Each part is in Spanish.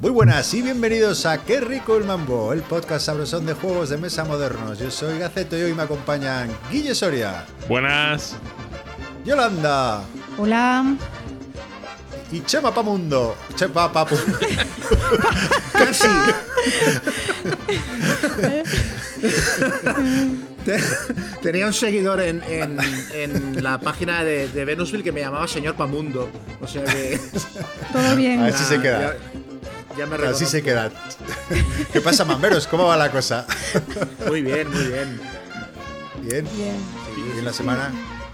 Muy buenas y bienvenidos a Qué rico el mambo, el podcast sabrosón de juegos de mesa modernos. Yo soy Gaceto y hoy me acompañan Guille Soria, Buenas. Yolanda Hola. Y Chema Pamundo. Chema Pamundo. Casi. Te- Tenía un seguidor en, en- en la página de, de Venusville que me llamaba señor Pamundo. O sea que. ¿Todo bien? A ver si se queda. Ya, ya me Así se queda. ¿Qué pasa, mamberos? ¿Cómo va la cosa? Muy bien, muy bien. Bien. Bien. Bien la semana.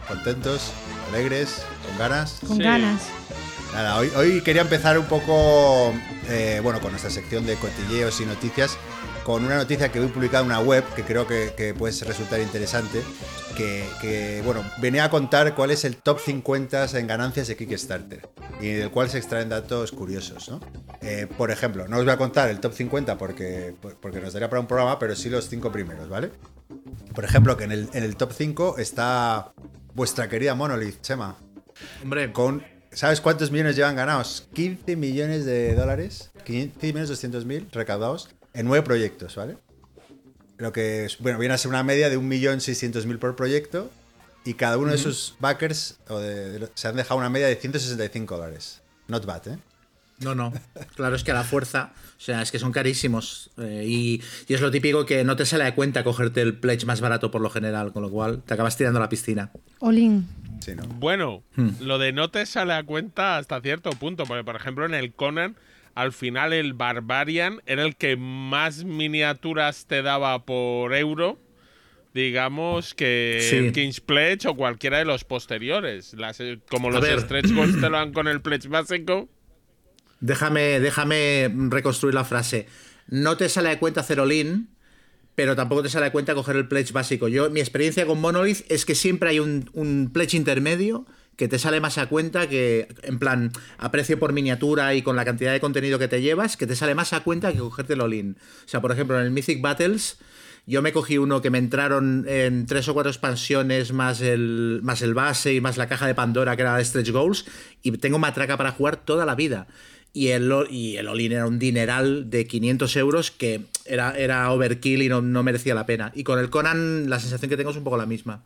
Contentos, alegres, con ganas. Con Sí. ganas. Nada, hoy, hoy quería empezar un poco, eh, bueno, con nuestra sección de cotilleos y noticias, con una noticia que hoy publicada en una web que creo que, que puede resultar interesante, que, que, bueno, venía a contar cuál es el top 50 en ganancias de Kickstarter y del cual se extraen datos curiosos, ¿no? Eh, por ejemplo, no os voy a contar el top 50 porque, porque nos daría para un programa, pero sí los cinco primeros, ¿vale? Por ejemplo, que en el, en el top 5 está vuestra querida Monolith, Chema Hombre, con ¿Sabes cuántos millones llevan ganados? 15 millones de dólares, 15 millones 200 mil recaudados en nueve proyectos, ¿vale? Lo que es- bueno, viene a ser una media de 1.600.000 por proyecto y cada uno de sus backers o de- de- se han dejado una media de 165 dólares. Not bad, ¿eh? no, no. Claro, es que a la fuerza. O sea, es que son carísimos. eh, y, y es lo típico que no te sale a cuenta cogerte el pledge más barato por lo general, con lo cual te acabas tirando a la piscina. Olin. Sí, ¿no? Bueno, lo de no te sale a cuenta hasta cierto punto, porque por ejemplo en el Conan, al final el Barbarian era el que más miniaturas te daba por euro, digamos, que Sí. el King's Pledge o cualquiera de los posteriores. Las, eh, como A los ver. stretch goals te lo dan con el Pledge básico. Déjame, déjame reconstruir la frase. No te sale a cuenta hacer all-in, pero tampoco te sale a cuenta coger el pledge básico. Yo, mi experiencia con Monolith es que siempre hay un, un pledge intermedio que te sale más a cuenta que, en plan, a precio por miniatura y con la cantidad de contenido que te llevas, que te sale más a cuenta que cogerte el all-in. O sea, por ejemplo, en el Mythic Battles, yo me cogí uno que me entraron en tres o cuatro expansiones más el, más el base y más la caja de Pandora que era Stretch Goals y tengo matraca para jugar toda la vida. Y el, y el all-in era un dineral de 500 euros que era, era overkill y no, no merecía la pena. Y con el Conan la sensación que tengo es un poco la misma.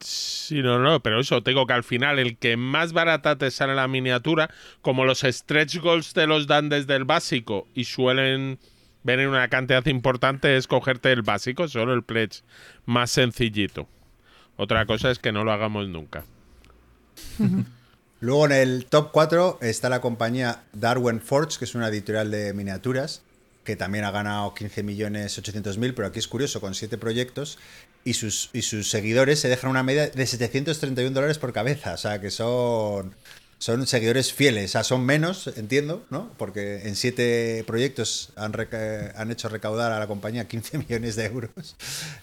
Sí, no, no, pero eso, tengo que al final el que más barata te sale la miniatura, como los stretch goals te los dan desde el básico y suelen venir una cantidad importante, es cogerte el básico, solo el pledge más sencillito. Otra cosa es que no lo hagamos nunca. Luego en el top 4 está la compañía Darwin Forge, que es una editorial de miniaturas, que también ha ganado 15 millones 800 mil, pero aquí es curioso, con 7 proyectos, y sus, y sus seguidores se dejan una media de 731 dólares por cabeza, o sea que son, son seguidores fieles, o sea, son menos, entiendo, ¿no? Porque en 7 proyectos han, han hecho recaudar a la compañía 15 millones de euros,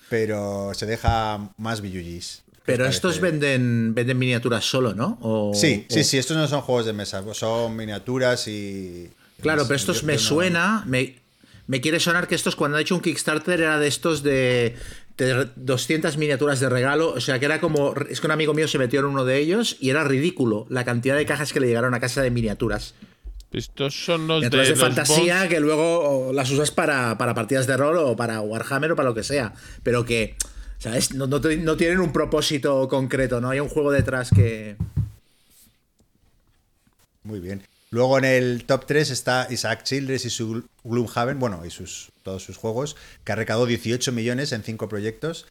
pero se deja más billullis. ¿Qué os Pero estos parece? venden, venden miniaturas solo, ¿no? O- Sí, sí, o- sí, estos no son juegos de mesa, son miniaturas y... Claro, pero estos me suena, me, me quiere sonar que estos cuando han hecho un Kickstarter era de estos de, de 200 miniaturas de regalo, o sea que era como, es que un amigo mío se metió en uno de ellos y era ridículo la cantidad de cajas que le llegaron a casa de miniaturas. Estos son los Miniaturas de, de, los fantasía que luego las usas para, para partidas de rol o para Warhammer o para lo que sea, pero que, ¿sabes? No, no tienen un propósito concreto, no hay un juego detrás que... Muy bien. Luego en el top 3 está Isaac Childress y su Gloomhaven, bueno, y sus, todos sus juegos, que ha recaudado 18 millones en 5 proyectos,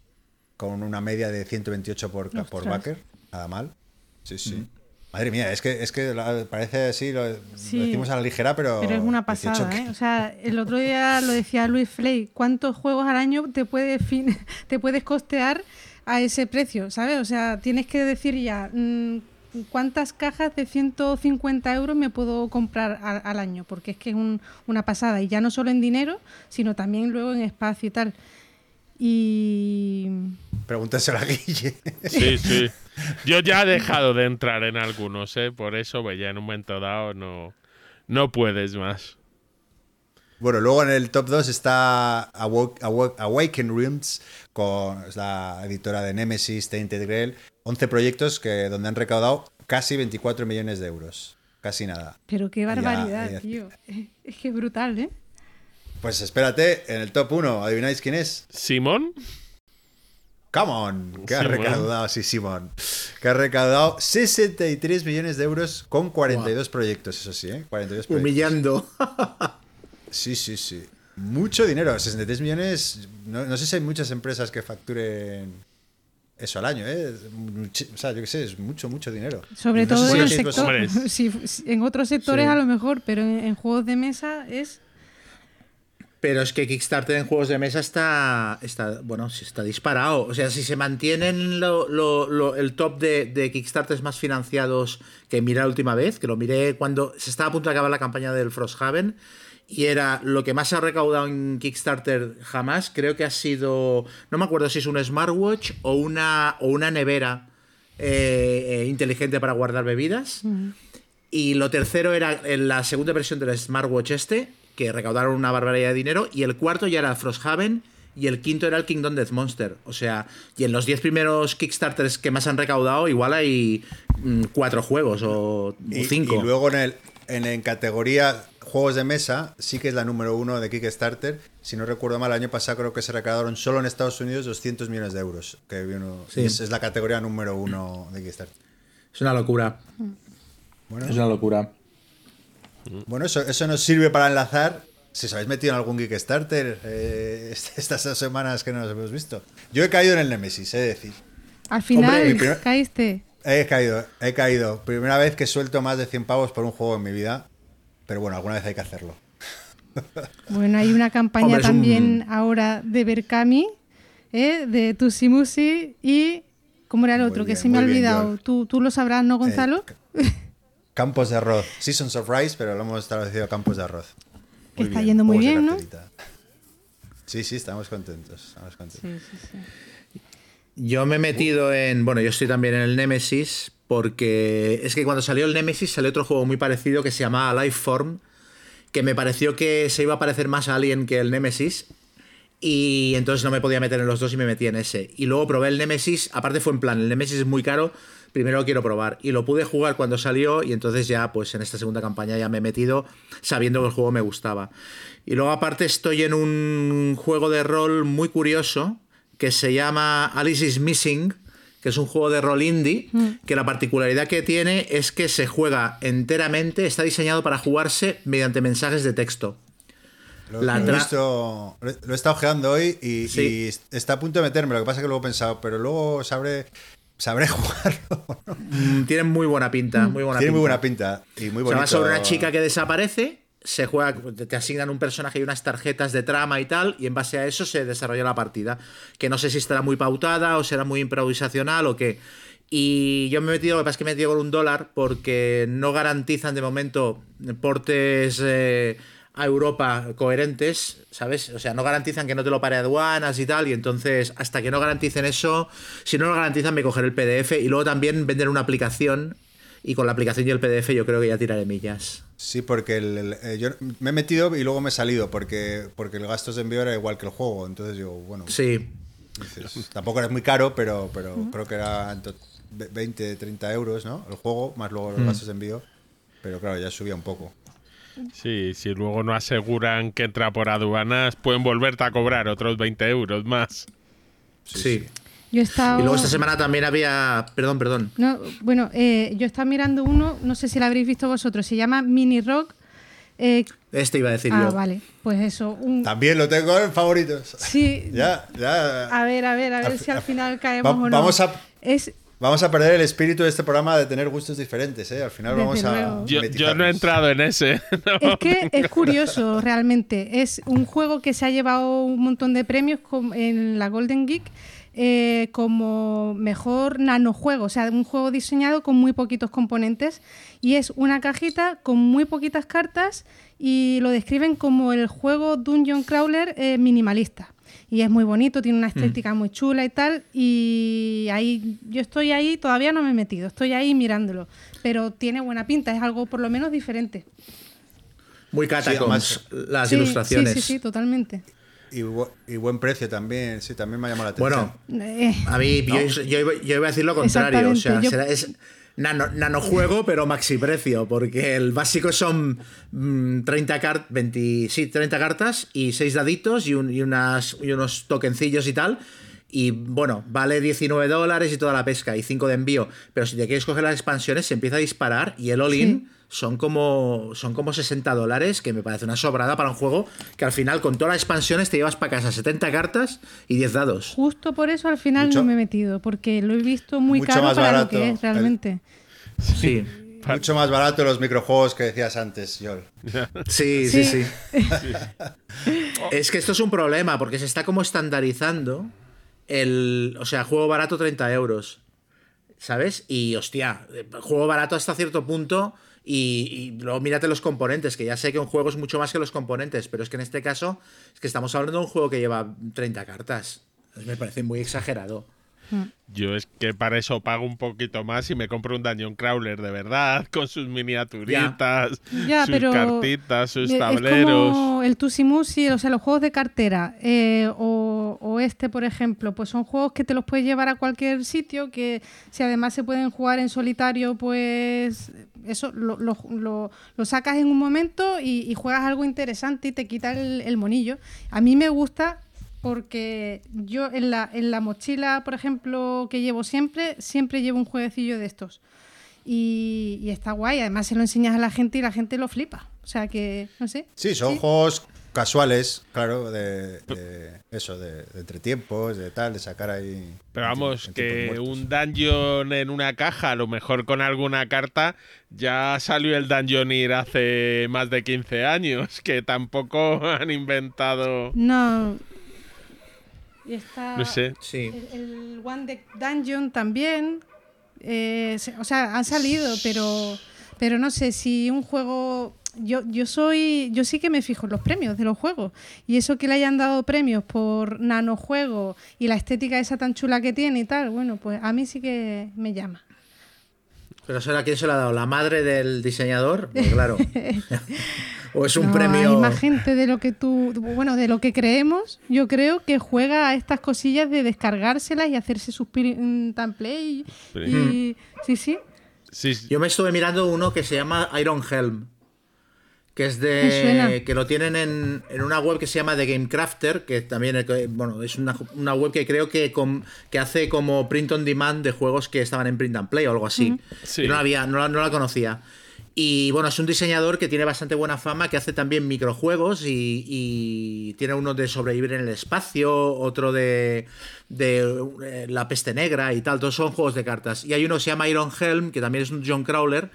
con una media de 128 por, por backer. Nada mal. Sí, sí. Madre mía, es que, es que parece así, lo, lo Sí. decimos a la ligera, pero. Pero es una 18 pasada, ¿eh? O sea, el otro día lo decía Luis Flay, ¿cuántos juegos al año te puedes, fin- te puedes costear a ese precio, ¿sabes? O sea, tienes que decir ya, mm, ¿cuántas cajas de 150 euros me puedo comprar a- al año? Porque es que es un- una pasada, y ya no solo en dinero, sino también luego en espacio y tal. Y Pregúntaselo a Guille. Sí, sí. Yo ya he dejado de entrar en algunos, ¿eh? Por eso, pues ya en un momento dado no, no puedes más. Bueno, luego en el top 2 está Awaken Realms, con es la editora de Nemesis, Tainted Grail. 11 proyectos que, donde han recaudado casi 24 millones de euros. Casi nada. Pero qué barbaridad, ya. tío. Es que brutal, ¿eh? Pues espérate, en el top 1, ¿adivináis quién es? ¿Simón? Come on, que ha recaudado, sí, Simón. Que ha recaudado 63 millones de euros con 42 proyectos, eso sí, ¿eh? 42 proyectos. Humillando. Sí, sí, sí. Mucho dinero, 63 millones. No, no sé si hay muchas empresas que facturen eso al año, ¿eh? O sea, yo qué sé, es mucho, mucho dinero. Sobre No todo si en el sector. si- en otros sectores Sí. a lo mejor, pero en, en juegos de mesa es. Pero es que Kickstarter en juegos de mesa está, está bueno, está disparado. O sea, si se mantienen lo- lo- lo- el top de, de Kickstarters más financiados que miré la última vez, que lo miré cuando se estaba a punto de acabar la campaña del Frosthaven, y era lo que más se ha recaudado en Kickstarter jamás, creo que ha sido, no me acuerdo si es un smartwatch o una, o una nevera eh, eh, inteligente para guardar bebidas. Y lo tercero era en la segunda versión del smartwatch este, que recaudaron una barbaridad de dinero. Y el cuarto ya era Frosthaven. Y el quinto era el Kingdom Death Monster. O sea, y en los 10 primeros Kickstarters que más han recaudado, igual hay mm, cuatro juegos o, Y, cinco. y luego en, el, en, en categoría juegos de mesa, sí que es la número uno de Kickstarter. Si no recuerdo mal, el año pasado creo que se recaudaron solo en Estados Unidos 200 millones de euros. Que vino- Sí. es, es la categoría número uno de Kickstarter. Es una locura. Bueno, Es una locura. Bueno, eso, eso nos sirve para enlazar. Si os habéis metido en algún Kickstarter eh, est- estas dos semanas que no nos hemos visto. Yo he caído en el Nemesis, he de decir. Al final mi primer- caíste. He caído, he caído. Primera vez que suelto más de 100 pavos por un juego en mi vida. Pero bueno, alguna vez hay que hacerlo. Bueno, hay una campaña Hombre, es un- también ahora de Berkami, ¿eh? de Tusimusi y. ¿Cómo era el otro? que bien, se me ha muy bien, olvidado. Joel. ¿Tú, tú lo sabrás, ¿no, Gonzalo? Campos de arroz. Seasons of Rice, pero lo hemos traducido a Campos de arroz. Que está yendo muy bien, ¿no? Sí, sí, estamos contentos. Estamos contentos. Sí, sí, sí. Yo me he metido en. Bueno, yo estoy también en el Nemesis. Porque es que cuando salió el Nemesis salió otro juego muy parecido que se llamaba Lifeform. Que me pareció que se iba a parecer más a Alien que el Nemesis. Y entonces no me podía meter en los dos y me metí en ese. Y luego probé el Nemesis. Aparte fue en plan, el Nemesis es muy caro. Primero lo quiero probar. Y lo pude jugar cuando salió. Y entonces ya, pues en esta segunda campaña ya me he metido sabiendo que el juego me gustaba. Y luego aparte estoy en un juego de rol muy curioso que se llama Alice is Missing, que es un juego de rol indie, que la particularidad que tiene es que se juega enteramente, está diseñado para jugarse mediante mensajes de texto. Lo, La lo he visto, lo he- lo he estado ojeando hoy y, Sí. y está a punto de meterme. Lo que pasa es que luego he pensado, pero luego sabré, sabré jugarlo. ¿no? Mm, Tiene muy buena pinta, muy buena Tiene muy buena pinta y muy Se va bonito. sobre una chica que desaparece, se juega, te te asignan un personaje y unas tarjetas de trama y tal, y en base a eso se desarrolla la partida. Que no sé si estará muy pautada o será muy improvisacional o qué. Y yo me he metido, lo que pasa es que me he metido con un dólar porque no garantizan de momento portes eh, a Europa coherentes, ¿sabes? O sea, no garantizan que no te lo pare aduanas y tal, y entonces hasta que no garanticen eso, si no lo garantizan me cogeré el PDF y luego también venden una aplicación y con la aplicación y el PDF yo creo que ya tiraré millas. Sí, porque el- el- eh, yo me he metido y luego me he salido porque, porque el gasto de envío era igual que el juego. Entonces yo, bueno, Sí, dices, tampoco era muy caro, pero, pero creo que era en to- 20, 30 euros, ¿no? El juego, más luego los gastos de envío. Pero claro, ya subía un poco. Sí, si luego no aseguran que entra por aduanas, pueden volverte a cobrar otros 20 euros más. sí. Yo he estado. Y luego esta semana también había... Perdón, perdón. No, bueno, eh, yo estaba mirando uno, no sé si lo habréis visto vosotros, se llama Mini Rock. eh, Este iba a decir ah, yo. vale, pues eso. Un, También lo tengo en favoritos. sí, Ya, ya. a ver, a ver, a ver Al si al final caemos Va- o no. vamos a- Es, Vamos a perder el espíritu de este programa de tener gustos diferentes, ¿eh? Al final Desde vamos a. Yo, yo no he entrado en ese. no. es que es curioso realmente. Es un juego que se ha llevado un montón de premios en la Golden Geek eh, como mejor nanojuego, o sea, un juego diseñado con muy poquitos componentes y es una cajita con muy poquitas cartas y lo describen como el juego Dungeon Crawler eh, minimalista. Y es muy bonito, tiene una estética muy chula y tal. Y ahí, yo estoy ahí, todavía no me he metido, estoy ahí mirándolo, pero tiene buena pinta, es algo por lo menos diferente. Muy catacombs las Sí, ilustraciones. Sí, sí, sí, totalmente. Y, bu- y buen precio también, sí, también me ha llamado la atención. Bueno, Eh, a mí yo, yo iba- yo iba a decir lo contrario. O sea, yo- será- es nano, nanojuego, pero maxi precio. Porque el básico son mm, 30, car- 20 sí, 30 cartas y 6 daditos y, un- y unas, unos tokencillos y tal. Y bueno, vale 19 dólares y toda la pesca y 5 de envío. Pero si te quieres coger las expansiones, se empieza a disparar y el all-in son como, son como 60 dólares, que me parece una sobrada para un juego que al final con todas las expansiones te llevas para casa 70 cartas y 10 dados. justo por eso al final Mucho- no me he metido, porque lo he visto muy Mucho caro más para lo barato. que es realmente. Sí. Mucho más barato los microjuegos que decías antes, Yol. Sí, sí, Sí. sí. es que esto es un problema porque se está como estandarizando el. O sea, juego barato 30 euros. ¿Sabes? Y hostia, eh, juego barato hasta cierto punto. Y, y luego mírate los componentes, que ya sé que un juego es mucho más que los componentes, pero es que en este caso es que estamos hablando de un juego que lleva 30 cartas. Me parece muy exagerado. Yo es que para eso pago un poquito más y me compro un Dungeon Crawler de verdad, con sus miniaturitas, Ya, sus pero cartitas, sus es tableros. como el Tusimusi, o sea, los juegos de cartera eh, o, o este, por ejemplo, pues son juegos que te los puedes llevar a cualquier sitio, que si además se pueden jugar en solitario, pues eso lo, lo- lo- lo sacas en un momento y, y juegas algo interesante y te quita el, el monillo. A mí me gusta porque yo en la, en la mochila, por ejemplo, que llevo siempre, siempre llevo un jueguecillo de estos. Y, y está guay, además se lo enseñas a la gente y la gente lo flipa. O sea que, no sé. Sí, son juegos casuales, claro, de, de eso, de, de entretiempos, de tal, de sacar ahí. Pero vamos, que un dungeon en una caja, a lo mejor con alguna carta, ya salió el Dungeonir hace más de 15 años, que tampoco han inventado... No. Y está No sé. Sí. el, el One Deck Dungeon también. eh, o sea, han salido, pero, pero no sé si un juego. Yo, yo soy. Yo sí que me fijo en los premios de los juegos. Y eso que le hayan dado premios por nanojuego y la estética esa tan chula que tiene y tal, bueno, pues a mí sí que me llama. Pero ¿será quién se lo ha dado? ¿La madre del diseñador? Pues claro. o es un No, premio. Hay más gente de lo que tú, bueno, de lo que creemos. Yo creo que juega a estas cosillas de descargárselas y hacerse sus play. Y, sí, sí. Sí, sí. Yo me estuve mirando uno que se llama Iron Helm. Que es de. que lo tienen en, en una web que se llama The Game Crafter, que también bueno, es una, una web que creo que, com- que hace como print on demand de juegos que estaban en print and play o algo así. Sí. Yo no la, había, no, la, no la conocía. Y bueno, es un diseñador que tiene bastante buena fama, que hace también microjuegos y, y tiene uno de sobrevivir en el espacio, otro de, de eh, la peste negra y tal, todos son juegos de cartas. Y hay uno que se llama Iron Helm, que también es un John Crawler,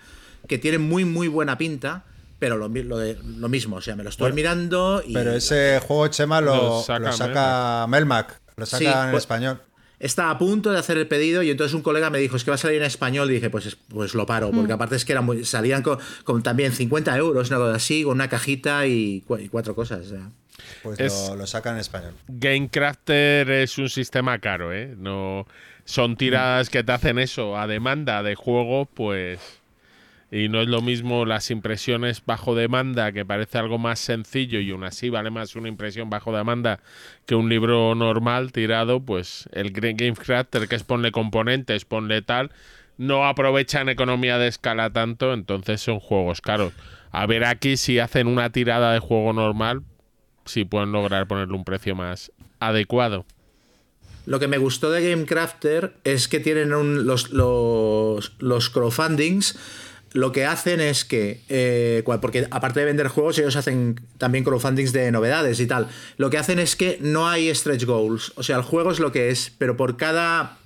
que tiene muy, muy buena pinta, pero lo, mi- lo de- lo mismo, o sea, me lo estoy mirando y... Pero ese juego, Chema, lo, saca saca, Melmac. Lo saca Sí, en pues- español. Estaba a punto de hacer el pedido y entonces un colega me dijo, es que va a salir en español y dije, pues, es- pues lo paro, porque aparte es que era muy, salían con, con también 50 euros, una cosa así, con una cajita y, cu- y cuatro cosas. o sea. Pues Es- lo, lo saca en español. Gamecrafter es un sistema caro, ¿eh? No son tiradas que te hacen eso a demanda de juego, pues y no es lo mismo las impresiones bajo demanda, que parece algo más sencillo y aún así vale más una impresión bajo demanda que un libro normal tirado, pues el Gre- Gamecrafter que es ponle componentes, ponle tal, no aprovechan economía de escala tanto, entonces son juegos caros. A ver aquí si hacen una tirada de juego normal, si pueden lograr ponerle un precio más adecuado. Lo que me gustó de Gamecrafter es que tienen un- los, los, los crowdfundings. Lo que hacen es que, eh, porque aparte de vender juegos, ellos hacen también crowdfundings de novedades y tal. Lo que hacen es que no hay stretch goals. O sea, el juego es lo que es, pero por cada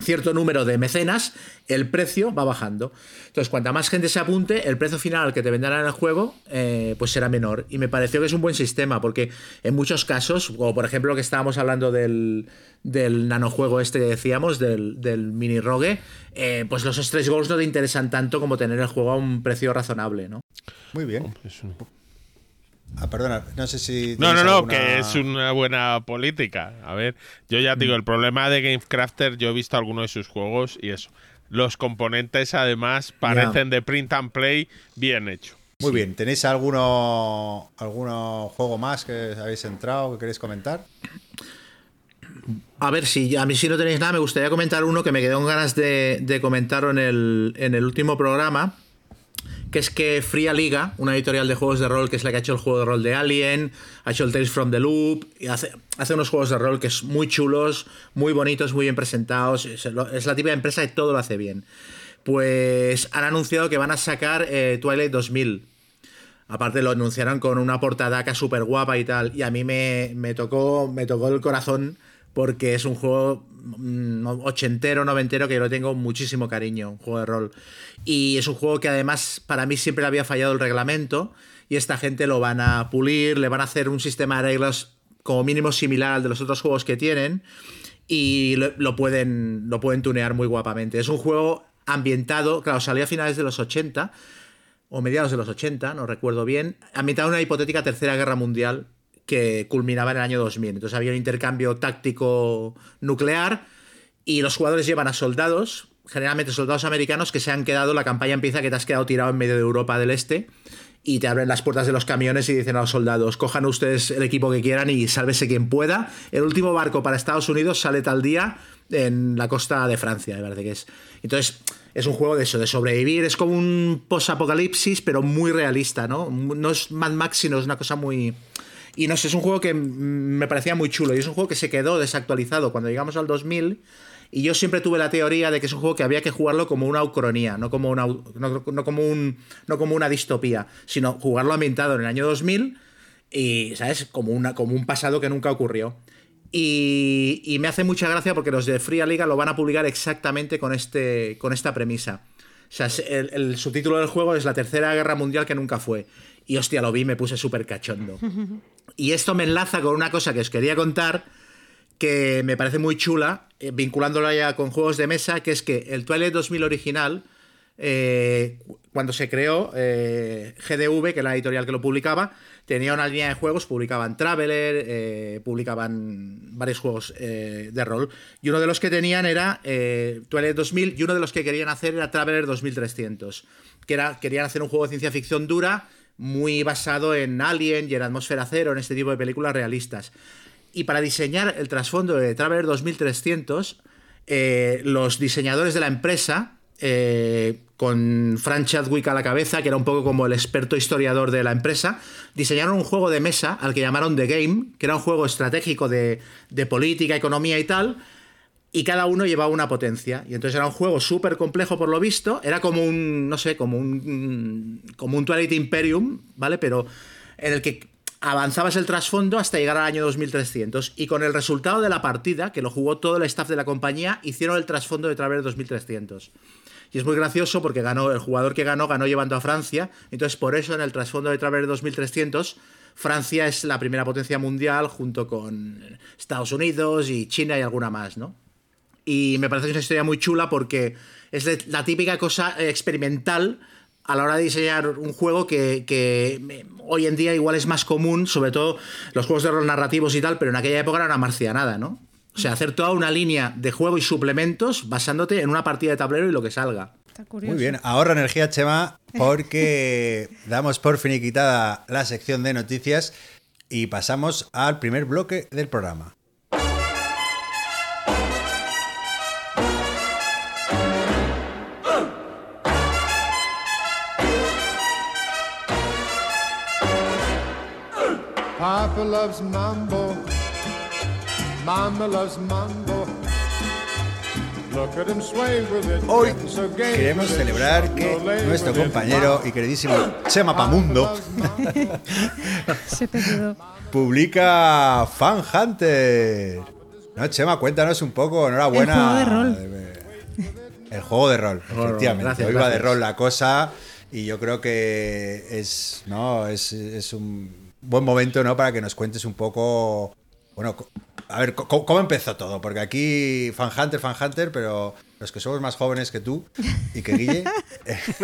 cierto número de mecenas, el precio va bajando. Entonces, cuanta más gente se apunte, el precio final al que te venderán el juego, eh, pues será menor. Y me pareció que es un buen sistema, porque en muchos casos, como por ejemplo lo que estábamos hablando del, del nanojuego este que decíamos, del, del mini rogue, eh, pues los stretch goals no te interesan tanto como tener el juego a un precio razonable, ¿no? Muy bien. Es un- Ah, perdona, no sé si. No, no, no, alguna- que es una buena política. A ver, yo ya te digo, el problema de GameCrafter, yo he visto algunos de sus juegos y eso. Los componentes, además, parecen de print and play bien hecho. Muy bien, ¿tenéis alguno, alguno juego más que habéis entrado que queréis comentar? A ver, si a mí si no tenéis nada, me gustaría comentar uno que me quedó con ganas de, de comentar en el, en el último programa, que es que Fría Liga, una editorial de juegos de rol que es la que ha hecho el juego de rol de Alien, ha hecho el Tales from the Loop, y hace, hace unos juegos de rol que es muy chulos, muy bonitos, muy bien presentados, es, es la típica empresa que todo lo hace bien. Pues han anunciado que van a sacar eh, Twilight 2000. Aparte lo anunciaron con una portadaca súper guapa y tal. Y a mí me, me tocó, me tocó el corazón porque es un juego mm, ochentero, noventero que yo le tengo muchísimo cariño, un juego de rol. Y es un juego que además para mí siempre le había fallado el reglamento y esta gente lo van a pulir, le van a hacer un sistema de reglas como mínimo similar al de los otros juegos que tienen y lo, lo pueden, lo pueden tunear muy guapamente. Es un juego ambientado, claro, salió a finales de los 80 o mediados de los 80, no recuerdo bien, ambientado en una hipotética tercera guerra mundial que culminaba en el año 2000. Entonces había un intercambio táctico nuclear y los jugadores llevan a soldados, generalmente soldados americanos que se han quedado, la campaña empieza que te has quedado tirado en medio de Europa del Este y te abren las puertas de los camiones y dicen a los soldados, cojan ustedes el equipo que quieran y sálvese quien pueda. El último barco para Estados Unidos sale tal día en la costa de Francia, me parece que es. Entonces, es un juego de eso, de sobrevivir. Es como un post-apocalipsis, pero muy realista, ¿no? No es Mad Max, sino es una cosa muy... Y no sé, es un juego que me parecía muy chulo y es un juego que se quedó desactualizado cuando llegamos al 2000 y yo siempre tuve la teoría de que es un juego que había que jugarlo como una ucronía, no como una, no, como, un, no como una distopía, sino jugarlo ambientado en el año 2000 y, ¿sabes? Como, una, como un pasado que nunca ocurrió. Y, me hace mucha gracia porque los de Fría Liga lo van a publicar exactamente con, este, con esta premisa. O sea, el subtítulo del juego es La Tercera Guerra Mundial que nunca fue. Y hostia, lo vi y me puse súper cachondo. Y esto me enlaza con una cosa que os quería contar que me parece muy chula, eh, vinculándola ya con juegos de mesa, que es que el Twilight 2000 original, eh, cuando se creó, eh, GDV, que era la editorial que lo publicaba, tenía una línea de juegos, publicaban Traveler, eh, publicaban varios juegos de rol, y uno de los que tenían era Twilight 2000, y uno de los que querían hacer era Traveler 2300, que era, querían hacer un juego de ciencia ficción dura, muy basado en Alien y en Atmósfera Cero, en este tipo de películas realistas. Y para diseñar el trasfondo de Traveler 2300, eh, los diseñadores de la empresa, eh, con Frank Chadwick a la cabeza, que era un poco como el experto historiador de la empresa, diseñaron un juego de mesa al que llamaron The Game, que era un juego estratégico de, de política, economía y tal, y cada uno llevaba una potencia. Y entonces era un juego súper complejo por lo visto. Era como un, no sé, como un, como un Twilight Imperium, ¿vale? Pero en el que avanzabas el trasfondo hasta llegar al año 2300. Y con el resultado de la partida, que lo jugó todo el staff de la compañía, hicieron el trasfondo de Traveler 2300. Y es muy gracioso porque ganó, el jugador que ganó, ganó llevando a Francia. Entonces, por eso en el trasfondo de Traveler 2300, Francia es la primera potencia mundial junto con Estados Unidos y China y alguna más, ¿no? Y me parece que es una historia muy chula porque es la típica cosa experimental a la hora de diseñar un juego que, que, hoy en día igual es más común, sobre todo los juegos de rol narrativos y tal, pero en aquella época era una marcianada, ¿no? O sea, hacer toda una línea de juego y suplementos basándote en una partida de tablero y lo que salga. Está curioso. Muy bien, ahorra energía, Chema, porque damos por finiquitada la sección de noticias y pasamos al primer bloque del programa. Papa loves mambo. Mama loves mambo. Look at him sway with it. Hoy queremos celebrar que nuestro compañero y queridísimo Chema Pamundo publica Fan Hunter. No, Chema, cuéntanos un poco, enhorabuena. El juego de rol. El juego de rol, efectivamente. gracias, Hoy va de rol la cosa y yo creo que es, ¿no? es, es un buen momento ¿no? para que nos cuentes un poco, bueno, a ver, ¿cómo, empezó todo? Porque aquí Fan Hunter, Fan Hunter, pero los que somos más jóvenes que tú y que Guille,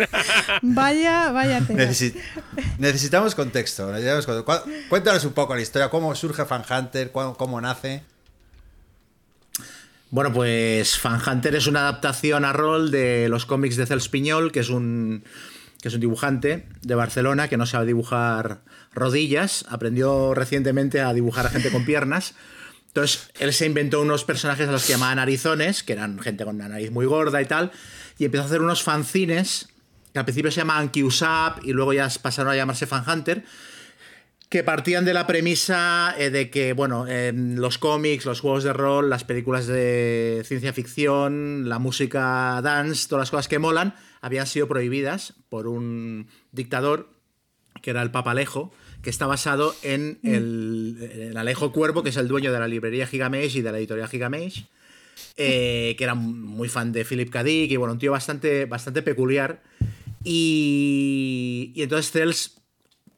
Vaya, vaya tela. necesi- necesitamos contexto. necesitamos contexto. Cu- Cuéntanos un poco la historia, cómo surge Fan Hunter, cómo nace. Bueno, pues Fan Hunter es una adaptación a rol de los cómics de Cels Piñol, que es un que es un dibujante de Barcelona que no sabe dibujar rodillas, aprendió recientemente a dibujar a gente con piernas. Entonces, él se inventó unos personajes a los que llamaban narizones, que eran gente con una nariz muy gorda y tal, y empezó a hacer unos fanzines que al principio se llamaban Q-Sap y luego ya pasaron a llamarse Fan Hunter, que partían de la premisa eh, de que, bueno, los cómics, los juegos de rol, las películas de ciencia ficción, la música dance, todas las cosas que molan, habían sido prohibidas por un dictador que era el Papalejo, que está basado en el, el Alejo Cuervo, que es el dueño de la librería Gigamesh y de la editorial Gigamesh, eh, que era muy fan de Philip K. Y bueno, un tío bastante, bastante peculiar. Y, y entonces Cels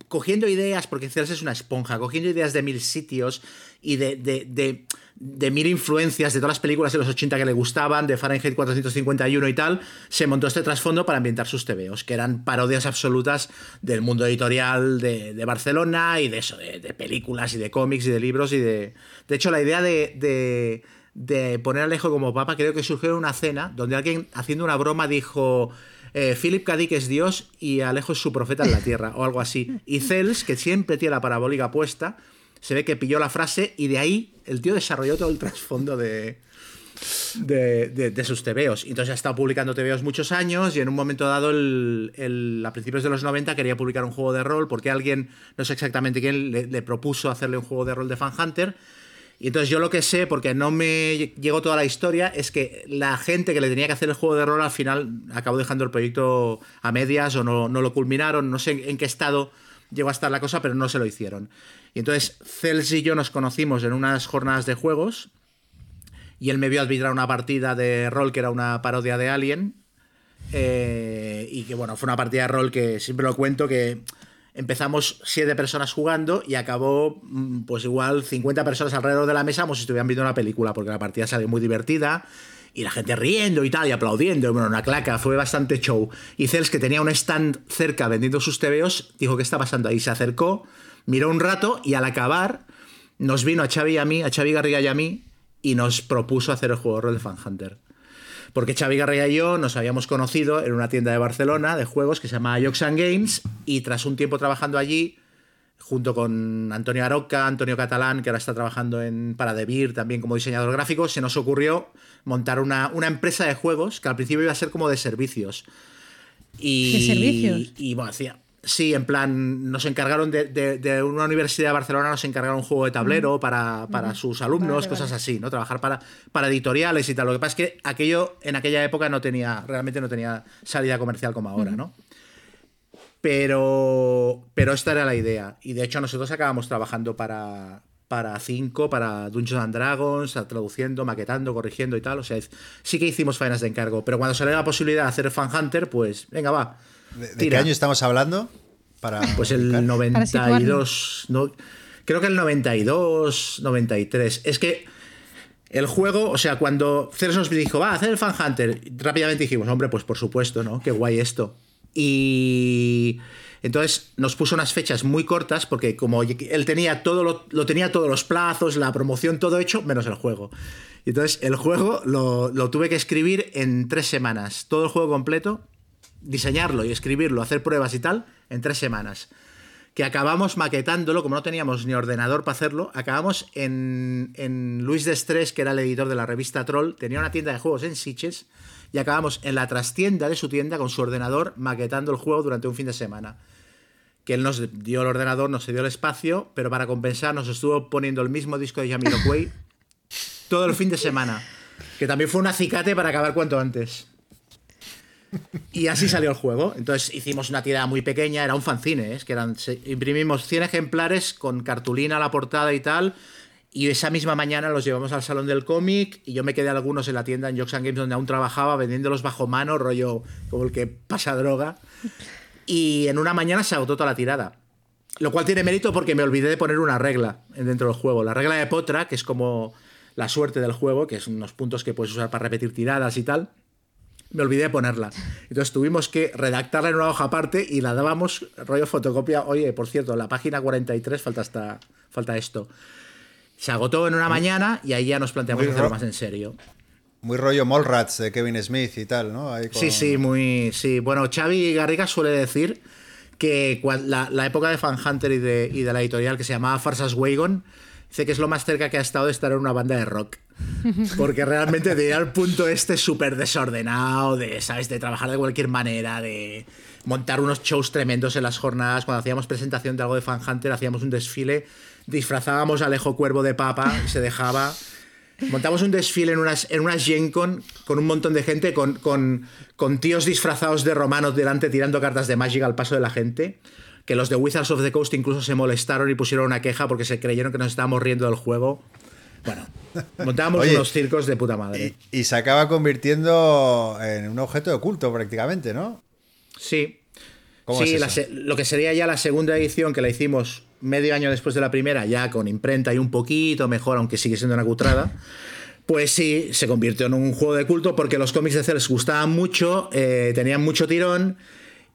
cogiendo ideas, porque Cels es una esponja, cogiendo ideas de mil sitios y de, de mil influencias de todas las películas de los 80 que le gustaban, de Fahrenheit 451 y tal, se montó este trasfondo para ambientar sus TVOs, que eran parodias absolutas del mundo editorial de, de Barcelona y de eso, de, de películas y de cómics y de libros y de... De hecho, la idea de, de, de poner a Alejo como papa creo que surgió en una cena donde alguien haciendo una broma dijo... Eh, Philip K. Dick es Dios y Alejo es su profeta en la tierra, o algo así. Y Cels, que siempre tiene la parabólica puesta, se ve que pilló la frase y de ahí el tío desarrolló todo el trasfondo de, de, de- sus tebeos. Entonces ha estado publicando tebeos muchos años y en un momento dado, el- el- a principios de los 90, quería publicar un juego de rol porque alguien, no sé exactamente quién, le, propuso hacerle un juego de rol de Fan Hunter. Y entonces yo lo que sé, porque no me llegó toda la historia, es que la gente que le tenía que hacer el juego de rol al final acabó dejando el proyecto a medias o no, no lo culminaron, no sé en qué estado llegó a estar la cosa, pero no se lo hicieron. Y entonces Cels y yo nos conocimos en unas jornadas de juegos y él me vio arbitrar una partida de rol que era una parodia de Alien. eh, y que bueno, fue una partida de rol que siempre lo cuento que empezamos siete personas jugando y acabó mm, pues igual 50 personas alrededor de la mesa como si estuvieran viendo una película porque la partida salió muy divertida y la gente riendo y tal y aplaudiendo bueno, una claca, fue bastante show. Y Cels que tenía un stand cerca vendiendo sus tebeos, dijo, ¿qué está pasando ahí? Se acercó, miró un rato y al acabar nos vino a Xavi y a mí, a Xavi Garriga y a mí y nos propuso hacer el juego de rol de Fan Hunter. Porque Xavi Garriga y yo nos habíamos conocido en una tienda de Barcelona de juegos que se llama Yoxan Games y tras un tiempo trabajando allí, junto con Antonio Aroca, Antonio Catalán, que ahora está trabajando en Paradebir también como diseñador gráfico, se nos ocurrió montar una, una empresa de juegos que al principio iba a ser como de servicios. Y, ¿De servicios? Y bueno, hacía. Sí, en plan, nos encargaron de, de- de una universidad de Barcelona, nos encargaron un juego de tablero para, para sus alumnos, Vale, cosas vale. así, ¿no? Trabajar para, para editoriales y tal. Lo que pasa es que aquello en aquella época no tenía, realmente no tenía salida comercial como ahora, ¿no? Pero, pero esta era la idea. Y de hecho nosotros acabamos trabajando para, para 5, para Dungeons and Dragons, traduciendo, maquetando, corrigiendo y tal. O sea, es- sí que hicimos faenas de encargo. Pero cuando salió la posibilidad de hacer Fan Hunter, pues venga, va. ¿De, de qué año estamos hablando? Para Pues el ubicar. Para situarnos. 92. No, creo que el 92, 93. Es que el juego, o sea, cuando Ceres nos dijo, va a hacer el Fan Hunter, rápidamente dijimos, hombre, pues por supuesto, ¿no? Qué guay esto. Y entonces nos puso unas fechas muy cortas porque como él tenía todo lo, lo tenía todos los plazos, la promoción, todo hecho, menos el juego. Y entonces el juego lo, lo tuve que escribir en tres semanas, todo el juego completo, diseñarlo y escribirlo, hacer pruebas y tal, en tres semanas. Que acabamos maquetándolo, como no teníamos ni ordenador para hacerlo, acabamos en, en Luis Destrés, que era el editor de la revista Troll, tenía una tienda de juegos en Sitges, y acabamos en la trastienda de su tienda con su ordenador maquetando el juego durante un fin de semana. Que él nos dio el ordenador, nos dio el espacio, pero para compensar nos estuvo poniendo el mismo disco de Jamiroquai todo el fin de semana. Que también fue un acicate para acabar cuanto antes. Y así salió el juego. Entonces hicimos una tirada muy pequeña, era un fanzine, ¿eh? es que imprimimos 100 ejemplares con cartulina a la portada y tal. Y esa misma mañana los llevamos al salón del cómic y yo me quedé algunos en la tienda en Jokes Games donde aún trabajaba vendiéndolos bajo mano, rollo como el que pasa droga. Y en una mañana se agotó toda la tirada. Lo cual tiene mérito porque me olvidé de poner una regla dentro del juego. La regla de Potra, que es como la suerte del juego, que son unos puntos que puedes usar para repetir tiradas y tal. Me olvidé de ponerla. Entonces tuvimos que redactarla en una hoja aparte y la dábamos rollo fotocopia. Oye, por cierto, la página 43 falta, esta, falta esto. Se agotó en una mañana y ahí ya nos planteamos Muy hacerlo más en serio. Muy rollo Mallrats de Kevin Smith y tal, ¿no? Ahí con- Sí, sí, muy. Sí, bueno, Xavi Garriga suele decir que la, la época de Fan Hunter y de, y de la editorial que se llamaba Farsas Wagon, dice que es lo más cerca que ha estado de estar en una banda de rock. Porque realmente tenía el punto este súper desordenado, de, ¿sabes? De trabajar de cualquier manera, de montar unos shows tremendos en las jornadas. Cuando hacíamos presentación de algo de Fan Hunter, hacíamos un desfile, disfrazábamos a Alejo Cuervo de papa se dejaba. Montamos un desfile en unas, en unas Gen Con con un montón de gente, con, con, con tíos disfrazados de romanos delante tirando cartas de Magic al paso de la gente. Que los de Wizards of the Coast incluso se molestaron y pusieron una queja porque se creyeron que nos estábamos riendo del juego. Bueno, montábamos Oye, unos circos de puta madre. Y, y se acaba convirtiendo en un objeto de culto prácticamente, ¿no? Sí. ¿Cómo sí, es eso? lo que sería ya la segunda edición que la hicimos medio año después de la primera, ya con imprenta y un poquito mejor, aunque sigue siendo una cutrada. Pues sí, se convirtió en un juego de culto porque los cómics de Cells gustaban mucho, eh, tenían mucho tirón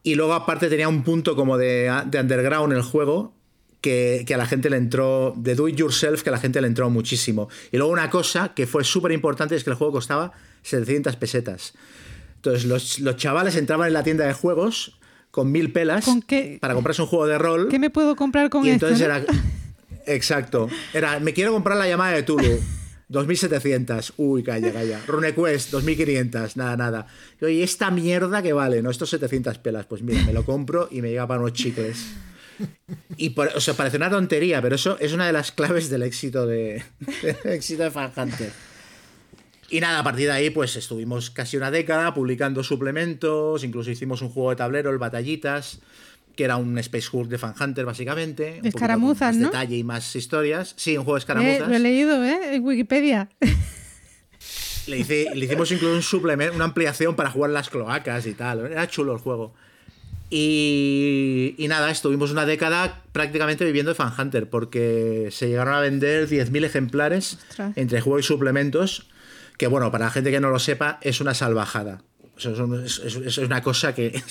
y luego aparte tenía un punto como de, de underground el juego que, que a la gente le entró, de do it yourself, que a la gente le entró muchísimo. Y luego una cosa que fue súper importante es que el juego costaba 700 pesetas. Entonces los, los chavales entraban en la tienda de juegos con mil pelas ¿Con qué? para comprarse un juego de rol. ¿Qué me puedo comprar con y esto? entonces no? era. Exacto. Era, me quiero comprar la llamada de Tulu. 2700. Uy, calla, calla. RuneQuest, 2500. Nada, nada. Y, Oye, esta mierda que vale, ¿no? Estos 700 pelas. Pues mira, me lo compro y me llega para unos chicles. Y por, o sea, parece una tontería, pero eso es una de las claves del éxito de, del éxito de Fan Hunter. Y nada, a partir de ahí, pues estuvimos casi una década publicando suplementos, incluso hicimos un juego de tablero, el Batallitas, que era un Space Hulk de Fan Hunter, básicamente. escaramuzas, más ¿no? detalle y más historias. Sí, un juego de Eh, escaramuzas. lo he leído, ¿eh? En Wikipedia. Le, hice- le hicimos incluso un suplemento, una ampliación para jugar las cloacas y tal. Era chulo el juego. Y, y nada, estuvimos una década prácticamente viviendo de Fan Hunter, porque se llegaron a vender 10.000 ejemplares Ostras. entre juego y suplementos, que bueno, para la gente que no lo sepa, es una salvajada. O sea, es, un- es- es- es una cosa que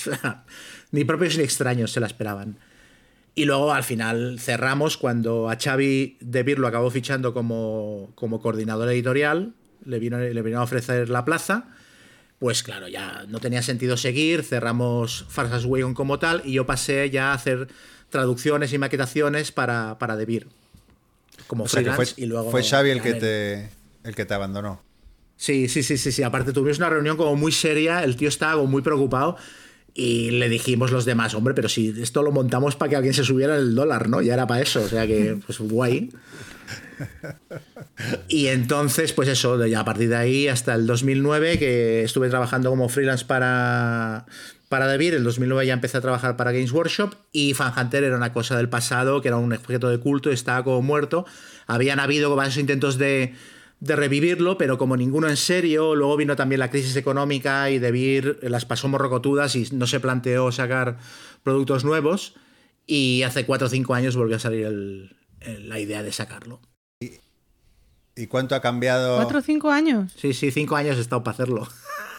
ni propios ni extraños se la esperaban. Y luego al final cerramos cuando a Xavi De Beer lo acabó fichando como, como coordinador editorial, le vino, le vino a ofrecer la plaza. Pues claro, ya no tenía sentido seguir, cerramos Farsas Wagon como tal y yo pasé ya a hacer traducciones y maquetaciones para, para De Beer. Como O sea que fue, y luego fue Xavi el que, te, el que te abandonó. Sí, sí, sí, sí, sí. Aparte tuvimos una reunión como muy seria, el tío estaba como muy preocupado y le dijimos los demás, hombre, pero si esto lo montamos para que alguien se subiera el dólar, ¿no? Ya era para eso, o sea que, pues guay. Y entonces, pues eso, ya a partir de ahí hasta el 2009, que estuve trabajando como freelance para, para DeVir, el 2009 ya empecé a trabajar para Games Workshop y Fan Hunter era una cosa del pasado, que era un objeto de culto, estaba como muerto. Habían habido varios intentos de, de revivirlo, pero como ninguno en serio, luego vino también la crisis económica y DeVir las pasó morrocotudas y no se planteó sacar productos nuevos. Y hace 4 o 5 años volvió a salir la idea de sacarlo. ¿Y cuánto ha cambiado? ¿Cuatro o cinco años? Sí, sí, cinco años he estado para hacerlo.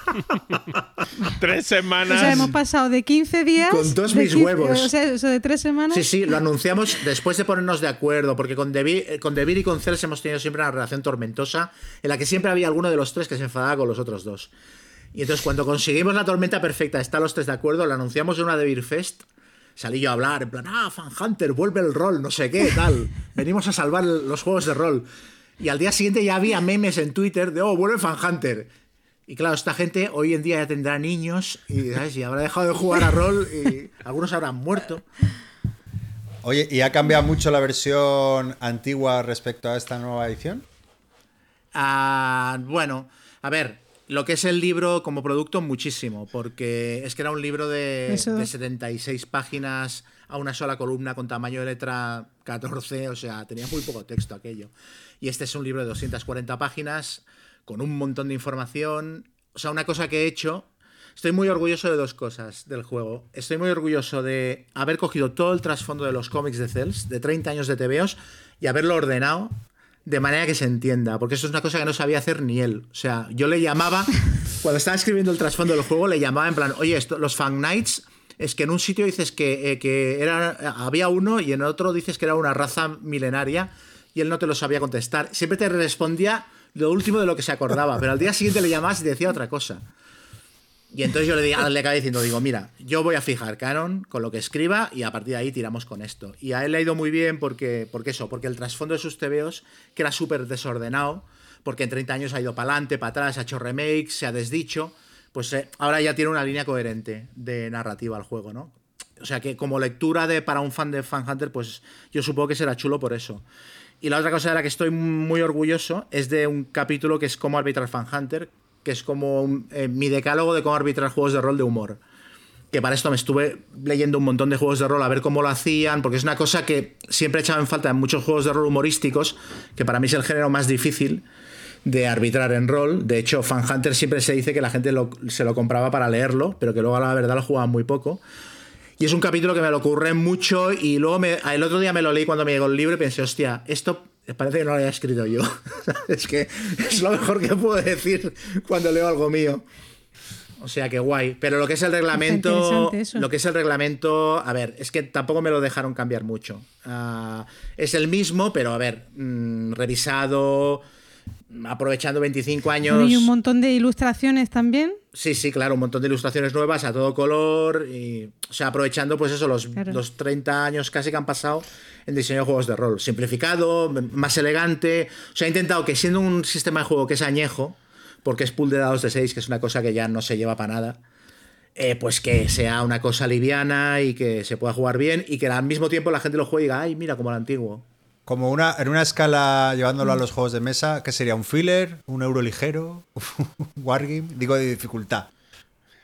Tres O semanas. sea, hemos pasado de 15 días. Con de mis 15 huevos. O sea, eso de tres semanas. Sí, sí, lo anunciamos después de ponernos de acuerdo, porque con Devir, eh, con Devir y con Cels hemos tenido siempre una relación tormentosa, en la que siempre había alguno de los tres que se enfadaba con los otros dos. Y entonces cuando conseguimos la tormenta perfecta, están los tres de acuerdo, lo anunciamos en una Devir Fest, salí yo a hablar, en plan, ah, Fan Hunter, vuelve el rol, no sé qué, tal. Venimos a salvar los juegos de rol. Y al día siguiente ya había memes en Twitter de, oh, vuelve Fan Hunter. Y claro, esta gente hoy en día ya tendrá niños y, ¿sabes? y habrá dejado de jugar a rol y algunos habrán muerto. Oye, ¿y ha cambiado mucho la versión antigua respecto a esta nueva edición? Ah, bueno, a ver, lo que es el libro como producto, muchísimo, porque es que era un libro de, de 76 páginas a una sola columna con tamaño de letra 14, o sea, tenía muy poco texto aquello. Y este es un libro de 240 páginas con un montón de información. O sea, una cosa que he hecho, estoy muy orgulloso de dos cosas del juego. Estoy muy orgulloso de haber cogido todo el trasfondo de los cómics de Cells, de 30 años de TVOs, y haberlo ordenado de manera que se entienda, porque eso es una cosa que no sabía hacer ni él. O sea, yo le llamaba cuando estaba escribiendo el trasfondo del juego, le llamaba en plan, oye, esto, los Fang Knights, es que en un sitio dices que, eh, que era, había uno y en otro dices que era una raza milenaria y él no te lo sabía contestar. Siempre te respondía lo último de lo que se acordaba, pero al día siguiente le llamabas y decía otra cosa. Y entonces yo le, di, le acabé diciendo, digo, mira, yo voy a fijar canon con lo que escriba y a partir de ahí tiramos con esto. Y a él le ha ido muy bien porque, porque eso, porque el trasfondo de sus tebeos, que era súper desordenado, porque en 30 años ha ido para adelante, para atrás, ha hecho remakes, se ha desdicho, pues eh, ahora ya tiene una línea coherente de narrativa al juego, ¿no? O sea que como lectura de para un fan de Fan Hunter, pues yo supongo que será chulo por eso. Y la otra cosa de la que estoy muy orgulloso es de un capítulo que es cómo arbitrar Fan Hunter, que es como eh, mi decálogo de cómo arbitrar juegos de rol de humor. Que para esto me estuve leyendo un montón de juegos de rol a ver cómo lo hacían, porque es una cosa que siempre he echado en falta en muchos juegos de rol humorísticos, que para mí es el género más difícil de arbitrar en rol. De hecho, Fan Hunter siempre se dice que la gente se lo compraba para leerlo, pero que luego la verdad lo jugaban muy poco. Y es un capítulo que me lo ocurre mucho y luego me- el otro día me lo leí cuando me llegó el libro y pensé, hostia, esto parece que no lo haya escrito yo. es que es lo mejor que puedo decir cuando leo algo mío. O sea que guay. Pero lo que es el reglamento. Lo que es el reglamento. A ver, es que tampoco me lo dejaron cambiar mucho. Ah, es el mismo, pero a ver, mm, revisado. Aprovechando 25 años. Y un montón de ilustraciones también. Sí, sí, claro, un montón de ilustraciones nuevas a todo color y, o sea, aprovechando pues eso, los, Claro. los 30 años casi que han pasado en diseño de juegos de rol. Simplificado, más elegante. O sea, he intentado que siendo un sistema de juego que es añejo, porque es pool de dados de 6, que es una cosa que ya no se lleva para nada, eh, pues que sea una cosa liviana y que se pueda jugar bien y que al mismo tiempo la gente lo juegue y diga, ay, mira, como el antiguo. Como una, en una escala, llevándolo a los juegos de mesa, ¿qué sería? ¿Un filler? ¿Un euro ligero? ¿Un wargame? Digo de dificultad.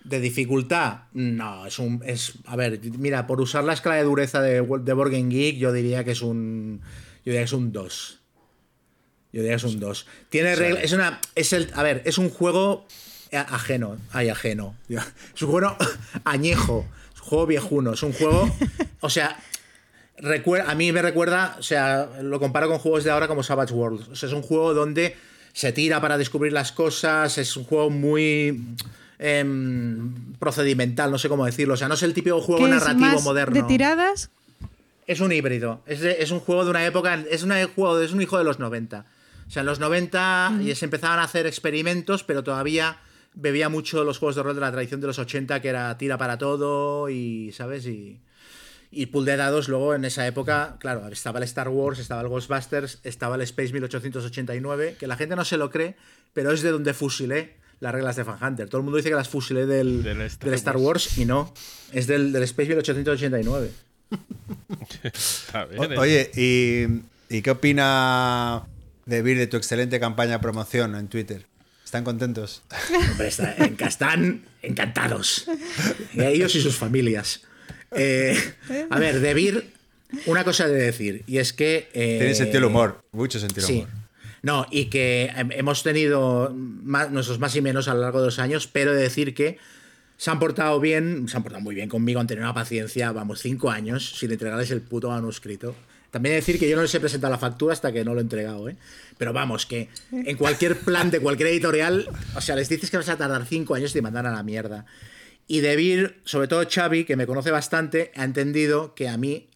De dificultad, no, es un. Es, a ver, mira, por usar la escala de dureza de, de Board Game Geek, yo diría que es un. Yo diría que es un 2. Yo diría que es un 2. Tiene reglas. Es una. Es el. A ver, es un juego ajeno. Ay, ajeno. Es un juego añejo. Es un juego viejuno. Es un juego. O sea. Recuer- a mí me recuerda, o sea, lo comparo con juegos de ahora como Savage Worlds. O sea, es un juego donde se tira para descubrir las cosas, es un juego muy em, procedimental, no sé cómo decirlo. O sea, no es el típico juego es narrativo más moderno. de tiradas. Es un híbrido. Es, de- es un juego de una época. Es un juego, es un hijo de los 90. O sea, en los 90 ya se empezaban a hacer experimentos, pero todavía bebía mucho los juegos de rol de la tradición de los 80, que era tira para todo y, ¿sabes? Y, y pool de dados. Luego, en esa época, claro, estaba el Star Wars, estaba el Ghostbusters, estaba el Space 1889, que la gente no se lo cree, pero es de donde fusilé las reglas de Fan Hunter. Todo el mundo dice que las fusilé del, Del del Star Star, Wars. y no. Es del, del Space 1889. A ver, O- eh. oye, ¿y, y qué opina de Vir de tu excelente campaña de promoción en Twitter? ¿Están contentos? Hombre, está- en- están encantados. Ellos y sus familias. Eh, a ver, de Vir, una cosa de decir, y es que. eh, Tiene sentido el humor, mucho sentido del Sí. humor. No, y que hem- hemos tenido más- nuestros más y menos a lo largo de los años, pero de decir que se han portado bien, se han portado muy bien conmigo, han tenido una paciencia, vamos, cinco años sin entregarles el puto manuscrito. También decir que yo no les he presentado la factura hasta que no lo he entregado, ¿eh? Pero vamos, que en cualquier plan de cualquier editorial, o sea, les dices que vas a tardar cinco años y te mandan a la mierda. Y Debir, sobre todo Xavi, que me conoce bastante, ha entendido que a mí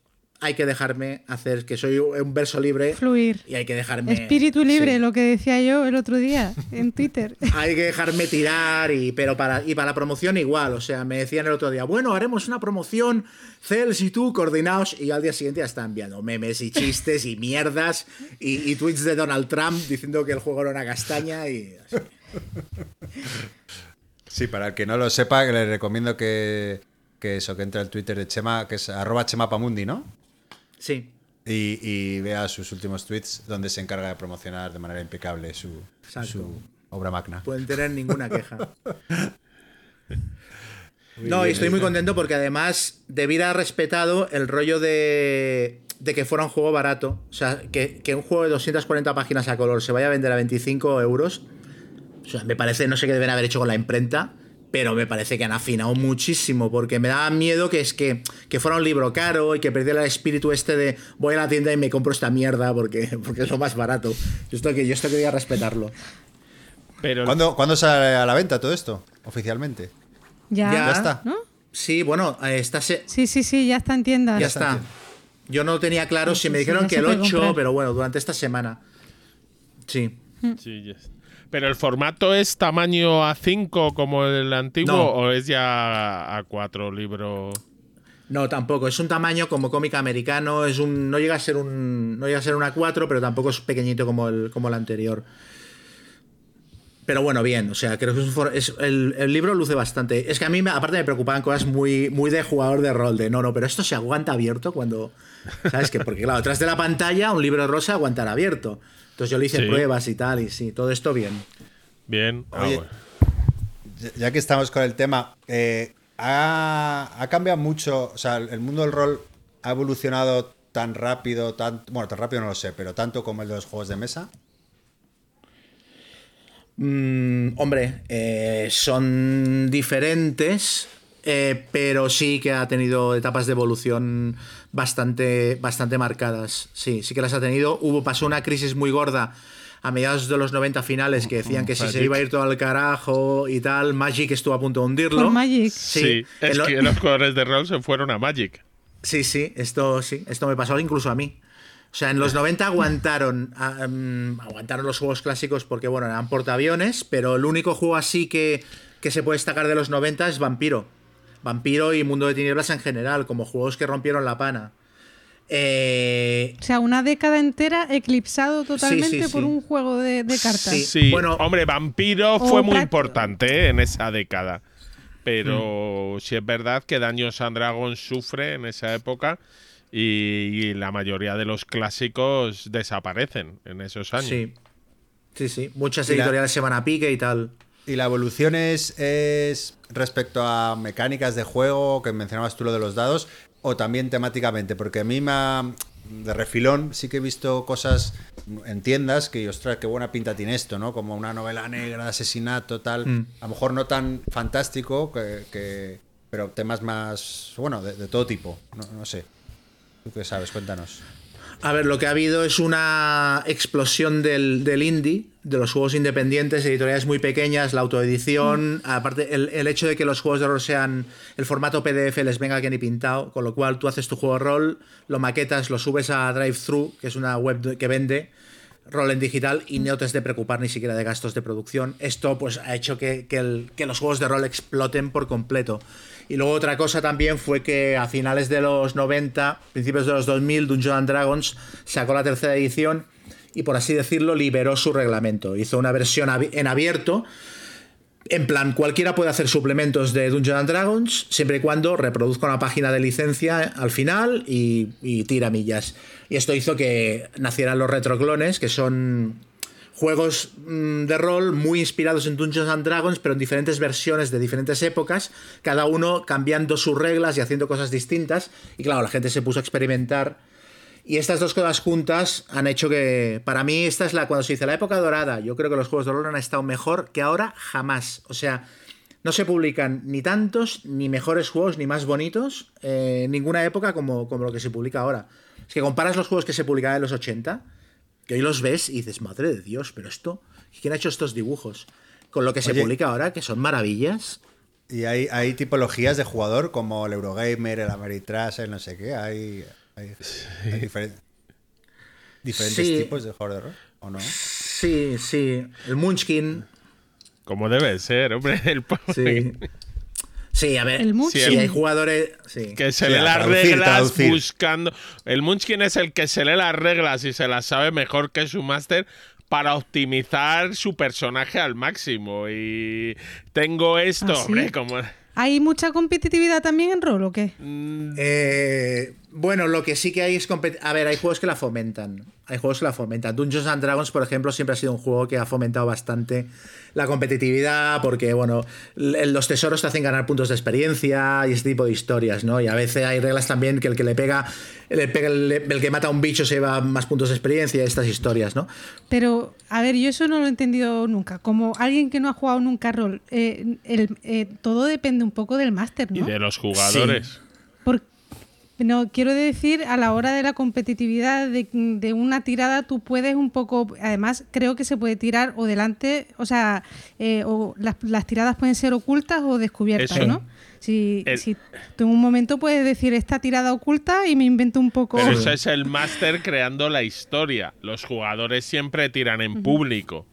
hay que dejarme hacer, que soy un verso libre. Fluir. Y hay que dejarme. Espíritu libre, sí. lo que decía yo el otro día en Twitter. Hay que dejarme tirar y pero para y para la promoción igual, o sea, me decían el otro día, bueno, haremos una promoción, Cels y tú coordinados y al día siguiente ya están enviando memes y chistes y mierdas y, y tweets de Donald Trump diciendo que el juego era una castaña y así. Sí, para el que no lo sepa, le recomiendo que, que eso, que entre al Twitter de Chema, que es arroba chemapamundi, ¿no? Sí. Y, y vea sus últimos tweets donde se encarga de promocionar de manera impecable su, su obra magna. pueden tener ninguna queja. No, y estoy muy contento porque además Debir ha respetado el rollo de, de que fuera un juego barato. O sea, que, que un juego de 240 páginas a color se vaya a vender a 25 euros. O sea, me parece, no sé qué deben haber hecho con la imprenta, pero me parece que han afinado muchísimo porque me daba miedo que es que, que fuera un libro caro y que perdiera el espíritu este de voy a la tienda y me compro esta mierda porque, porque es lo más barato. Yo esto, que, yo esto quería respetarlo. Pero ¿Cuándo, cuándo sale a la venta todo esto? Oficialmente. Ya, Ya está. ¿no? Sí, bueno, eh, está se- Sí, sí, sí, ya está en tiendas. ya está, está. Yo no tenía claro Sí, si me sí, dijeron ya que el puede 8, comprar. pero bueno, durante esta semana. Sí. Sí, yes. Pero el formato es tamaño A5 como el antiguo No. o es ya A4 libro. No, tampoco. Es un tamaño como cómic americano. Es un. No llega a ser un. No llega a ser una 4, pero tampoco es pequeñito como el, como el anterior. Pero bueno, bien. O sea, creo que es un for- es- el, el libro luce bastante. Es que a mí, me- aparte, me preocupaban cosas muy, muy de jugador de rol. De no, no, pero esto se aguanta abierto cuando. ¿Sabes qué? Porque, claro, detrás de la pantalla, un libro rosa aguantará abierto. Entonces yo le hice Sí. pruebas y tal. Y sí, todo esto bien. Bien. Ah, Oye, bueno. Ya que estamos con el tema, eh, ha, ha cambiado mucho, o sea, el mundo del rol ha evolucionado tan rápido, tan, bueno, tan rápido no lo sé, pero tanto como el de los juegos de mesa. Mm, hombre, eh, son diferentes, eh, pero sí que ha tenido etapas de evolución bastante, bastante marcadas. Sí, sí que las ha tenido. Hubo, pasó una crisis muy gorda a mediados de los 90 finales que decían que si se iba a ir todo al carajo y tal, Magic estuvo a punto de hundirlo. Por Magic. Sí, sí, es lo- que los jugadores de rol se fueron a Magic. Sí, sí, esto sí, esto me pasó incluso a mí. O sea, en los 90 aguantaron, mm, aguantaron los juegos clásicos porque, bueno, eran portaaviones, pero el único juego así que, que se puede destacar de los 90 es Vampiro. Vampiro y Mundo de Tinieblas en general, como juegos que rompieron la pana. Eh, O sea, una década entera eclipsado totalmente sí, sí. por un juego de, de cartas. Sí. Sí, Bueno- hombre, Vampiro fue muy importante ¿eh? en esa década. Pero Mm. sí es verdad que Daños and Dragons sufre en esa época y, y la mayoría de los clásicos desaparecen en esos años. sí. Sí, sí. Muchas la- editoriales se van a pique y tal. ¿Y la evolución es, es respecto a mecánicas de juego, que mencionabas tú lo de los dados, o también temáticamente? Porque a mí me ha- de refilón sí que he visto cosas en tiendas que, ostras, qué buena pinta tiene esto, ¿no? Como una novela negra de asesinato, tal. Mm. A lo mejor no tan fantástico, que, que- pero temas más, bueno, de, de todo tipo. No, no sé. ¿Tú qué sabes? Cuéntanos. A ver, lo que ha habido es una explosión del, del indie, de los juegos independientes, editoriales muy pequeñas, la autoedición, aparte el, el hecho de que los juegos de rol sean el formato PDF les venga que ni pintado, con lo cual tú haces tu juego de rol, lo maquetas, lo subes a DriveThru, que es una web que vende rol en digital y no te has de preocupar ni siquiera de gastos de producción. Esto pues ha hecho que, que el- que los juegos de rol exploten por completo. Y luego otra cosa también fue que a finales de los 90, principios de los 2000, Dungeons and Dragons sacó la tercera edición y por así decirlo liberó su reglamento. Hizo una versión en abierto en plan, cualquiera puede hacer suplementos de Dungeons and Dragons siempre y cuando reproduzca una página de licencia al final y, y tira millas. Y esto hizo que nacieran los retroclones, que son juegos mm, de rol muy inspirados en Dungeons and Dragons, pero en diferentes versiones de diferentes épocas, cada uno cambiando sus reglas y haciendo cosas distintas. Y claro, la gente se puso a experimentar. Y estas dos cosas juntas han hecho que, para mí, esta es la, cuando se dice la época dorada, yo creo que los juegos de rol han estado mejor que ahora jamás. O sea, no se publican ni tantos, ni mejores juegos, ni más bonitos eh, en ninguna época como, como lo que se publica ahora. Es que comparas los juegos que se publicaban en los 80, que hoy los ves y dices, madre de Dios, pero esto, ¿quién ha hecho estos dibujos? Con lo que se publica ahora, que son maravillas. Y hay, hay tipologías de jugador como el Eurogamer, el Ameritrash, el no sé qué. Hay, hay, hay diferen- diferentes Sí. tipos de rol, ¿o no? Sí, sí. El Munchkin. Como debe ser, hombre. El pobre. Sí. Sí, a ver. El sí, Munchkin. hay jugadores. Sí. Que se Sí, lee a las traducir, reglas traducir. buscando. El Munchkin es el que se lee las reglas y se las sabe mejor que su máster para optimizar su personaje al máximo. Y tengo esto, ¿Ah, sí? hombre, como. ¿Hay mucha competitividad también en rol o qué? Mm, Eh, bueno, lo que sí que hay es compet- A ver, hay juegos que la fomentan. Hay juegos que la fomentan. Dungeons and Dragons, por ejemplo, siempre ha sido un juego que ha fomentado bastante la competitividad, porque, bueno, los tesoros te hacen ganar puntos de experiencia y este tipo de historias, ¿no? Y a veces hay reglas también que el que le pega, le pega el, el que mata a un bicho se lleva más puntos de experiencia y estas historias, ¿no? Pero, a ver, yo eso no lo he entendido nunca. Como alguien que no ha jugado nunca rol, eh, el- eh, todo depende un poco del máster, y ¿no? de los jugadores. No, quiero decir, a la hora de la competitividad de, de una tirada, tú puedes un poco, además creo que se puede tirar o delante, o sea, eh, o las, las tiradas pueden ser ocultas o descubiertas, Eso. ¿no? Si, El- si tú en un momento puedes decir esta tirada oculta y me invento un poco... Pero eso es el máster creando la historia. Los jugadores siempre tiran en público.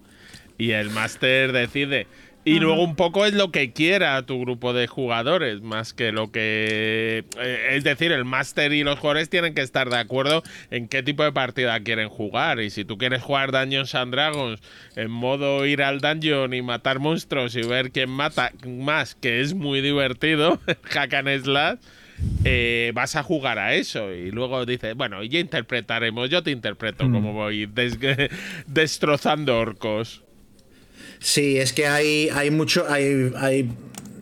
Y el máster decide. Y luego un poco es lo que quiera tu grupo de jugadores, más que lo que... eh, es decir, el máster y los jugadores tienen que estar de acuerdo en qué tipo de partida quieren jugar. Y si tú quieres jugar Dungeons and Dragons en modo ir al dungeon y matar monstruos y ver quién mata más, que es muy divertido, hack and slash, eh, vas a jugar a eso y luego dices, bueno, y ya interpretaremos, yo te interpreto cómo voy des- destrozando orcos. Sí, es que hay, hay mucho. Hay, hay.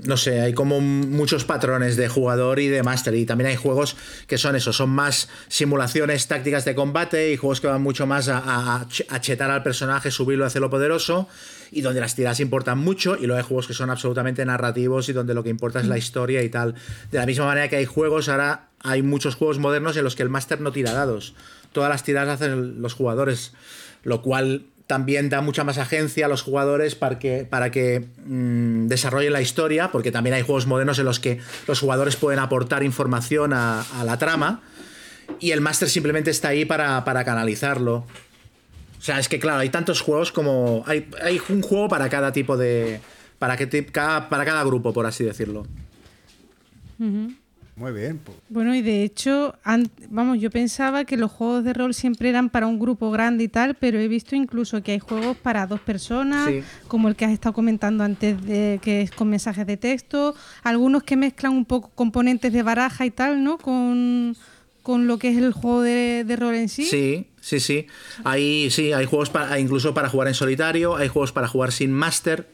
No sé, hay como muchos patrones de jugador y de máster. Y también hay juegos que son eso, son más simulaciones tácticas de combate y juegos que van mucho más a, a- a ch- a chetar al personaje, subirlo, hacerlo poderoso. Y donde las tiradas importan mucho. Y luego hay juegos que son absolutamente narrativos y donde lo que importa es la historia y tal. De la misma manera que hay juegos, ahora hay muchos juegos modernos en los que el máster no tira dados. Todas las tiradas hacen los jugadores. Lo cual también da mucha más agencia a los jugadores para que, para que mm, desarrollen la historia, porque también hay juegos modernos en los que los jugadores pueden aportar información a, la trama y el máster simplemente está ahí para, para canalizarlo. O sea, es que claro, hay tantos juegos como... Hay, hay un juego para cada tipo de... Para, para cada grupo, por así decirlo. Muy bien. pues, Bueno, y de hecho, vamos, yo pensaba que los juegos de rol siempre eran para un grupo grande y tal, pero he visto incluso que hay juegos para dos personas, Sí. como el que has estado comentando antes, de, que es con mensajes de texto, algunos que mezclan un poco componentes de baraja y tal, ¿no? Con, con lo que es el juego de, de rol en sí. Sí, sí, sí. Hay, sí, hay juegos para, incluso para jugar en solitario, hay juegos para jugar sin máster,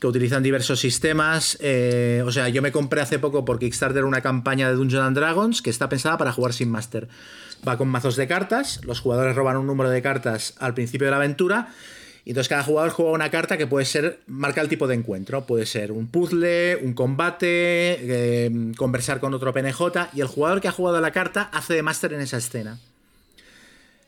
que utilizan diversos sistemas. eh, o sea, yo me compré hace poco por Kickstarter una campaña de Dungeons and Dragons que está pensada para jugar sin máster. Va con mazos de cartas, los jugadores roban un número de cartas al principio de la aventura. Y entonces cada jugador juega una carta que puede ser, marca el tipo de encuentro. Puede ser un puzzle, un combate, eh, conversar con otro PNJ. Y el jugador que ha jugado la carta hace de máster en esa escena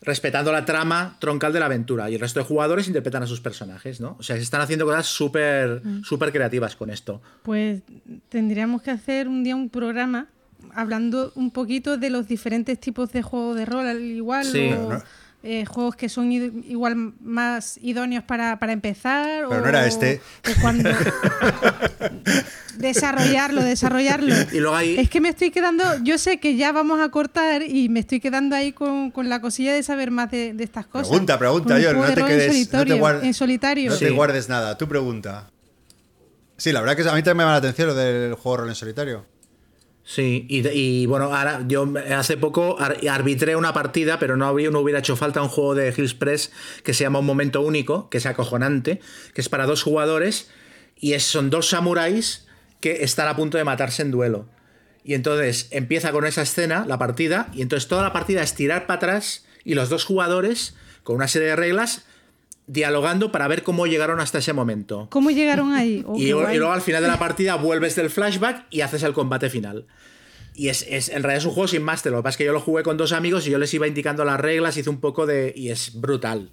respetando la trama troncal de la aventura. Y el resto de jugadores interpretan a sus personajes, ¿no? O sea, se están haciendo cosas súper súper creativas con esto. Pues tendríamos que hacer un día un programa hablando un poquito de los diferentes tipos de juegos de rol, al igual, Sí. o Pero eh, juegos que son id- igual más idóneos para, para empezar. Pero o, no era este. o cuando desarrollarlo, desarrollarlo. Y luego hay- Es que me estoy quedando, yo sé que ya vamos a cortar y me estoy quedando ahí con, con la cosilla de saber más de, de estas cosas. Pregunta, pregunta, juego no te en quedes- no te en solitario. No Sí. te guardes nada, tu pregunta. Sí, la verdad que a mí también me llama la atención lo del juego rol en solitario. Sí, y, y, bueno, ahora yo hace poco ar- arbitré una partida, pero no, habría, no hubiera hecho falta un juego de Hills Press que se llama Un Momento Único, que es acojonante, que es para dos jugadores y es, son dos samuráis que están a punto de matarse en duelo. Y entonces empieza con esa escena, la partida, y entonces toda la partida es tirar para atrás y los dos jugadores, con una serie de reglas, dialogando para ver cómo llegaron hasta ese momento. ¿Cómo llegaron ahí? Oh, Y, luego al final de la partida vuelves del flashback y haces el combate final. Y es, es- en realidad es un juego sin máster. Lo que pasa es que yo lo jugué con dos amigos y yo les iba indicando las reglas, hice un poco de. y es brutal.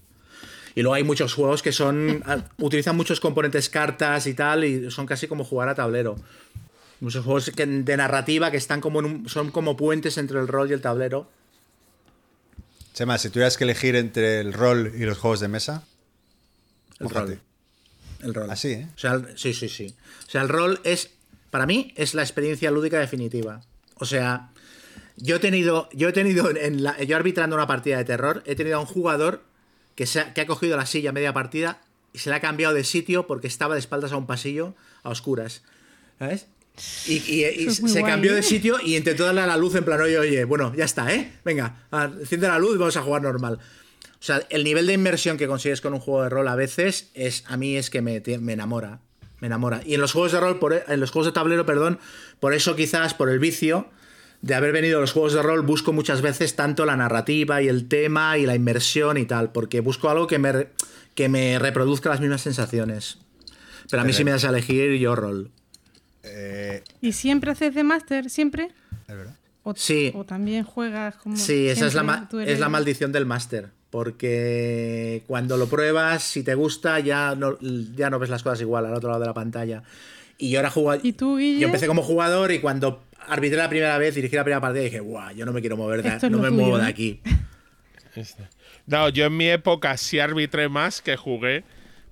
Y luego hay muchos juegos que son. ah, utilizan muchos componentes cartas y tal, y son casi como jugar a tablero. Muchos juegos que- de narrativa que están como en un- son como puentes entre el rol y el tablero. Chema, si tuvieras que elegir entre el rol y los juegos de mesa, El rol. El rol. Así, ¿eh? O sea, el- sí, sí, sí. O sea, el rol es, para mí, es la experiencia lúdica definitiva. O sea, yo he tenido, yo he tenido en la, yo arbitrando una partida de terror, he tenido a un jugador que, se ha, que ha cogido la silla a media partida y se le ha cambiado de sitio porque estaba de espaldas a un pasillo a oscuras. ¿Sabes? Y, y- se guay, cambió ¿eh? de sitio y intentó darle a la luz en plan, oye, oye, bueno, ya está, ¿eh? Venga, a- enciende la luz y vamos a jugar normal. O sea, el nivel de inmersión que consigues con un juego de rol a veces es a mí es que me, me enamora. Me enamora. Y en los juegos de rol, por, e- en los juegos de tablero, perdón, por eso quizás, por el vicio de haber venido a los juegos de rol, busco muchas veces tanto la narrativa y el tema y la inmersión y tal, porque busco algo que me, que me reproduzca las mismas sensaciones. Pero a mí si me das a elegir, yo rol. Eh, ¿Y siempre haces de máster? ¿Siempre? es verdad. O, Sí. o también juegas como. Sí, esa es la, es la maldición del máster. Porque cuando lo pruebas, si te gusta, ya no, ya no ves las cosas igual al otro lado de la pantalla. Y yo ahora jugué. ¿Y tú, Guille? Yo empecé como jugador y cuando arbitré la primera vez, dirigí la primera partida, dije, guau, yo no me quiero mover, de, no me tuyo, muevo de ¿eh? aquí. Este. No, yo en mi época sí arbitré más que jugué,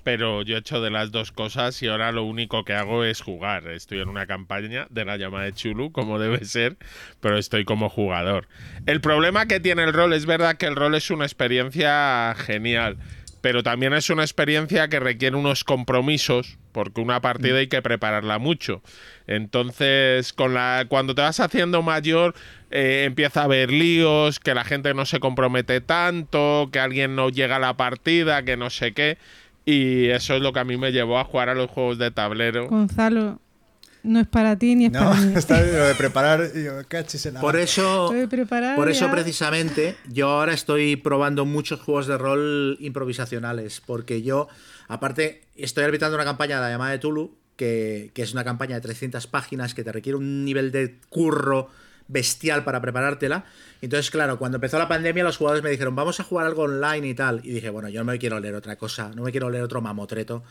pero yo he hecho de las dos cosas y ahora lo único que hago es jugar. Estoy en una campaña de la llama de Chulu, como debe ser, pero estoy como jugador. El problema que tiene el rol es verdad que el rol es una experiencia genial, pero también es una experiencia que requiere unos compromisos, porque una partida hay que prepararla mucho. Entonces, con la, cuando te vas haciendo mayor, eh, empieza a haber líos, que la gente no se compromete tanto, que alguien no llega a la partida, que no sé qué. Y eso es lo que a mí me llevó a jugar a los juegos de tablero. Gonzalo, no es para ti ni es No, para mí. está lo de preparar. y yo, cachis en la Por eso, Lo de preparar por eso ya- precisamente, yo ahora estoy probando muchos juegos de rol improvisacionales. Porque yo, aparte, estoy arbitrando una campaña de la llamada de Tulu, que, que es una campaña de 300 páginas que te requiere un nivel de curro bestial para preparártela. Entonces, claro, cuando empezó la pandemia, los jugadores me dijeron, vamos a jugar algo online y tal. Y dije, bueno, yo no me quiero leer otra cosa, no me quiero leer otro mamotreto.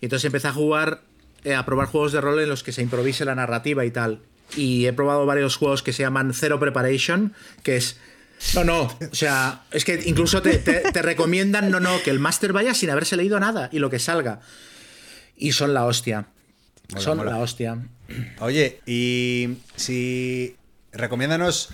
Y entonces empecé a jugar, eh, a probar juegos de rol en los que se improvise la narrativa y tal. Y he probado varios juegos que se llaman Zero Preparation, que es. No, no, o sea, es que incluso te, te- te recomiendan, no, no, que el máster vaya sin haberse leído nada y lo que salga. Y son la hostia. Mola, son mola. la hostia. Oye, y si. Recomiéndanos.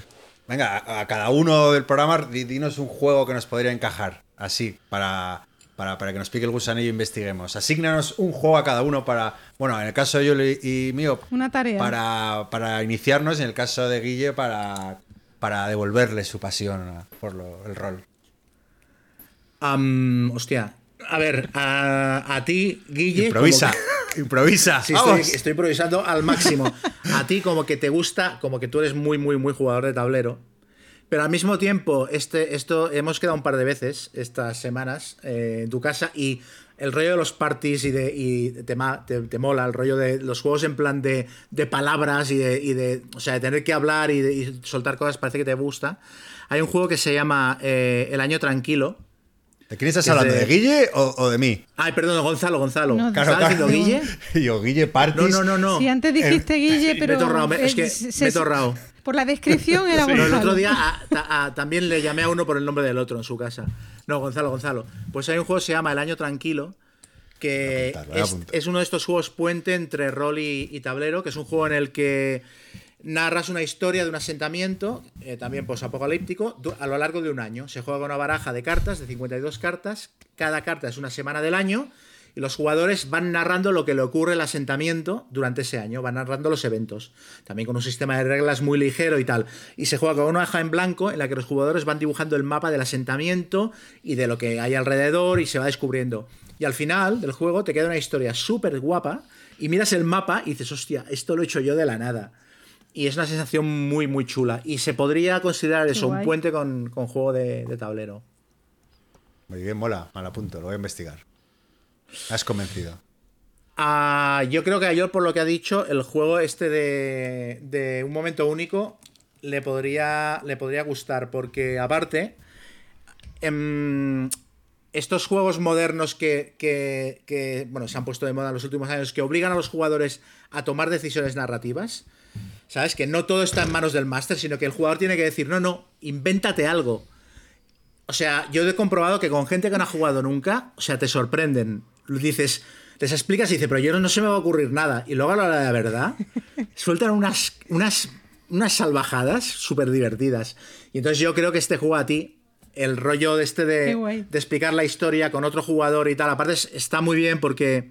Venga, a, a cada uno del programa, di- dinos un juego que nos podría encajar. Así, para, para, para que nos pique el gusanillo e investiguemos. Asígnanos un juego a cada uno para. Bueno, en el caso de yo y, y mío, Una tarea. para, para iniciarnos, y en el caso de Guille, para, para devolverle su pasión por lo- el rol. Hostia. A ver, a, a ti, Guille. Improvisa, como que- improvisa. Sí, estoy, improvisando al máximo. A ti como que te gusta, como que tú eres muy, muy, muy jugador de tablero. Pero al mismo tiempo, este, esto hemos quedado un par de veces estas semanas eh, en tu casa y el rollo de los parties y, de, y te, ma- te- te mola, el rollo de los juegos en plan de, de palabras y de, y de- O sea, de tener que hablar y, de- y soltar cosas, parece que te gusta. Hay un juego que se llama eh, El Año Tranquilo. ¿De quién estás es hablando? de- ¿De Guille o, o de mí? Ay, perdón, Gonzalo, Gonzalo. No, ¿Estás Claro, diciendo claro. Guille? Y yo, Guille No, Partis. no, no, no. Si antes dijiste Guille, pero. me he torrado, me- es eh, que se- me he torrado. Por la descripción era Pero el Gonzalo. otro día a- a- a- también le llamé a uno por el nombre del otro en su casa. No, Gonzalo, Gonzalo. Pues hay un juego que se llama El Año Tranquilo, que apuntar, es, uno de estos juegos puente entre rol y, y tablero, que es un juego en el que narras una historia de un asentamiento, eh, también posapocalíptico, a lo largo de un año. Se juega con una baraja de cartas, de 52 cartas. Cada carta es una semana del año. Y los jugadores van narrando lo que le ocurre al asentamiento durante ese año, van narrando los eventos. También con un sistema de reglas muy ligero y tal. Y se juega con una hoja en blanco en la que los jugadores van dibujando el mapa del asentamiento y de lo que hay alrededor y se va descubriendo. Y al final del juego te queda una historia súper guapa y miras el mapa y dices, hostia, esto lo he hecho yo de la nada. Y es una sensación muy, muy chula. Y se podría considerar eso, un puente con, con juego de, de tablero. Muy bien, mola, mal apunto, lo voy a investigar. Me Has convencido. Ah, yo creo que a Yor, por lo que ha dicho, el juego este de, de un momento único le podría, le podría gustar, porque aparte, em, estos juegos modernos que, que- que, bueno, se han puesto de moda en los últimos años, que obligan a los jugadores a tomar decisiones narrativas, ¿sabes? Que no todo está en manos del máster, sino que el jugador tiene que decir, no, no, invéntate algo. O sea, yo he comprobado que con gente que no ha jugado nunca, o sea, te sorprenden. Dices, les explicas y dices, pero yo no, no se me va a ocurrir nada. Y luego a la hora de la verdad, sueltan unas, unas, unas salvajadas súper divertidas. Y entonces yo creo que este juego a ti, el rollo de este de, de explicar la historia con otro jugador y tal, aparte es- está muy bien porque,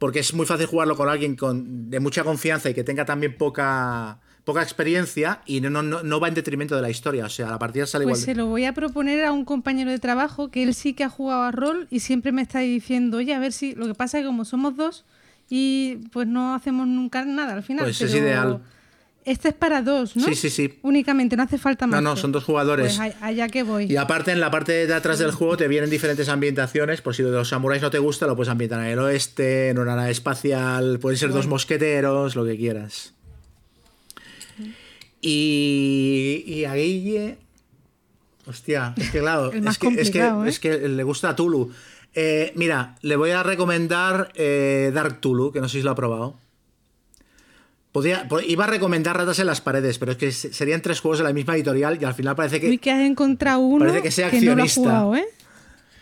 porque es muy fácil jugarlo con alguien con, de mucha confianza y que tenga también poca, poca experiencia y no, no, no va en detrimento de la historia. O sea, la partida sale Pues igual. se lo voy a proponer a un compañero de trabajo que él sí que ha jugado a rol y siempre me está diciendo, oye, a ver si. Lo que pasa es que como somos dos y pues no hacemos nunca nada al final. Pues es pero ideal. Este es para dos, ¿no? Sí, sí, sí. Únicamente, no hace falta No, más. no, son dos jugadores. Pues allá que voy. Y aparte, en la parte de atrás del juego te vienen diferentes ambientaciones. Por si los samuráis no te gusta, lo puedes ambientar en el oeste, en una nave espacial, pueden ser dos mosqueteros, lo que quieras. Y, y a Guille. Hostia, es que claro, es, que, es, que, ¿eh? es que le gusta a Tulu. Eh, mira, le voy a recomendar eh, Dark Tulu, que no sé si lo ha probado. Podría, po- iba a recomendar Ratas en las paredes, pero es que se- serían tres juegos de la misma editorial y al final parece que. Uy, que has encontrado uno Parece que sea no lo ha accionista. jugado, ¿eh?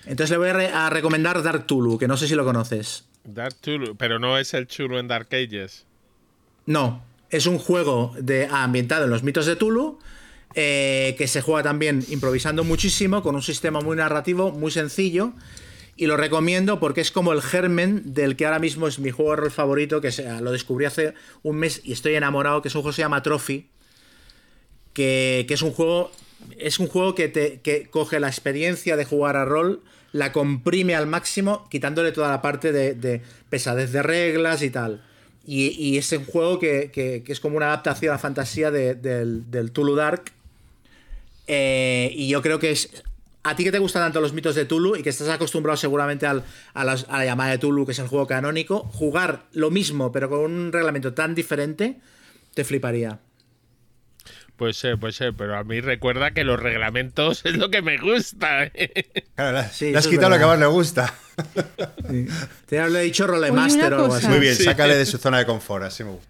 Entonces le voy a, re- a recomendar Dark Tulu, que no sé si lo conoces. Dark Tulu, pero no es el chulo en Dark Ages. No, es un juego de, ah, ambientado en los mitos de Tulu, eh, que se juega también improvisando muchísimo, con un sistema muy narrativo, muy sencillo. Y lo recomiendo porque es como el germen del que ahora mismo es mi juego de rol favorito, que lo descubrí hace un mes y estoy enamorado, que es un juego que se llama Trophy, que, que es un juego es un juego que coge la experiencia de jugar a rol, la comprime al máximo, quitándole toda la parte de, de pesadez de reglas y tal. Y, es un juego que, que- es como una adaptación a la fantasía de- del, del Tulu Dark. Eh, y yo creo que es. A ti que te gustan tanto los mitos de Tulu y que estás acostumbrado seguramente al- a, las- a la llamada de Tulu, que es el juego canónico, jugar lo mismo pero con un reglamento tan diferente, te fliparía. Puede ser, puede ser, pero a mí recuerda que los reglamentos es lo que me gusta. ¿eh? Claro, Sí, le has quitado lo que más le gusta. Te hablo dicho Oye, Rolemaster una o algo así. Muy bien, Sí. sácale de su zona de confort, así me gusta.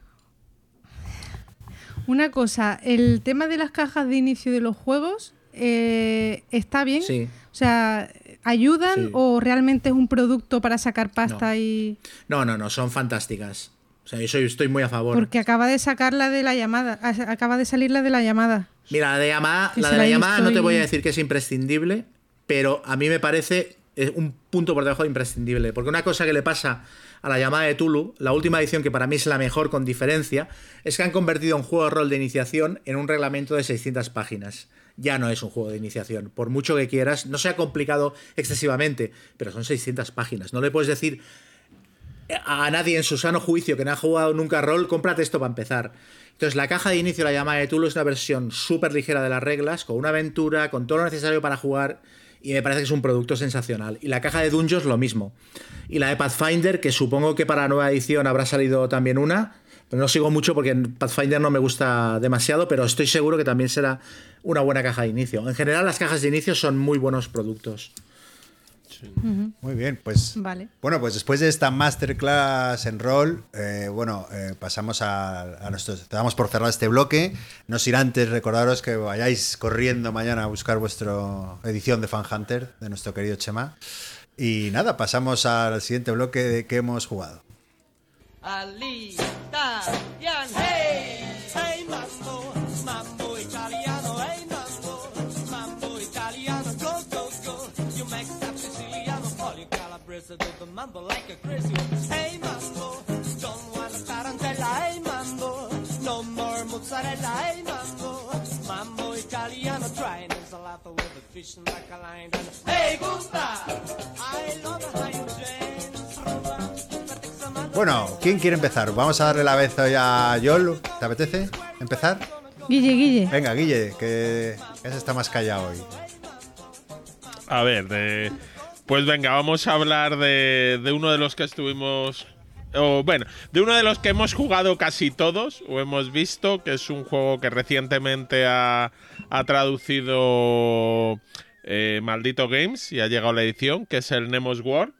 Una cosa, el tema de las cajas de inicio de los juegos eh, está bien. Sí. O sea, ¿ayudan Sí. o realmente es un producto para sacar pasta No. y...? No, no, no, son fantásticas. O sea, yo soy- estoy muy a favor. Porque acaba de sacar la de la llamada, acaba de salir la de la llamada. Mira, la de llamada, la de la llamada no te voy a decir que es imprescindible, pero a mí me parece eh, un punto por debajo de imprescindible. Porque una cosa que le pasa a la llamada de Tulu, la última edición que para mí es la mejor con diferencia, es que han convertido un juego de rol de iniciación en un reglamento de 600 páginas. Ya no es un juego de iniciación. Por mucho que quieras, no sea complicado excesivamente, pero son 600 páginas. No le puedes decir a nadie en su sano juicio que no ha jugado nunca rol, cómprate esto para empezar. Entonces, la caja de inicio, la llamada de Tulu, es una versión súper ligera de las reglas, con una aventura, con todo lo necesario para jugar, y me parece que es un producto sensacional. Y la caja de Dungeons, lo mismo. Y la de Pathfinder, que supongo que para la nueva edición habrá salido también una, no sigo mucho porque en Pathfinder no me gusta demasiado, pero estoy seguro que también será una buena caja de inicio. En general, las cajas de inicio son muy buenos productos. Muy bien, pues. Vale. Bueno, pues después de esta masterclass en rol, eh, bueno, eh, pasamos a, a nuestro. Te damos por cerrar este bloque. No sin antes recordaros que vayáis corriendo mañana a buscar vuestra edición de Fan Hunter de nuestro querido Chema. Y nada, pasamos al siguiente bloque de que hemos jugado. Ali, Italian, hey, hey mambo, mambo italiano, hey mambo, mambo italiano, go, go, go. You make up Siciliano, you Calabrese, do the mambo like a crazy. Hey mambo, don't want a tarantella, hey mambo, no more mozzarella, hey mambo, mambo italiano, trying is a laugh with a fish and like a line. Hey Gusta, Bueno, ¿quién quiere empezar? Vamos a darle la vez hoy a Yol. ¿Te apetece empezar? Guille, Guille. Venga, Guille, que ese está más callado hoy. A ver, de- pues venga, vamos a hablar de, de uno de los que estuvimos. O bueno, de uno de los que hemos jugado casi todos o hemos visto, que es un juego que recientemente ha, ha traducido eh, Maldito Games y ha llegado la edición, que es el Nemos War.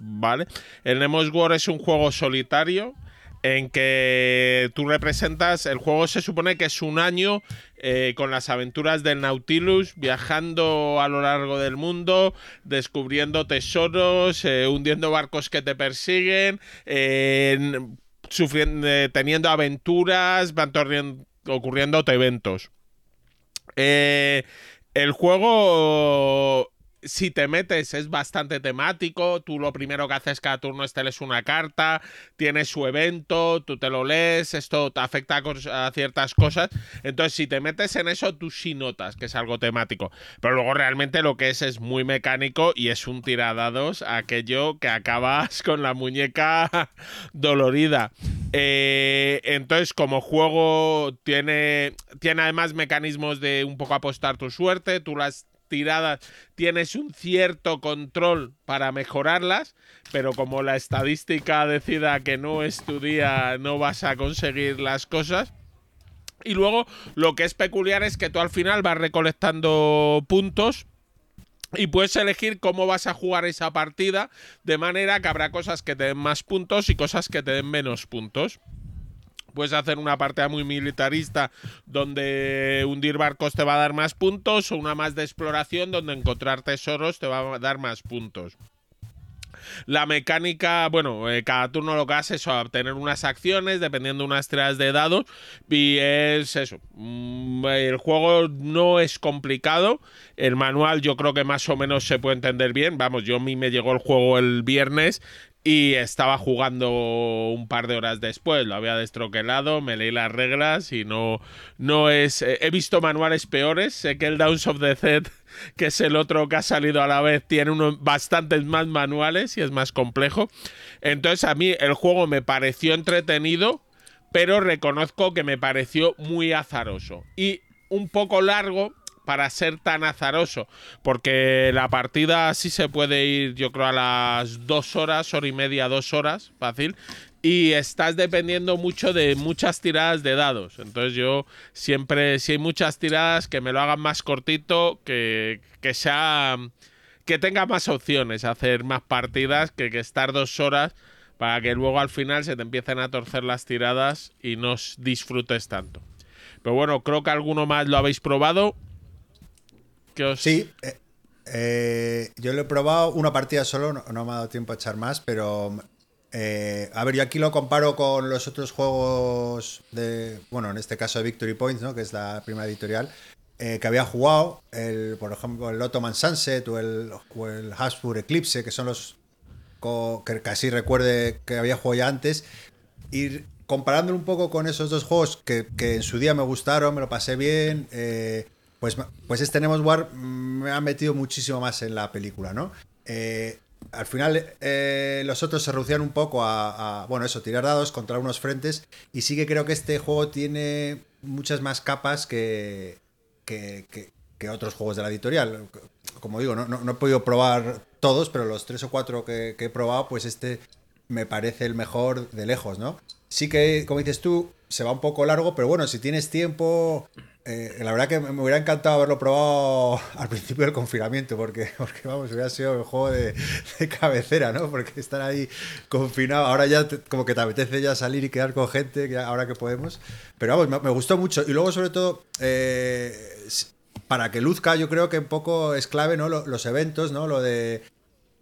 ¿Vale? El Nemos War es un juego solitario en que tú representas, el juego se supone que es un año eh, con las aventuras del Nautilus, viajando a lo largo del mundo, descubriendo tesoros, eh, hundiendo barcos que te persiguen, sufriendo, eh, teniendo aventuras, van ocurriéndote eventos. El juego, si te metes, es bastante temático. Tú lo primero que haces cada turno es te lees una carta, tienes su evento, tú te lo lees, esto te afecta a, ciertas cosas. Entonces, si te metes en eso, tú sí notas que es algo temático. Pero luego realmente lo que es es muy mecánico y es un tiradados aquello que acabas con la muñeca dolorida. Eh, entonces, como juego, tiene, tiene además mecanismos de un poco apostar tu suerte. Tú las tiradas tienes un cierto control para mejorarlas, pero como la estadística decida que no es tu día, no vas a conseguir las cosas. Y luego lo que es peculiar es que tú al final vas recolectando puntos y puedes elegir cómo vas a jugar esa partida, de manera que habrá cosas que te den más puntos y cosas que te den menos puntos. Puedes hacer una partida muy militarista donde hundir barcos te va a dar más puntos o una más de exploración donde encontrar tesoros te va a dar más puntos. La mecánica, bueno, eh, cada turno lo que hace es obtener unas acciones dependiendo de unas tiradas de dados. Y es eso. mm, El juego no es complicado. El manual yo creo que más o menos se puede entender bien. Vamos, yo a mí me llegó el juego el viernes y estaba jugando un par de horas después, lo había destroquelado, me leí las reglas y no, no es... eh, He visto manuales peores, sé que el Downs of the Dead, que es el otro que ha salido a la vez, tiene unos bastantes más manuales y es más complejo. Entonces a mí el juego me pareció entretenido, pero reconozco que me pareció muy azaroso. Y un poco largo para ser tan azaroso, porque la partida sí se puede ir, yo creo, a las dos horas, hora y media, dos horas, fácil, y estás dependiendo mucho de muchas tiradas de dados. Entonces yo siempre, si hay muchas tiradas, que me lo hagan más cortito, que, que sea, que tenga más opciones, hacer más partidas, que, que estar dos horas para que luego al final se te empiecen a torcer las tiradas y no disfrutes tanto. Pero bueno, creo que alguno más lo habéis probado. ¿Qué os... Sí, eh, eh, yo lo he probado una partida solo, no, me ha dado tiempo a echar más, pero eh, a ver, yo aquí lo comparo con los otros juegos de, bueno, en este caso de Victory Points, ¿no? que es la primera editorial, que había jugado, por ejemplo, el Ottoman Sunset o el, o Eclipse, que son los que casi recuerde que había jugado ya antes, ir comparándolo un poco con esos dos juegos que, que en su día me gustaron, me lo pasé bien, eh, pues, pues este Nemos War me ha metido muchísimo más en la película, ¿no? Eh, al final eh, los otros se reducían un poco a, bueno, eso, tirar dados contra unos frentes y sí que creo que este juego tiene muchas más capas que, que, otros juegos de la editorial. Como digo, no, no- no he podido probar todos, pero los tres o cuatro que, que he probado, pues este me parece el mejor de lejos, ¿no? Sí que, como dices tú, se va un poco largo, pero bueno, si tienes tiempo, eh, la verdad que me hubiera encantado haberlo probado al principio del confinamiento, porque, porque vamos, hubiera sido el juego de, de cabecera, ¿no? Porque estar ahí confinado, ahora ya como que te apetece ya salir y quedar con gente, que ahora que podemos. Pero vamos, me, gustó mucho. Y luego, sobre todo, eh, para que luzca, yo creo que un poco es clave, ¿no? Lo- los eventos, ¿no? Lo de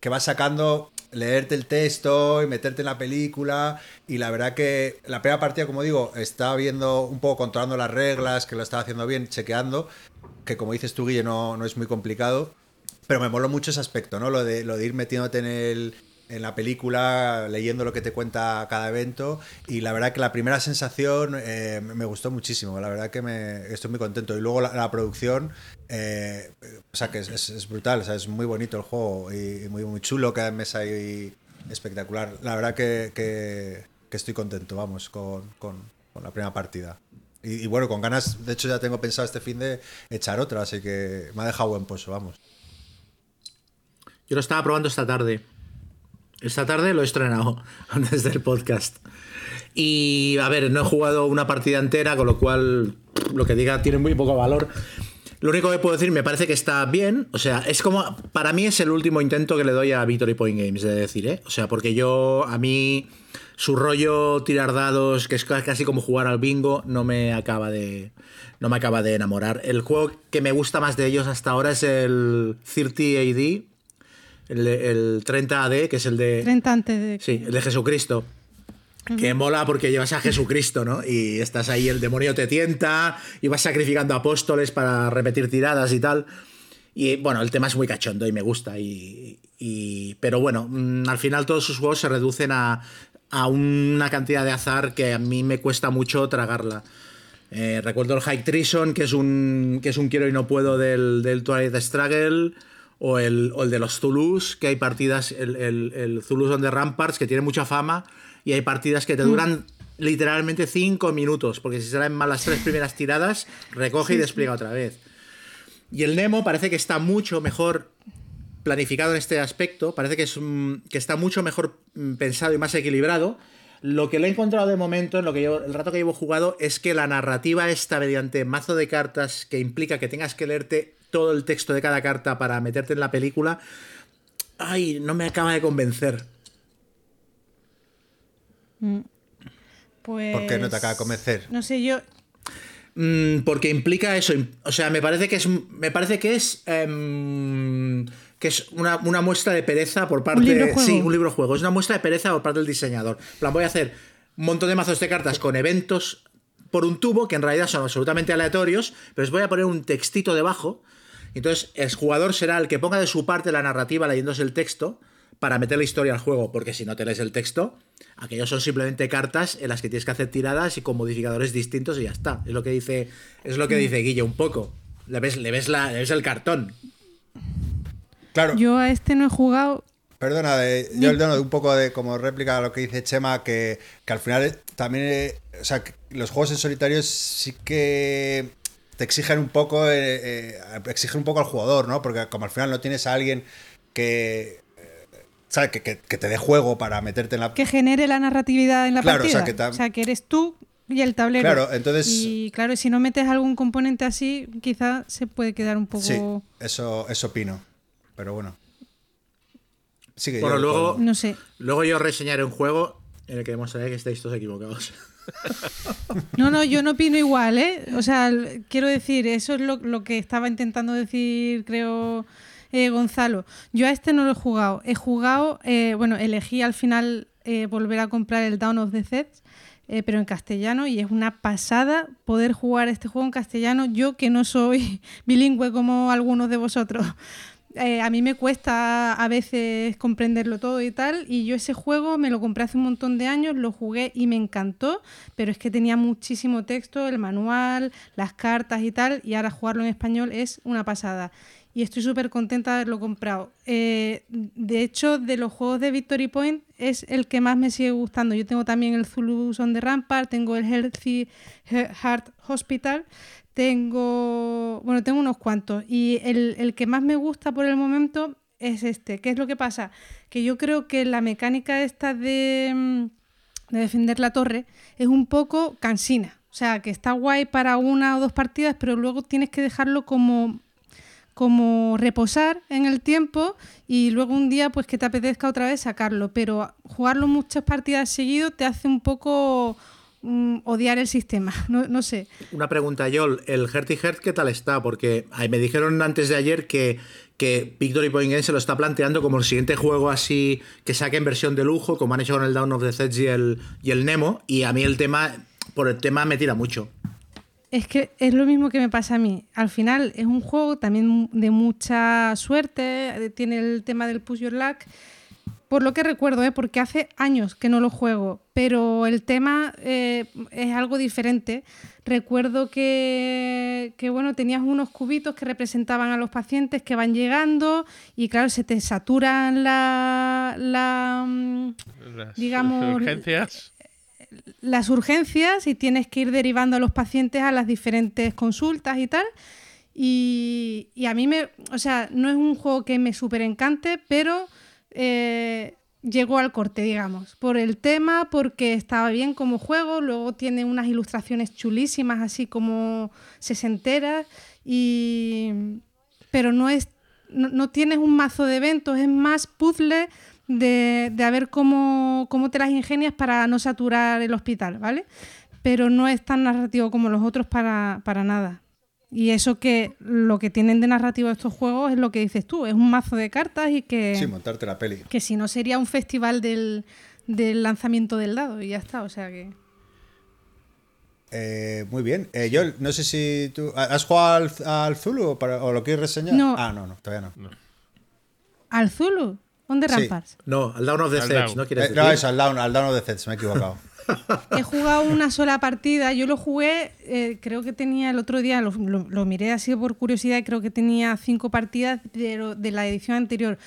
que vas sacando, leerte el texto y meterte en la película. Y la verdad que la primera partida, como digo, estaba viendo un poco controlando las reglas, que lo estaba haciendo bien, chequeando, que como dices tú, Guille, no, no es muy complicado. Pero me moló mucho ese aspecto, ¿no? Lo de, lo de ir metiéndote en, el, en la película, leyendo lo que te cuenta cada evento. Y la verdad que la primera sensación eh, me gustó muchísimo. La verdad que me, estoy muy contento. Y luego la, producción, eh, o sea, que es, brutal. O sea, es muy bonito el juego y, muy, muy chulo. Cada mesa ahí espectacular. La verdad que, que- estoy contento, vamos, con, con- con la primera partida. Y, y bueno, con ganas, de hecho ya tengo pensado este fin de echar otra, así que me ha dejado buen pozo, vamos. Yo lo estaba probando esta tarde. Esta tarde lo he estrenado antes del podcast. Y a ver, no he jugado una partida entera, con lo cual lo que diga tiene muy poco valor. Lo único que puedo decir, me parece que está bien. O sea, es como. Para mí es el último intento que le doy a Victory Point Games, de decir, ¿eh? O sea, porque yo. A mí. Su rollo tirar dados, que es casi como jugar al bingo, no me acaba de. No me acaba de enamorar. El juego que me gusta más de ellos hasta ahora es el 30 AD, el, el 30 AD, que es el de. 30 antes de... Sí, el de Jesucristo. Que mola porque llevas a Jesucristo, ¿no? Y estás ahí, el demonio te tienta, y vas sacrificando apóstoles para repetir tiradas y tal. Y bueno, el tema es muy cachondo y me gusta. Y, y- pero bueno, mm, al final todos sus juegos se reducen a, a una cantidad de azar que a mí me cuesta mucho tragarla. Eh, recuerdo el High Treason, que es un, que es un quiero y no puedo del, del Twilight Struggle, o el, o el de los Zulus, que hay partidas, el, el, el Zulus on the Ramparts, que tiene mucha fama, y hay partidas que te duran literalmente 5 minutos, porque si salen mal las tres primeras tiradas, recoge y despliega otra vez. Y el Nemo parece que está mucho mejor planificado en este aspecto, parece que, es que está mucho mejor mm, pensado y más equilibrado, Lo que le he encontrado de momento, en lo que el rato que llevo jugado, es que la narrativa está mediante mazo de cartas que implica que tengas que leerte todo el texto de cada carta para meterte en la película. Ay, no me acaba de convencer. Pues, ¿Por qué no te acaba de convencer? No sé, yo. Mm, porque implica eso. O sea, me parece que es. Me parece que es. em, que es una, una muestra de pereza por parte. libro juego. Sí, un libro juego. Es una muestra de pereza por parte del diseñador. En plan, voy a hacer un montón de mazos de cartas con eventos por un tubo que en realidad son absolutamente aleatorios, pero les voy a poner un textito debajo. Entonces, el jugador será el que ponga de su parte la narrativa leyéndose el texto para meter la historia al juego, porque si no te lees el texto, aquellos son simplemente cartas en las que tienes que hacer tiradas y con modificadores distintos y ya está. Es lo que dice, es lo que Mm. dice Guille un poco. Le ves, le ves, la, le ves el cartón. Claro, Yo a este no he jugado. Perdona, de- yo le doy un poco de como réplica a lo que dice Chema, que, que al final eh, también, eh, o sea, que los juegos en solitario sí que te exigen un poco, eh, eh, exigen un poco al jugador, ¿no? Porque como al final no tienes a alguien que, eh, ¿sabes? Que, que- que te dé juego para meterte en la... Que genere la narratividad en la Claro, o partida. sea, que tam- eres tú y el tablero. Claro, entonces- Y claro, si no metes algún componente así, quizás se puede quedar un poco. Sí, eso, eso opino. Pero bueno. Sigue Bueno, yo luego- No sé. Luego yo reseñaré un juego en el que demostraré que estáis todos equivocados. No, no, yo no opino igual, ¿eh? O sea, quiero decir, eso es lo, lo que estaba intentando decir, creo, eh, Gonzalo. Yo a este no lo he jugado. He jugado, eh, bueno, elegí al final eh, volver a comprar el Down of the Sets, eh, pero en castellano, y es una pasada poder jugar este juego en castellano. Yo que no soy bilingüe como algunos de vosotros. Eh, a mí me cuesta a veces comprenderlo todo y tal, y yo ese juego me lo compré hace un montón de años, lo jugué y me encantó, pero es que tenía muchísimo texto, el manual, las cartas y tal, y ahora jugarlo en español es una pasada. Y estoy súper contenta de haberlo comprado. Eh, de hecho, de los juegos de Victory Point es el que más me sigue gustando. Yo tengo también el Zulu on the Rampart, tengo el Healthy Heart Hospital, tengo, bueno, tengo unos cuantos. Y el, el que más me gusta por el momento es este. ¿Qué es lo que pasa? Que yo creo que la mecánica esta de, mm, de defender la torre es un poco cansina. O sea, que está guay para una o dos partidas, pero luego tienes que dejarlo como como reposar en el tiempo y luego un día pues que te apetezca otra vez sacarlo, pero jugarlo muchas partidas seguido te hace un poco mm, odiar el sistema, no, no sé. Una pregunta, Yol. ¿El Herty Heart qué tal está? Porque me dijeron antes de ayer que, que Victory Point Game se lo está planteando como el siguiente juego así que saque en versión de lujo, como han hecho con el Down of the Sets y el, y el Nemo. Y a mí el tema, por el tema me tira mucho. Es que es lo mismo que me pasa a mí. Al final es un juego también de mucha suerte, tiene el tema del push your luck. Por lo que recuerdo, ¿eh? porque hace años que no lo juego, pero el tema eh, es algo diferente. Recuerdo que, que, bueno, tenías unos cubitos que representaban a los pacientes que van llegando y claro, se te saturan la, la, mm, Las digamos, urgencias. las urgencias y tienes que ir derivando a los pacientes a las diferentes consultas y tal. Y, y a mí me, o sea, no es un juego que me súper encante, pero eh, llegó al corte, digamos, por el tema, porque estaba bien como juego, luego tiene unas ilustraciones chulísimas, así como sesenteras, y pero no es, no, no tienes un mazo de eventos, es más puzzle de, de a ver cómo, cómo te las ingenias para no saturar el hospital, ¿vale? Pero no es tan narrativo como los otros para, para nada. Y eso que lo que tienen de narrativo estos juegos es lo que dices tú, es un mazo de cartas y que, Sí, montarte la peli. que si no sería un festival del, del lanzamiento del dado y ya está, o sea que... Eh, muy bien. Eh, yo no sé si tú. ¿Has jugado al, al Zulu o, para- o lo quieres reseñar? No. Ah, no, no, todavía no. ¿Al Zulu? ¿On the Sí. Ramparts? No, al Down of the Sets. ¿no quieres Eh, decir? no, eso, al down, al down of the Zeds, me he equivocado. He jugado una sola partida, yo lo jugué, eh, creo que tenía el otro día, lo, lo- miré así por curiosidad, creo que tenía cinco partidas pero de la edición anterior.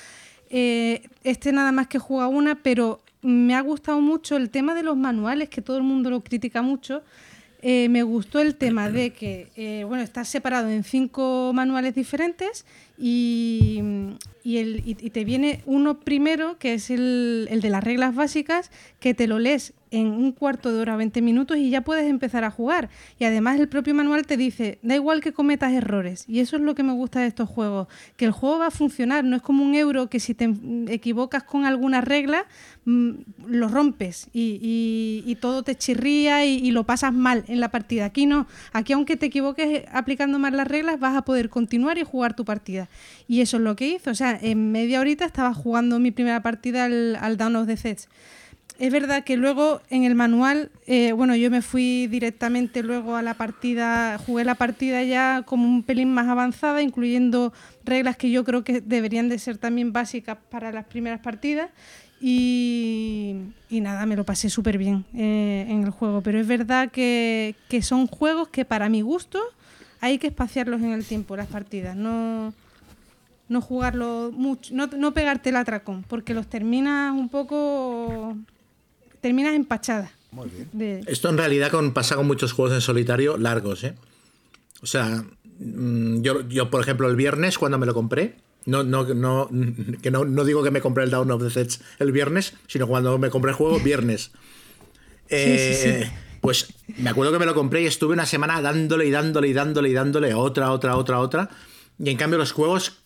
Eh, este nada más que he jugado una, pero me ha gustado mucho el tema de los manuales, que todo el mundo lo critica mucho. Eh, me gustó el tema de que, bueno, está separado en cinco manuales diferentes y, y el, y, te viene uno primero, que es el, el de las reglas básicas, que te lo lees en un cuarto de hora, 20 minutos y ya puedes empezar a jugar. Y además el propio manual te dice, da igual que cometas errores. Y eso es lo que me gusta de estos juegos, que el juego va a funcionar, no es como un euro que si te equivocas con alguna regla, mm, lo rompes y, y- y todo te chirría y lo pasas mal en la partida. Aquí no, aquí aunque te equivoques aplicando mal las reglas, vas a poder continuar y jugar tu partida. Y eso es lo que hizo. O sea, en media horita estaba jugando mi primera partida al, al Down of the Sets. Es verdad que luego en el manual, eh, bueno, yo me fui directamente luego a la partida, jugué la partida ya como un pelín más avanzada, incluyendo reglas que yo creo que deberían de ser también básicas para las primeras partidas. Y, nada, me lo pasé súper bien eh, en el juego. Pero es verdad que, que son juegos que para mi gusto hay que espaciarlos en el tiempo, las partidas. No, no jugarlo mucho, no, no pegarte el atracón, porque los terminas un poco. terminas empachada. Muy bien. De- Esto en realidad con, pasa con muchos juegos en solitario largos, ¿eh? O sea, mm, yo, yo, por ejemplo, el viernes cuando me lo compré, no, no, no, que no, no digo que me compré el Down of the Sets el viernes, sino cuando me compré el juego viernes. Eh, Pues me acuerdo que me lo compré y estuve una semana dándole y dándole y dándole y dándole otra, otra, otra, otra. Y en cambio los juegos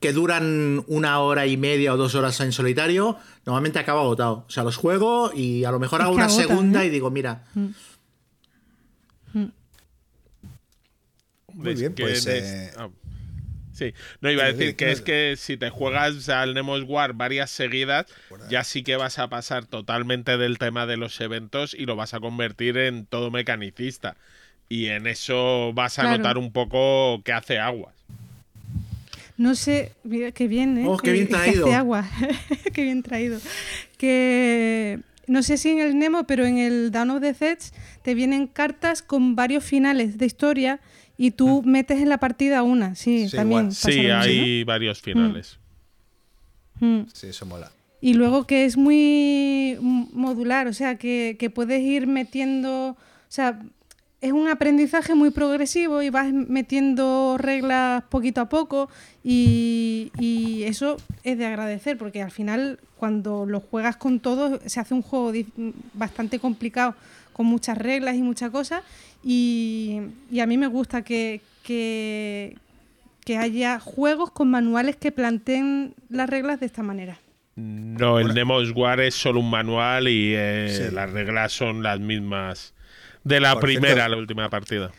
que duran una hora y media o dos horas en solitario, normalmente acabo agotado. O sea, los juego y a lo mejor Es hago que una agotan, segunda ¿eh? y digo, mira, Muy Es bien, pues, es- eh, ah, Sí, no iba a Eh, decir eh, que es que si te juegas al Nemos War varias seguidas, ya sí que vas a pasar totalmente del tema de los eventos y lo vas a convertir en todo mecanicista. Y en eso vas a Claro. notar un poco que hace aguas. No sé, mira, qué bien, ¿eh? Oh, qué bien Que- que traído. hace agua. qué bien traído. Que no sé si en el Nemo, pero en el Down of the Sets te vienen cartas con varios finales de historia y tú metes en la partida una. Sí, Sí, también. Sí, hay varios finales. ¿no? Mm. sí, eso mola. Y luego que es muy modular, o sea, que, que puedes ir metiendo, o sea, es un aprendizaje muy progresivo y vas metiendo reglas poquito a poco y, y eso es de agradecer porque al final cuando lo juegas con todos se hace un juego bastante complicado con muchas reglas y muchas cosas y, y a mí me gusta que, que, que haya juegos con manuales que planteen las reglas de esta manera. No, el Nemos War es solo un manual y eh, Sí. las reglas son las mismas de la Por primera cierto- a la última partida.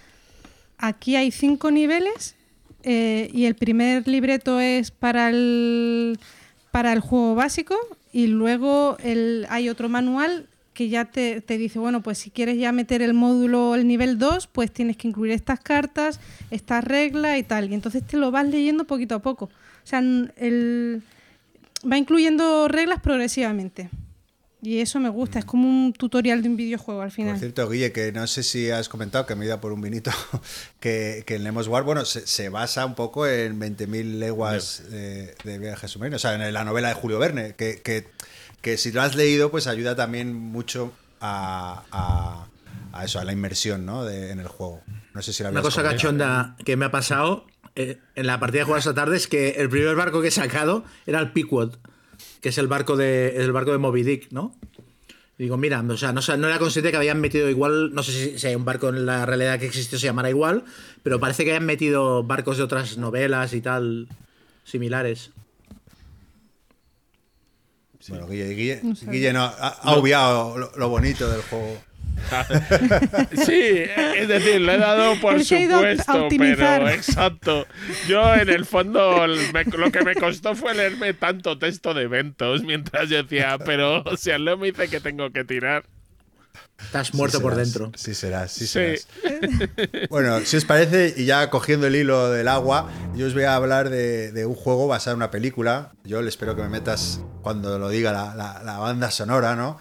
Aquí hay cinco niveles eh, y el primer libreto es para el, para el juego básico y luego el, hay otro manual que ya te, te dice, bueno, pues si quieres ya meter el módulo, el nivel 2, pues tienes que incluir estas cartas, estas reglas y tal. Y entonces te lo vas leyendo poquito a poco. O sea, el, va incluyendo reglas progresivamente. Y eso me gusta, es como un tutorial de un videojuego al final. Por cierto, Guille, que no sé si has comentado que me he ido a por un vinito, que, que el Nemos War, bueno, se, se basa un poco en 20.000 leguas de, de viaje submarino, o sea, en la novela de Julio Verne, que, que, que si lo has leído, pues ayuda también mucho a, a, a eso, a la inmersión, ¿no? De- en el juego. No sé si lo Una cosa comentado. cachonda que me ha pasado eh, en la partida de jugar esta tarde es que el primer barco que he sacado era el Pequod, que es el barco de, el barco de Moby Dick, ¿no? Y digo, mira, o sea, no, no era consciente que habían metido igual, no sé si, si hay un barco en la realidad que existió se llamará igual, pero parece que hayan metido barcos de otras novelas y tal, similares. Bueno, Guille, Guille, No. Guille no, ha, ha obviado lo, lo bonito del juego. Sí, es decir, le he dado por Él se ha ido a supuesto, pero exacto. Yo en el fondo el- me- lo que me costó fue leerme tanto texto de eventos mientras yo decía, pero si al Leo me dice que tengo que tirar. Estás muerto Sí por serás, dentro. Sí serás, sí, Sí. serás. Bueno, si os parece, y ya cogiendo el hilo del agua, yo os voy a hablar de, de un juego basado en una película. Yo le espero que me metas cuando lo diga la, la- la banda sonora, ¿no?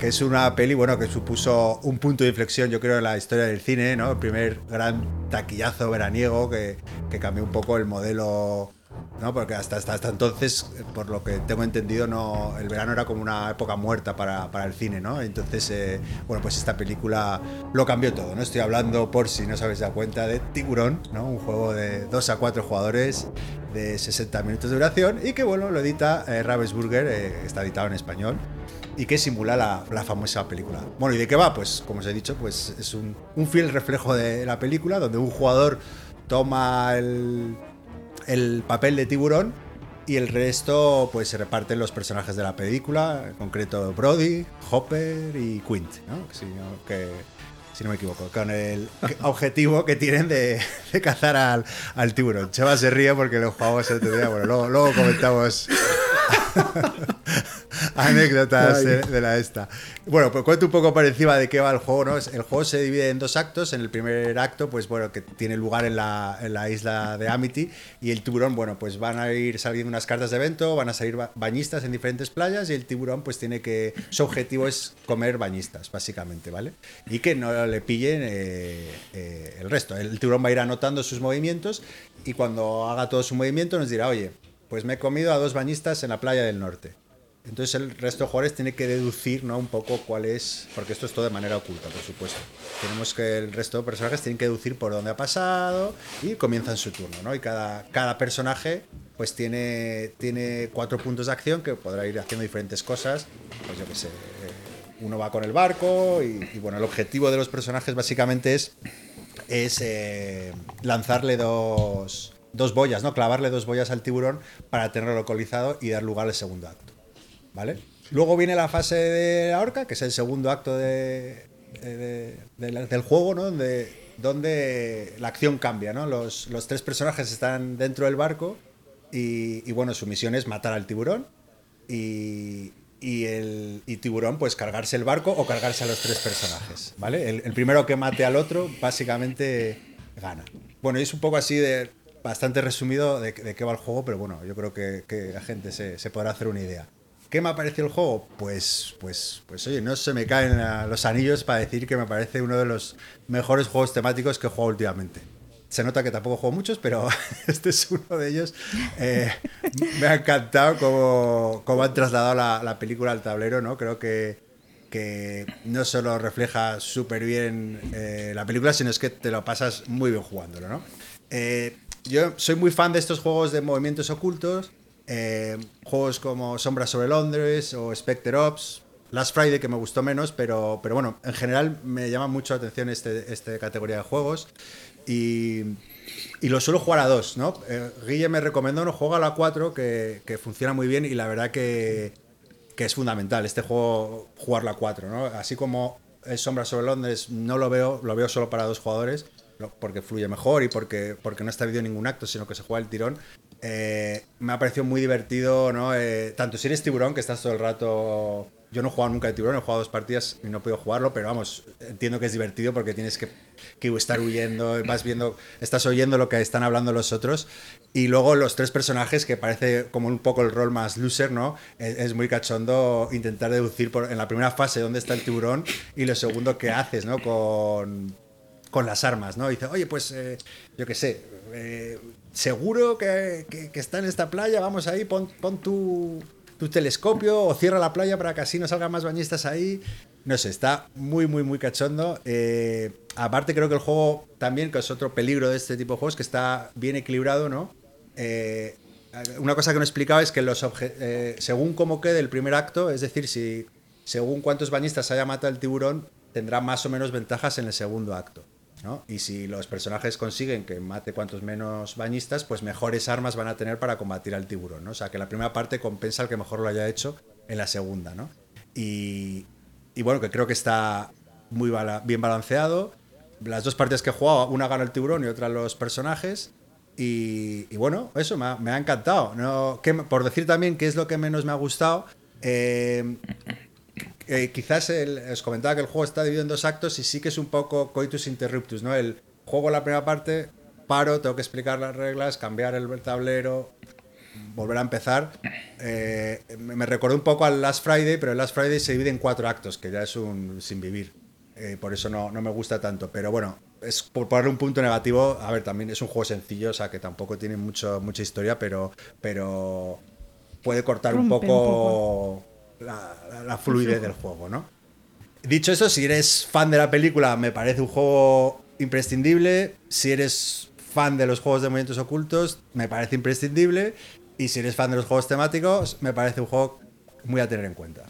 Que es una peli, bueno, que supuso un punto de inflexión, yo creo, en la historia del cine, ¿no? El primer gran taquillazo veraniego que, que cambió un poco el modelo ¿no? Porque hasta, hasta, hasta entonces, por lo que tengo entendido, no, el verano era como una época muerta para, para el cine, ¿no? Entonces, eh, bueno, pues esta película lo cambió todo, ¿no? Estoy hablando, por si no os habéis dado cuenta, de Tiburón, ¿no? Un juego de 2 a 4 jugadores de 60 minutos de duración y que, bueno, lo edita eh, Ravensburger, eh, está editado en español y que simula la, la famosa película. Bueno, ¿y de qué va? Pues, como os he dicho, pues es un, un fiel reflejo de la película donde un jugador toma el, el papel de tiburón y el resto pues se reparten los personajes de la película, en concreto Brody, Hopper y Quint, ¿no? Si no, que, si no me equivoco, con el objetivo que tienen de, de cazar al, al, tiburón. Cheva se ríe porque lo jugamos el otro día, bueno, luego, luego comentamos anécdotas de, de, la esta. Bueno, pues cuento un poco por encima de qué va el juego, ¿no? El juego se divide en dos actos. En el primer acto, pues bueno, que tiene lugar en la, en la isla de Amity. Y el tiburón, bueno, pues van a ir saliendo unas cartas de evento, van a salir bañistas en diferentes playas. Y el tiburón, pues tiene que. Su objetivo es comer bañistas, básicamente, ¿vale? Y que no le pillen eh, eh, el resto. El tiburón va a ir anotando sus movimientos. Y cuando haga todo su movimiento, nos dirá, oye, pues me he comido a dos bañistas en la playa del norte. Entonces el resto de jugadores tiene que deducir ¿no? un poco cuál es, porque esto es todo de manera oculta, por supuesto. Tenemos que el resto de personajes tienen que deducir por dónde ha pasado y comienzan su turno, ¿no? Y cada, cada personaje pues tiene, tiene cuatro puntos de acción que podrá ir haciendo diferentes cosas, pues yo sé, uno va con el barco y, y, bueno, el objetivo de los personajes básicamente es, es eh, lanzarle dos, dos boyas, ¿no? Clavarle dos boyas al tiburón para tenerlo localizado y dar lugar al segundo acto. ¿Vale? Luego viene la fase de la horca, que es el segundo acto de, de, de, del juego, ¿no? Donde, la acción cambia, ¿no? Los, tres personajes están dentro del barco y, bueno, su misión es matar al tiburón y, el tiburón pues cargarse el barco o cargarse a los tres personajes, ¿vale? El, primero que mate al otro básicamente gana. Bueno, es un poco así de bastante resumido de, qué va el juego, pero bueno, yo creo que, que la gente se, se podrá hacer una idea. ¿Qué me ha parecido el juego? Pues, pues, pues oye, no se me caen los anillos para decir que me parece uno de los mejores juegos temáticos que he jugado últimamente. Se nota que tampoco juego muchos, pero este es uno de ellos. Eh, me ha encantado cómo, cómo han trasladado la, la, película al tablero, ¿no? Creo que, que no solo refleja súper bien eh, la película, sino es que te lo pasas muy bien jugándolo, ¿no? Eh, yo soy muy fan de estos juegos de movimientos ocultos. Eh, juegos como Sombra sobre Londres o Spectre Ops, Last Friday que me gustó menos, pero, pero bueno, en general me llama mucho la atención este, esta categoría de juegos y, y, lo suelo jugar a dos, ¿no? Eh, Guille me recomendó un juego a la 4 que, que, funciona muy bien y la verdad que, que es fundamental este juego jugarlo a 4, ¿no? Así como Sombra sobre Londres no lo veo, lo veo solo para dos jugadores porque fluye mejor y porque, porque no está habido ningún acto, sino que se juega el tirón. Eh, me ha parecido muy divertido, ¿no? Eh, tanto si eres tiburón, que estás todo el rato. Yo no he jugado nunca de tiburón, he jugado dos partidas y no he podido jugarlo, pero vamos, entiendo que es divertido porque tienes que, que estar huyendo, vas viendo, estás oyendo lo que están hablando los otros. Y luego los tres personajes, que parece como un poco el rol más loser, ¿no? Es, es muy cachondo intentar deducir por, en la primera fase dónde está el tiburón y lo segundo qué haces, ¿no? Con, con las armas, ¿no? Y dice, oye, pues eh, yo qué sé, eh, seguro que, que, está en esta playa, vamos ahí, pon, pon tu, tu, telescopio o cierra la playa para que así no salgan más bañistas ahí. No sé, está muy, muy, muy cachondo. Eh, aparte creo que el juego también, que es otro peligro de este tipo de juegos, que está bien equilibrado, ¿no? Eh, una cosa que no explicaba es que los eh, según cómo quede el primer acto, es decir, si según cuántos bañistas haya matado el tiburón, tendrá más o menos ventajas en el segundo acto. ¿No? Y si los personajes consiguen que mate cuantos menos bañistas, pues mejores armas van a tener para combatir al tiburón, ¿no? O sea, que la primera parte compensa al que mejor lo haya hecho en la segunda, ¿no? Y, y bueno, que creo que está muy bien balanceado. Las dos partes que he jugado, una gana el tiburón y otra los personajes. Y, y bueno, eso me ha, me ha encantado. ¿no? Que, por decir también qué es lo que menos me ha gustado, eh, eh, quizás el, os comentaba que el juego está dividido en dos actos y sí que es un poco coitus interruptus, ¿no? El juego la primera parte, paro, tengo que explicar las reglas, cambiar el tablero, volver a empezar. Eh, me recordó un poco al Last Friday, pero el Last Friday se divide en cuatro actos, que ya es un sin vivir. Eh, por eso no, no, me gusta tanto. Pero bueno, es por ponerle un punto negativo, a ver, también es un juego sencillo, o sea que tampoco tiene mucho, mucha historia, pero, pero puede cortar un poco, un La, la- la fluidez del juego, ¿no? Dicho eso, si eres fan de la película, me parece un juego imprescindible. Si eres fan de los juegos de movimientos ocultos, me parece imprescindible. Y si eres fan de los juegos temáticos, me parece un juego muy a tener en cuenta.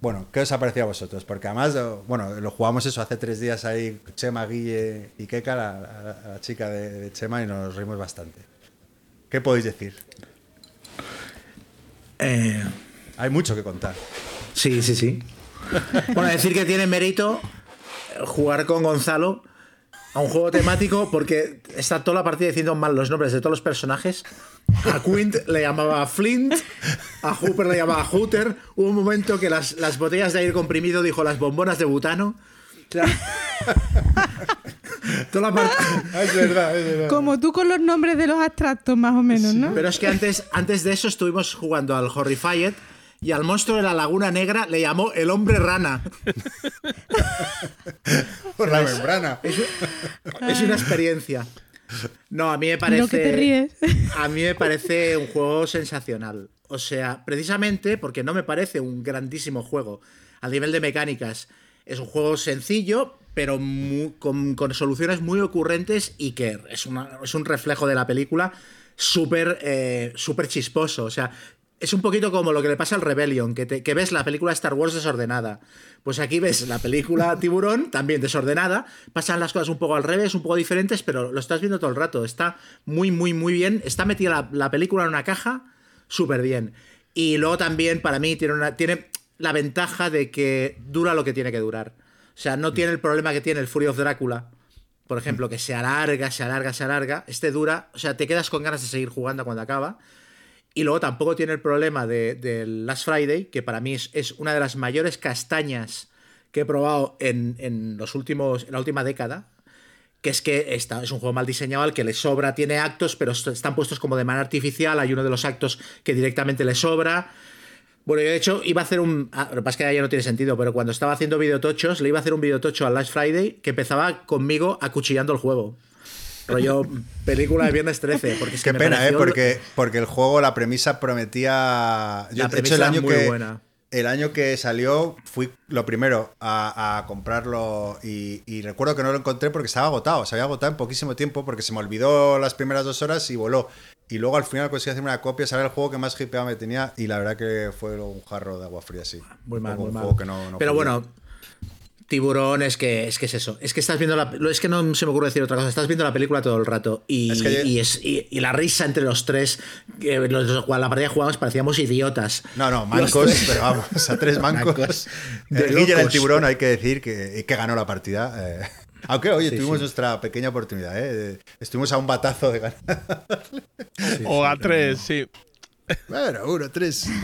Bueno, ¿qué os ha parecido a vosotros? Porque además, bueno, lo jugamos eso hace tres días ahí, Chema, Guille y Keka, la, la- la chica de, de Chema, y nos reímos bastante. ¿Qué podéis decir? Eh, Hay mucho que contar. sí, sí, sí. Bueno, decir que tiene mérito jugar con Gonzalo a un juego temático porque está toda la partida diciendo mal los nombres de todos los personajes. A Quint le llamaba Flint, a Hooper le llamaba Hooter. Hubo un momento que las, las botellas de aire comprimido dijo las bombonas de butano. Toda la parte- Es verdad, es verdad. Como tú con los nombres de los abstractos, más o menos, ¿no? Pero es que antes, antes de eso estuvimos jugando al Horrified y al monstruo de la Laguna Negra le llamó el hombre rana. Por la membrana. Es una experiencia. No, a mí me parece. Lo que te ríes. A mí me parece un juego sensacional. O sea, precisamente porque no me parece un grandísimo juego. Al nivel de mecánicas, es un juego sencillo, pero con, con soluciones muy ocurrentes y que es, una- es un reflejo de la película súper eh, súper chisposo. O sea, es un poquito como lo que le pasa al Rebellion, que, te- que ves la película Star Wars desordenada. Pues aquí ves la película Tiburón, también desordenada. Pasan las cosas un poco al revés, un poco diferentes, pero lo estás viendo todo el rato. Está muy, muy, muy bien. Está metida la, la película en una caja súper bien. Y luego también, para mí, tiene, una, tiene la ventaja de que dura lo que tiene que durar. O sea, no tiene el problema que tiene el Fury of Drácula. Por ejemplo, que se alarga, se alarga, se alarga. Este dura, o sea, te quedas con ganas de seguir jugando cuando acaba. Y luego tampoco tiene el problema de, del Last Friday, que para mí es, es una de las mayores castañas que he probado en, en los últimos, en la última década. Que es que está, es un juego mal diseñado al que le sobra, tiene actos, pero est- están puestos como de manera artificial. Hay uno de los actos que directamente le sobra. Bueno, yo de hecho iba a hacer un. ah, lo que pasa es que ya no tiene sentido, pero cuando estaba haciendo videotochos, le iba a hacer un videotocho al Last Friday que empezaba conmigo acuchillando el juego. Rollo película de viernes 13. Porque es Qué pena, ¿eh? Porque, porque el juego, la premisa prometía. Yo, La de hecho, el premisa año muy que. buena. El año que salió, fui lo primero a, a comprarlo y, y recuerdo que no lo encontré porque estaba agotado. Se había agotado en poquísimo tiempo porque se me olvidó las primeras dos horas y voló. Y luego al final conseguí hacerme una copia, saber el juego que más hipeado me tenía y la verdad que fue un jarro de agua fría, sí. Muy mal, muy un mal. juego que no- no Pero bueno, Tiburón es que, es que es eso. Es que estás viendo la. Es que no se me ocurre decir otra cosa. Estás viendo la película todo el rato. Y, Es que y, es, y, y la risa entre los tres. Que los, la partida que jugamos parecíamos idiotas. No, no, mancos, pero vamos, a tres mancos. Mancos Eh, de el locos. tiburón, hay que decir que, que ganó la partida. eh. Aunque, oye, Sí, tuvimos sí. nuestra pequeña oportunidad, ¿eh? Estuvimos a un batazo de ganar. o a tres, sí. Bueno, uno, tres.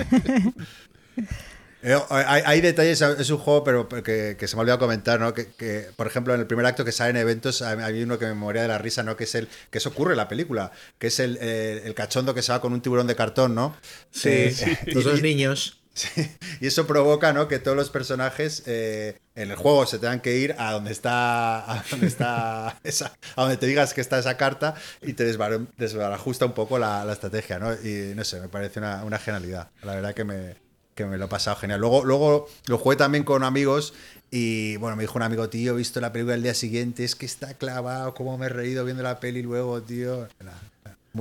Eh, hay, hay detalles, es un juego, pero que, que se me ha olvidado comentar, ¿no? Que, que, por ejemplo, en el primer acto que sale en eventos, hay uno que me moría de la risa, ¿no? Que es el, que eso ocurre en la película, que es el, eh, el cachondo que se va con un tiburón de cartón, ¿no? Sí, Eh, los dos niños. Sí, y eso provoca ¿no? que todos los personajes eh, en el juego se tengan que ir a donde está a donde está esa, a donde te digas que está esa carta y te desbar- desbarajusta un poco la, la estrategia, ¿no? Y no sé, me parece una, una genialidad. La verdad que me, que me lo he pasado genial. Luego, luego lo jugué también con amigos y bueno, me dijo un amigo, tío, he visto la película el día siguiente, es que está clavado, cómo me he reído viendo la peli luego, tío.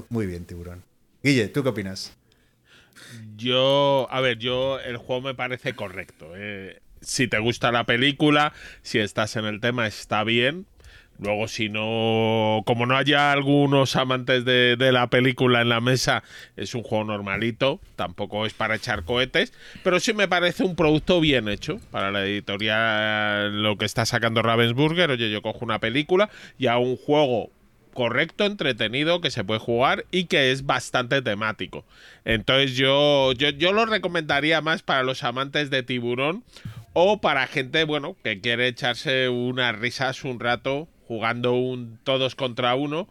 Muy bien, tiburón. Guille, ¿tú qué opinas? Yo, a ver, yo el juego me parece correcto. eh. Si te gusta la película, si estás en el tema, está bien. Luego, si no, como no haya algunos amantes de, la película en la mesa, es un juego normalito, tampoco es para echar cohetes, pero sí me parece un producto bien hecho para la editorial, lo que está sacando Ravensburger. Oye, yo cojo una película y a un juego correcto, entretenido, que se puede jugar y que es bastante temático. Entonces yo, yo, yo lo recomendaría más para los amantes de tiburón o para gente, bueno, que quiere echarse unas risas un rato jugando un todos contra uno.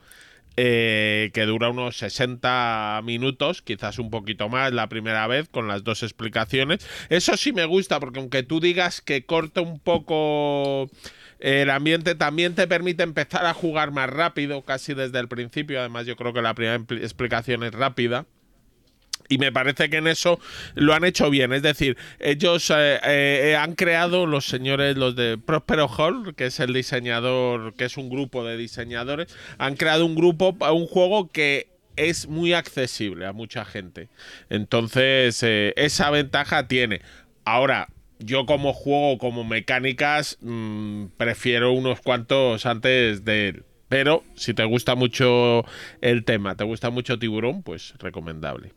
eh, que dura unos 60 minutos, quizás un poquito más la primera vez, con las dos explicaciones. Eso sí me gusta, porque aunque tú digas que corta un poco El ambiente también te permite empezar a jugar más rápido, casi desde el principio. Además, yo creo que la primera explicación es rápida. Y me parece que en eso lo han hecho bien. Es decir, ellos eh, eh, han creado los señores, los de Prospero Hall, que es el diseñador, que es un grupo de diseñadores, han creado un grupo, un juego que es muy accesible a mucha gente. Entonces, eh, esa ventaja tiene. Ahora, yo como juego, como mecánicas, mm, prefiero unos cuantos antes de él. Pero si te gusta mucho el tema, te gusta mucho tiburón, pues recomendable.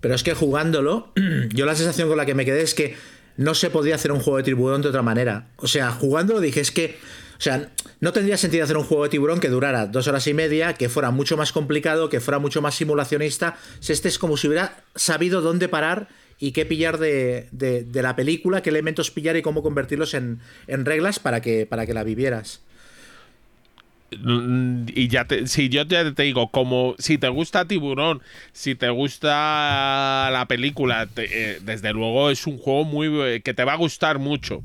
Pero es que jugándolo, yo la sensación con la que me quedé es que no se podía hacer un juego de tiburón de otra manera. O sea, jugándolo dije, es que. O sea, no tendría sentido hacer un juego de tiburón que durara dos horas y media, que fuera mucho más complicado, que fuera mucho más simulacionista. Si Este es como si hubiera sabido dónde parar y qué pillar de, de- de la película, qué elementos pillar y cómo convertirlos en, en reglas para que, para que la vivieras. Y ya te, si yo ya te digo, como si te gusta Tiburón, si te gusta la película, eh, desde luego es un juego muy eh, que te va a gustar mucho.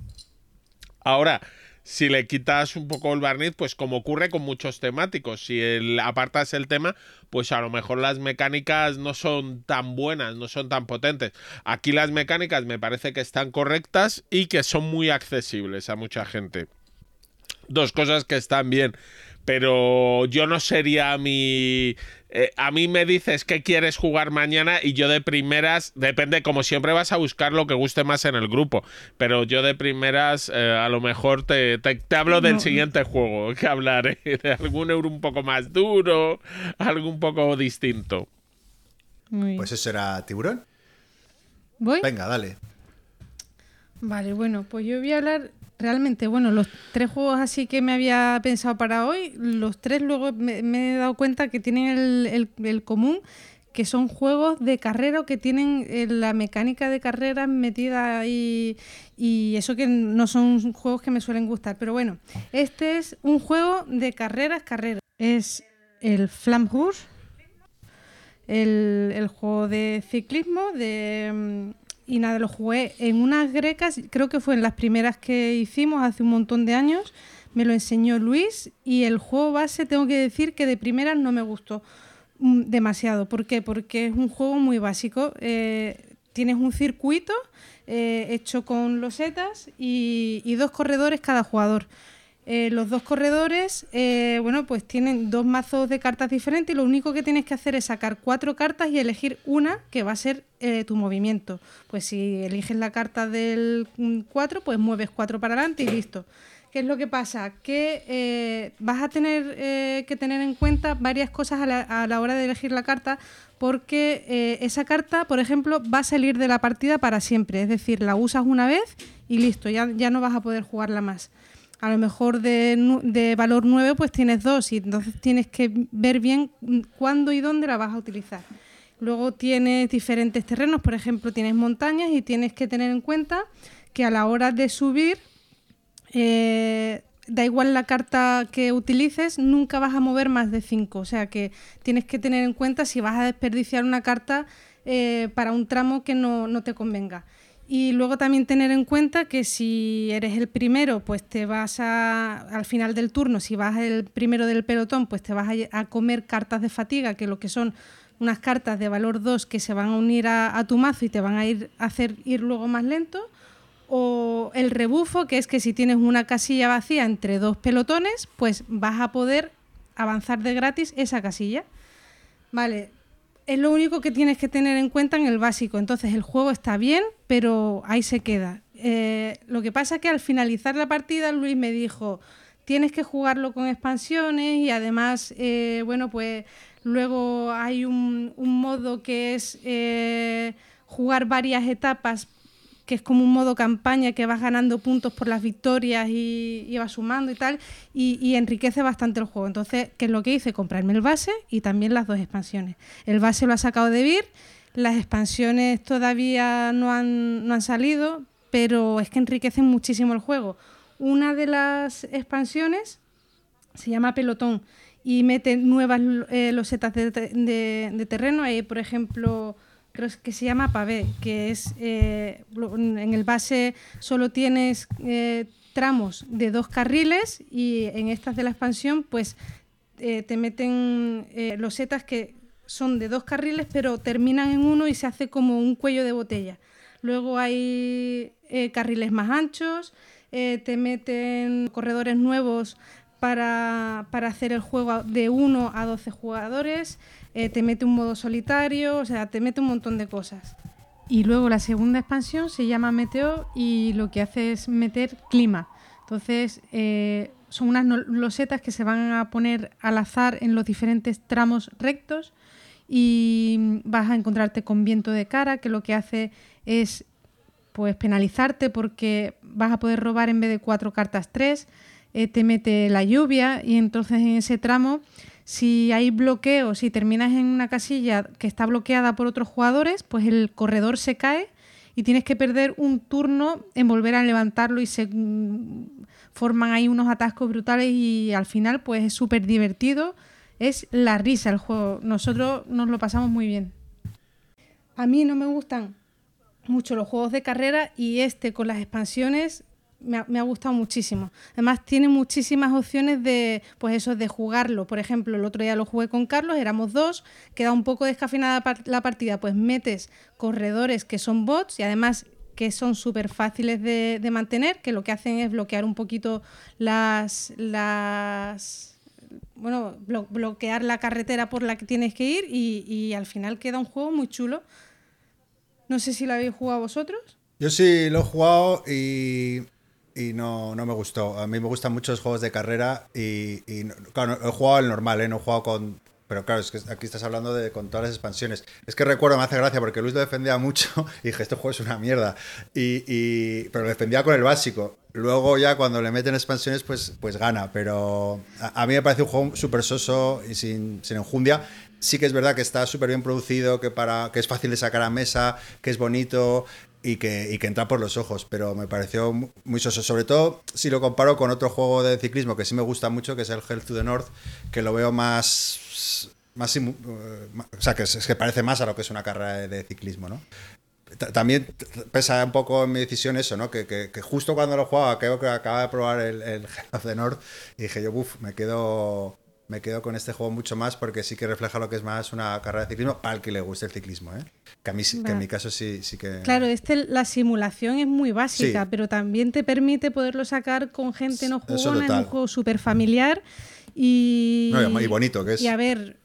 Ahora, si le quitas un poco el barniz, pues como ocurre con muchos temáticos, si apartas el tema, pues a lo mejor las mecánicas no son tan buenas, no son tan potentes. Aquí las mecánicas me parece que están correctas y que son muy accesibles a mucha gente dos cosas que están bien. Pero yo no sería mi. eh, a mí me dices que quieres jugar mañana y yo de primeras. Depende, como siempre vas a buscar lo que guste más en el grupo. Pero yo de primeras eh, a lo mejor te, te- te hablo del siguiente juego que hablaré. De algún euro un poco más duro, algo un poco distinto. Pues eso era tiburón. ¿Voy? Venga, dale. Vale, bueno, pues yo voy a hablar realmente, bueno, los tres juegos así que me había pensado para hoy, los tres luego me, he dado cuenta que tienen el, el- común, que son juegos de carrera o que tienen eh, la mecánica de carrera metida ahí y eso que no son juegos que me suelen gustar. Pero bueno, este es un juego de carreras, carreras. Es el Flamhurst, el, el juego de ciclismo, de, mm, y nada, lo jugué en unas grecas, creo que fue en las primeras que hicimos hace un montón de años, me lo enseñó Luis y el juego base tengo que decir que de primeras no me gustó mm, demasiado. ¿Por qué? Porque es un juego muy básico. eh, tienes un circuito eh, hecho con losetas y, y dos corredores cada jugador. Eh, los dos corredores, eh, bueno, pues tienen dos mazos de cartas diferentes y lo único que tienes que hacer es sacar cuatro cartas y elegir una que va a ser eh, tu movimiento. Pues si eliges la carta del 4, pues mueves cuatro para adelante y listo. ¿Qué es lo que pasa? Que eh, vas a tener que tener en cuenta varias cosas a la, a la hora de elegir la carta, porque esa carta, por ejemplo, va a salir de la partida para siempre. Es decir, la usas una vez y listo, ya, ya no vas a poder jugarla más. A lo mejor de, de valor 9 pues tienes dos y entonces tienes que ver bien cuándo y dónde la vas a utilizar. Luego tienes diferentes terrenos, por ejemplo, tienes montañas y tienes que tener en cuenta que a la hora de subir eh, da igual la carta que utilices, nunca vas a mover más de 5. O sea que tienes que tener en cuenta si vas a desperdiciar una carta eh, para un tramo que no, no te convenga. Y luego también tener en cuenta que si eres el primero, pues te vas a, al final del turno, si vas el primero del pelotón, pues te vas a, comer cartas de fatiga, que lo que son unas cartas de valor 2 que se van a unir a, a tu mazo y te van a ir a hacer ir luego más lento o el rebufo, que es que si tienes una casilla vacía entre dos pelotones, pues vas a poder avanzar de gratis esa casilla. Vale, es lo único que tienes que tener en cuenta en el básico. Entonces el juego está bien, pero ahí se queda. Eh, lo que pasa es que al finalizar la partida Luis me dijo, tienes que jugarlo con expansiones y además, eh, bueno, pues luego hay un, modo que es eh, jugar varias etapas que es como un modo campaña que vas ganando puntos por las victorias y, vas sumando y tal, y, enriquece bastante el juego. Entonces, ¿qué es lo que hice? Comprarme el base y también las dos expansiones. El base lo ha sacado de Vir, las expansiones todavía no han, no han salido, pero es que enriquecen muchísimo el juego. Una de las expansiones se llama Pelotón y mete nuevas eh, losetas de, de- de terreno. Hay, por ejemplo, creo que se llama Pavé, que es eh, en el base solo tienes eh, tramos de dos carriles y en estas de la expansión pues eh, te meten eh, losetas que son de dos carriles pero terminan en uno y se hace como un cuello de botella. Luego hay carriles más anchos, te meten corredores nuevos para, para hacer el juego de 1 a 12 jugadores, eh, te mete un modo solitario, o sea, te mete un montón de cosas. Y luego la segunda expansión se llama Meteo y lo que hace es meter clima. Entonces, eh, son unas losetas que se van a poner al azar en los diferentes tramos rectos y vas a encontrarte con viento de cara, que lo que hace es pues penalizarte porque vas a poder robar en vez de cuatro cartas tres, eh, te mete la lluvia y entonces en ese tramo, si hay bloqueo, si terminas en una casilla que está bloqueada por otros jugadores, pues el corredor se cae y tienes que perder un turno en volver a levantarlo y se forman ahí unos atascos brutales y al final pues es súper divertido. Es la risa el juego. Nosotros nos lo pasamos muy bien. A mí no me gustan mucho los juegos de carrera y este con las expansiones me ha, me ha gustado muchísimo. Además tiene muchísimas opciones de, pues eso, de jugarlo. Por ejemplo, el otro día lo jugué con Carlos, éramos dos, queda un poco descafinada la partida, pues metes corredores que son bots y además que son súper fáciles de, de mantener, que lo que hacen es bloquear un poquito las, las bueno, blo- bloquear la carretera por la que tienes que ir y, y al final queda un juego muy chulo. No sé si lo habéis jugado vosotros. Yo sí lo he jugado y, y no, no me gustó. A mí me gustan mucho los juegos de carrera y, y claro, he jugado el normal, ¿eh? no he jugado con... Pero claro, es que aquí estás hablando de con todas las expansiones. Es que recuerdo, me hace gracia porque Luis lo defendía mucho y dije, este juego es una mierda. Y, y- pero lo defendía con el básico. Luego ya cuando le meten expansiones, pues, pues gana. Pero a, a mí me parece un juego súper soso y sin, sin enjundia. Sí que es verdad que está súper bien producido, que, para, que es fácil de sacar a mesa, que es bonito y que, y que entra por los ojos, pero me pareció mu- muy soso. Sobre todo si lo comparo con otro juego de ciclismo que sí me gusta mucho, que es el Hell to the North, que lo veo más. más eh, o sea, que, es, que parece más a lo que es una carrera de, de ciclismo, ¿no? Ta- También pesa un poco en mi decisión eso, ¿no? Que, que- que justo cuando lo jugaba, creo que acababa de probar el, el Hell of the North y dije yo, uff, me quedo, me quedo con este juego mucho más porque sí que refleja lo que es más una carrera de ciclismo para el que le guste el ciclismo, ¿eh? Que, a mí, que en mi caso sí, sí que... Claro, este, la simulación es muy básica, Sí. pero también te permite poderlo sacar con gente no jugona, total. un juego súper familiar y... No, y bonito que es. Y a ver,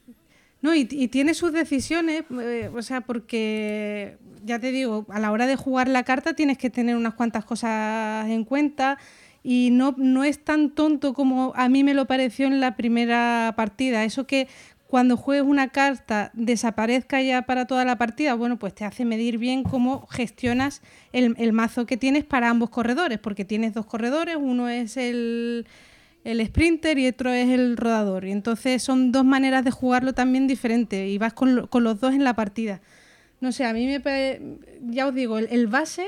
no, y, y tiene sus decisiones, eh, o sea, porque ya te digo, a la hora de jugar la carta tienes que tener unas cuantas cosas en cuenta y no, no es tan tonto como a mí me lo pareció en la primera partida. Eso que cuando juegues una carta desaparezca ya para toda la partida, bueno, pues te hace medir bien cómo gestionas el, el mazo que tienes para ambos corredores, porque tienes dos corredores, uno es el, el sprinter y otro es el rodador. Y entonces son dos maneras de jugarlo también diferentes y vas con, con los dos en la partida. No sé, a mí me ya os digo, el, el base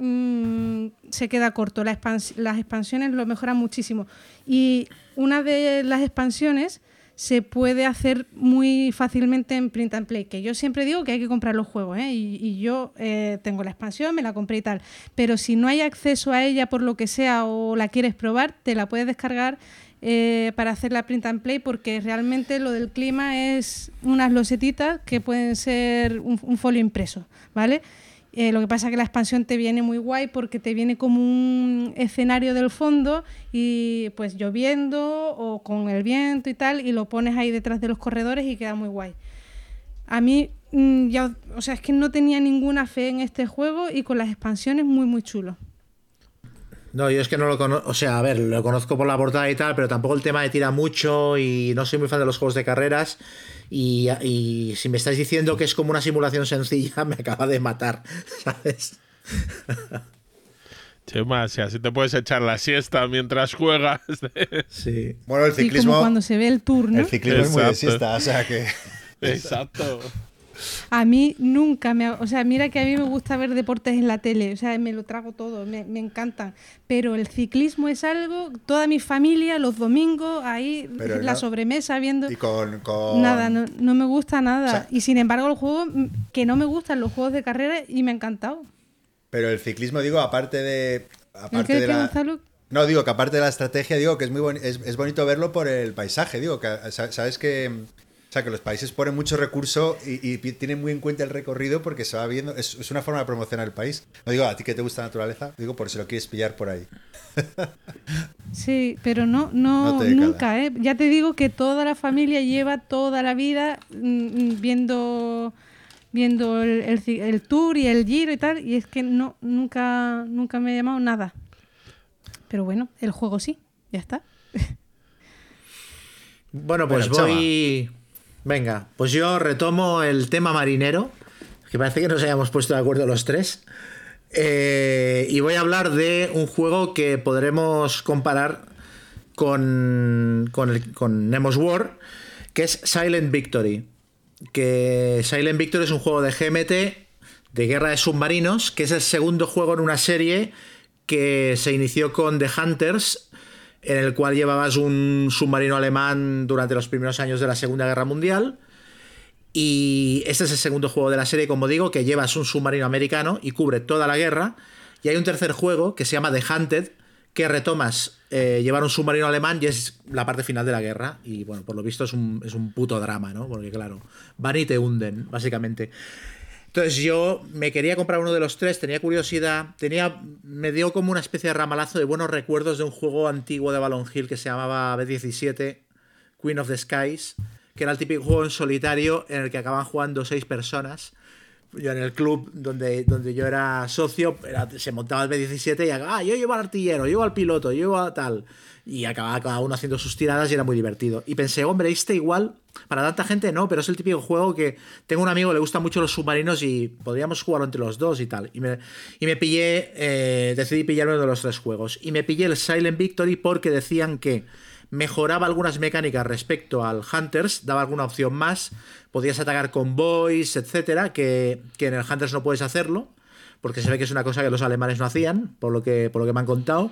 mm, se queda corto, la las expansiones lo mejoran muchísimo. Y una de las expansiones se puede hacer muy fácilmente en print and play, que yo siempre digo que hay que comprar los juegos, ¿eh? y, y yo eh, tengo la expansión, me la compré y tal, pero si no hay acceso a ella por lo que sea o la quieres probar, te la puedes descargar eh, para hacer la print and play porque realmente lo del clima es unas losetitas que pueden ser un, un folio impreso, ¿vale? Eh, lo que pasa es que la expansión te viene muy guay porque te viene como un escenario del fondo y pues lloviendo o con el viento y tal y lo pones ahí detrás de los corredores y queda muy guay. A mí mm, ya, o sea, es que no tenía ninguna fe en este juego y con las expansiones muy muy chulo. No, yo es que no lo conozco, o sea, a ver, lo conozco por la portada y tal, pero tampoco el tema de tira mucho y no soy muy fan de los juegos de carreras. Y, y si me estáis diciendo que es como una simulación sencilla, me acaba de matar, ¿sabes? Chema, si así te puedes echar la siesta mientras juegas. Sí. Bueno, el Sí, ciclismo, como cuando se ve el tour, ¿no? el ciclismo es muy de siesta, o sea que... Exacto. A mí nunca me... O sea, mira que a mí me gusta ver deportes en la tele, o sea, me lo trago todo, me, me encantan. Pero el ciclismo es algo, toda mi familia, los domingos, ahí, Pero la no- sobremesa viendo... Y con... con- Nada, no, no me gusta nada. O sea- y sin embargo, el juego, que no me gustan los juegos de carrera y me ha encantado. Pero el ciclismo, digo, aparte de... ¿No Aparte de la... Gonzalo? No, digo que aparte de la estrategia, digo que es muy boni- es, es bonito verlo por el paisaje. Digo que sa- sabes que. O sea, que los países ponen mucho recurso y, tienen muy en cuenta el recorrido porque se va viendo. Es, es una forma de promocionar el país. No digo a ti que te gusta la naturaleza, digo por si lo quieres pillar por ahí. Sí, pero no, no, No te cala. nunca, ¿eh? Ya te digo que toda la familia lleva toda la vida mm, mm, viendo viendo el, el ci- el tour y el giro y tal, y es que no, nunca, nunca me ha llamado nada. Pero bueno, el juego sí, ya está. Bueno, pues Bueno, voy. Venga, pues yo retomo el tema marinero, que parece que nos hayamos puesto de acuerdo los tres. Eh, y voy a hablar de un juego que podremos comparar con, con, Nemo's War, que es Silent Victory. Que Silent Victory es un juego de GMT de guerra de submarinos, que es el segundo juego en una serie que se inició con The Hunters, en el cual llevabas un submarino alemán durante los primeros años de la Segunda Guerra Mundial. Y este es el segundo juego de la serie, como digo, que llevas un submarino americano y cubre toda la guerra. Y hay un tercer juego que se llama The Hunted, que retomas eh, llevar un submarino alemán y es la parte final de la guerra. Y bueno, por lo visto es un, es un puto drama, ¿no? Porque claro, van y te hunden, básicamente. Entonces yo me quería comprar uno de los tres, tenía curiosidad, tenía, me dio como una especie de ramalazo de buenos recuerdos de un juego antiguo de Balon Hill que se llamaba B17, Queen of the Skies, que era el típico juego en solitario en el que acaban jugando seis personas. Yo en el club donde, donde yo era socio, se montaba el B17 y ah, yo llevo al artillero, llevo al piloto, llevo a tal. Y acababa cada uno haciendo sus tiradas y era muy divertido. Y pensé, hombre, este igual, para tanta gente no, pero es el típico juego que tengo un amigo le gustan mucho los submarinos y podríamos jugarlo entre los dos y tal. Y me, y me pillé, eh, decidí pillar uno de los tres juegos. Y me pillé el Silent Victory porque decían que mejoraba algunas mecánicas respecto al Hunters, daba alguna opción más, podías atacar con boys, etcétera, que, que en el Hunters no puedes hacerlo, porque se ve que es una cosa que los alemanes no hacían, por lo que, por lo que me han contado.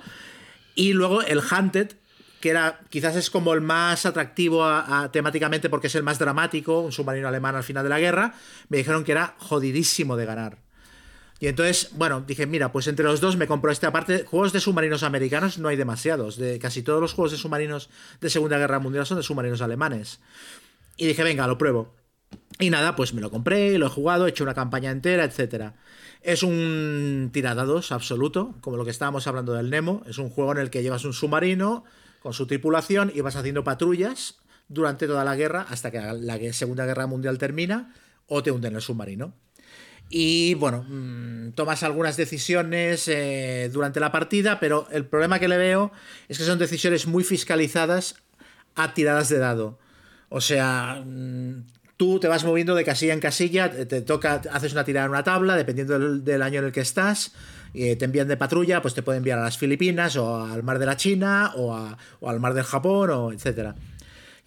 Y luego el Hunted, que era quizás es como el más atractivo temáticamente porque es el más dramático, un submarino alemán al final de la guerra, me dijeron que era jodidísimo de ganar. Y entonces, bueno, dije, mira, pues entre los dos me compro este. Aparte, juegos de submarinos americanos no hay demasiados. De casi todos los juegos de submarinos de Segunda Guerra Mundial son de submarinos alemanes. Y dije, venga, lo pruebo. Y nada, pues me lo compré, lo he jugado, he hecho una campaña entera, etcétera. Es un tiradados absoluto, como lo que estábamos hablando del Nemo. Es un juego en el que llevas un submarino con su tripulación y vas haciendo patrullas durante toda la guerra hasta que la Segunda Guerra Mundial termina o te hunden el submarino. Y bueno, mm, tomas algunas decisiones eh, durante la partida, pero el problema que le veo es que son decisiones muy fiscalizadas a tiradas de dado. O sea, mm, tú te vas moviendo de casilla en casilla, te, toca, haces una tirada en una tabla, dependiendo del, del año en el que estás, eh, te envían de patrulla, pues te pueden enviar a las Filipinas o al mar de la China o, a- o al mar del Japón o etcétera.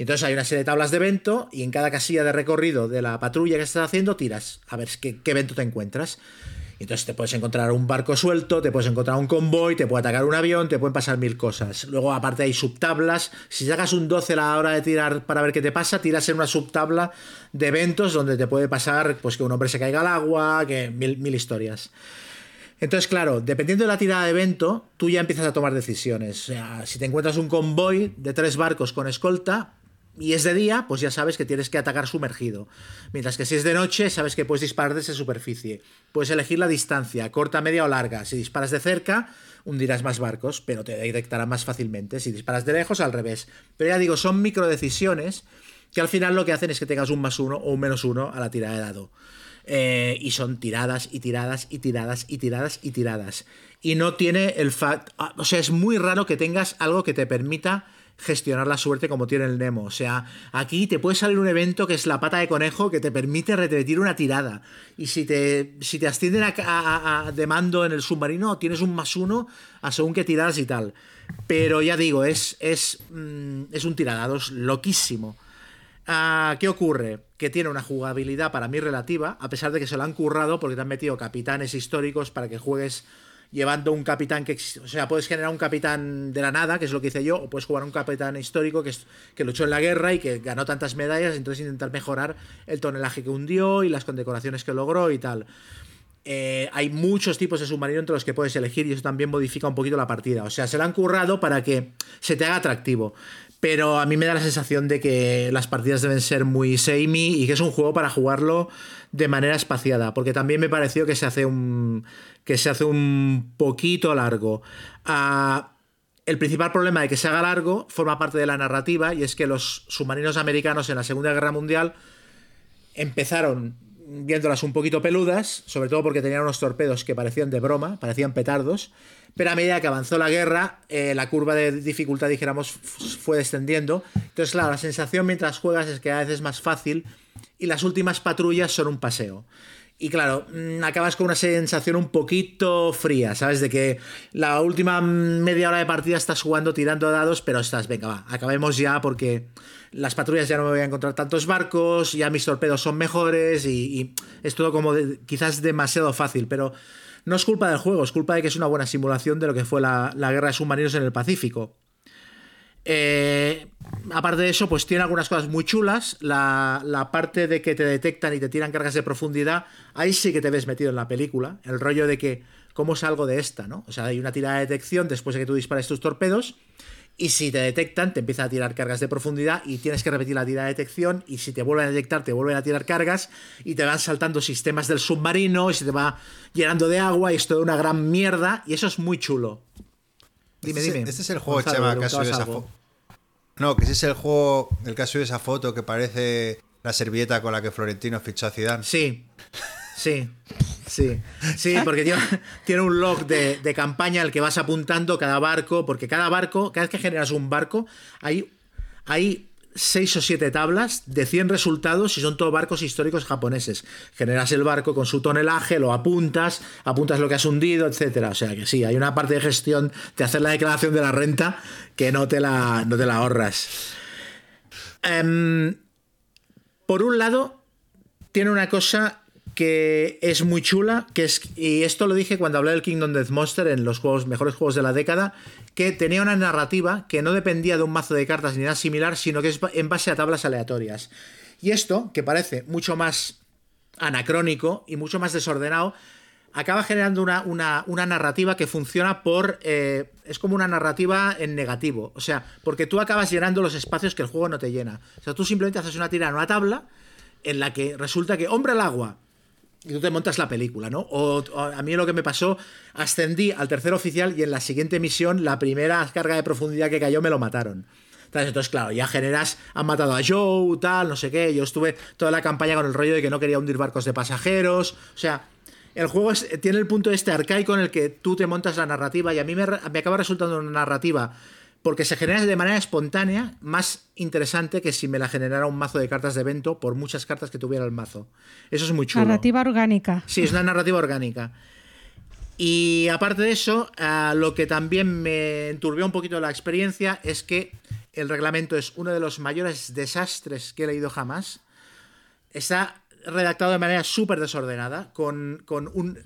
Entonces hay una serie de tablas de evento y en cada casilla de recorrido de la patrulla que estás haciendo tiras a ver qué, evento te encuentras. Entonces te puedes encontrar un barco suelto, te puedes encontrar un convoy, te puede atacar un avión, te pueden pasar mil cosas. Luego aparte hay subtablas. Si sacas un 12 a la hora de tirar para ver qué te pasa, tiras en una subtabla de eventos donde te puede pasar pues que un hombre se caiga al agua, que mil, mil historias. Entonces, claro, dependiendo de la tirada de evento, tú ya empiezas a tomar decisiones. O sea, si te encuentras un convoy de tres barcos con escolta y es de día, pues ya sabes que tienes que atacar sumergido. Mientras que si es de noche, sabes que puedes disparar desde superficie. Puedes elegir la distancia, corta, media o larga. Si disparas de cerca, hundirás más barcos, pero te detectarán más fácilmente. Si disparas de lejos, al revés. Pero ya digo, son microdecisiones que al final lo que hacen es que tengas un más uno o un menos uno a la tirada de dado. Eh, y son tiradas y tiradas y tiradas y tiradas y tiradas. Y no tiene el fact. ah, O sea, es muy raro que tengas algo que te permita gestionar la suerte como tiene el Nemo. O sea, aquí te puede salir un evento que es la pata de conejo que te permite repetir una tirada. Y si te, si te ascienden a, de mando en el submarino, tienes un más uno a según qué tiradas y tal. Pero ya digo, es, es, mm, es un tiradados loquísimo. Ah, ¿Qué ocurre? Que tiene una jugabilidad para mí relativa, a pesar de que se lo han currado porque te han metido capitanes históricos para que juegues llevando un capitán que. O sea, puedes generar un capitán de la nada, que es lo que hice yo, o puedes jugar un capitán histórico que, es- que luchó en la guerra y que ganó tantas medallas, entonces intentar mejorar el tonelaje que hundió y las condecoraciones que logró y tal. eh, hay muchos tipos de submarino entre los que puedes elegir y eso también modifica un poquito la partida. O sea, se la han currado para que se te haga atractivo. Pero a mí me da la sensación de que las partidas deben ser muy samey y que es un juego para jugarlo de manera espaciada. Porque también me pareció que se hace un. que se hace un poquito largo. Ah, el principal problema de que se haga largo forma parte de la narrativa y es que los submarinos americanos en la Segunda Guerra Mundial empezaron viéndolas un poquito peludas, sobre todo porque tenían unos torpedos que parecían de broma, parecían petardos, pero a medida que avanzó la guerra, eh, la curva de dificultad, dijéramos, fue descendiendo. Entonces, claro, la sensación mientras juegas es que cada vez es más fácil y las últimas patrullas son un paseo. Y claro, mm, acabas con una sensación un poquito fría, ¿sabes? De que la última media hora de partida estás jugando tirando dados, pero estás, venga, va, acabemos ya porque las patrullas ya no me voy a encontrar tantos barcos, ya mis torpedos son mejores y, es todo como quizás demasiado fácil, pero no es culpa del juego, es culpa de que es una buena simulación de lo que fue la, la guerra de submarinos en el Pacífico. Eh, aparte de eso, pues tiene algunas cosas muy chulas. La, parte de que te detectan y te tiran cargas de profundidad, ahí sí que te ves metido en la película. El rollo de que, ¿cómo salgo de esta? ¿no? O sea, hay una tirada de detección después de que tú dispares tus torpedos. Y si te detectan, te empiezan a tirar cargas de profundidad y tienes que repetir la tirada de detección. Y si te vuelven a detectar, te vuelven a tirar cargas y te van saltando sistemas del submarino y se te va llenando de agua y es toda una gran mierda. Y eso es muy chulo. Dime, este, dime. Este es el juego, que ha preguntabas subido esa foto. No, que ese es el juego, el que ha subido esa foto que parece la servilleta con la que Florentino fichó a Zidane. Sí, sí, sí. Sí, porque tiene, tiene un log de, de campaña al que vas apuntando cada barco, porque cada barco, cada vez que generas un barco, hay, hay seis o siete tablas de 100 resultados y son todos barcos históricos japoneses. Generas el barco con su tonelaje, lo apuntas, apuntas lo que has hundido, etcétera. O sea que sí, hay una parte de gestión de hacer la declaración de la renta que no te la, no te la ahorras. Em, por un lado, tiene una cosa que es muy chula, que es, y esto lo dije cuando hablé del Kingdom Death Monster en los juegos, mejores juegos de la década, que tenía una narrativa que no dependía de un mazo de cartas ni nada similar, sino que es en base a tablas aleatorias. Y esto, que parece mucho más anacrónico y mucho más desordenado, acaba generando una, una- una narrativa que funciona por... eh, es como una narrativa en negativo. O sea, porque tú acabas llenando los espacios que el juego no te llena. O sea, tú simplemente haces una tirada en una tabla en la que resulta que, hombre al agua, y tú te montas la película, ¿no? O, a mí lo que me pasó, ascendí al tercer oficial y en la siguiente misión, la primera carga de profundidad que cayó me lo mataron. Entonces, claro, ya generas, han matado a Joe, tal, no sé qué. Yo estuve toda la campaña con el rollo de que no quería hundir barcos de pasajeros. O sea, el juego tiene el punto este arcaico en el que tú te montas la narrativa y a mí me, me acaba resultando una narrativa porque se genera de manera espontánea más interesante que si me la generara un mazo de cartas de evento por muchas cartas que tuviera el mazo. Eso es muy chulo. Narrativa orgánica. Sí, es una narrativa orgánica. Y aparte de eso, ah, lo que también me enturbió un poquito la experiencia es que el reglamento es uno de los mayores desastres que he leído jamás. Está redactado de manera súper desordenada, con, con un,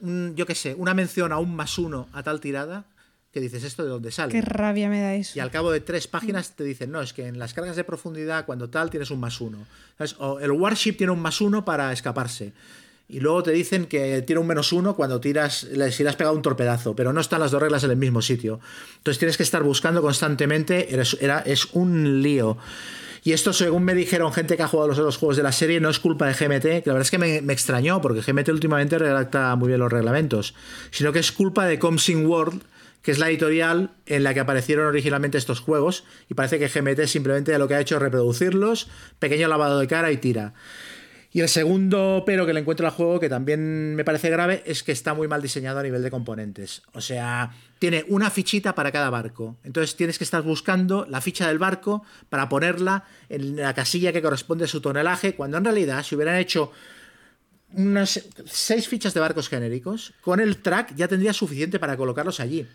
un, yo qué sé, una mención a un más uno a tal tirada, que dices, ¿esto de dónde sale? Qué rabia me da eso. Y al cabo de tres páginas te dicen, no, es que en las cargas de profundidad, cuando tal, tienes un más uno. ¿Sabes? O el Warship tiene un más uno para escaparse. Y luego te dicen que tiene un menos uno cuando tiras, si le has pegado un torpedazo, pero no están las dos reglas en el mismo sitio. Entonces tienes que estar buscando constantemente, eres- era, es un lío. Y esto, según me dijeron gente que ha jugado los otros juegos de la serie, no es culpa de GMT, que la verdad es que me, me extrañó, porque GMT últimamente redacta muy bien los reglamentos, sino que es culpa de Comsing World, que es la editorial en la que aparecieron originalmente estos juegos, y parece que GMT simplemente lo que ha hecho es reproducirlos, pequeño lavado de cara y tira. Y el segundo pero que le encuentro al juego, que también me parece grave, es que está muy mal diseñado a nivel de componentes. O sea, tiene una fichita para cada barco. Entonces tienes que estar buscando la ficha del barco para ponerla en la casilla que corresponde a su tonelaje, cuando en realidad si hubieran hecho unas seis fichas de barcos genéricos, con el track ya tendría suficiente para colocarlos allí.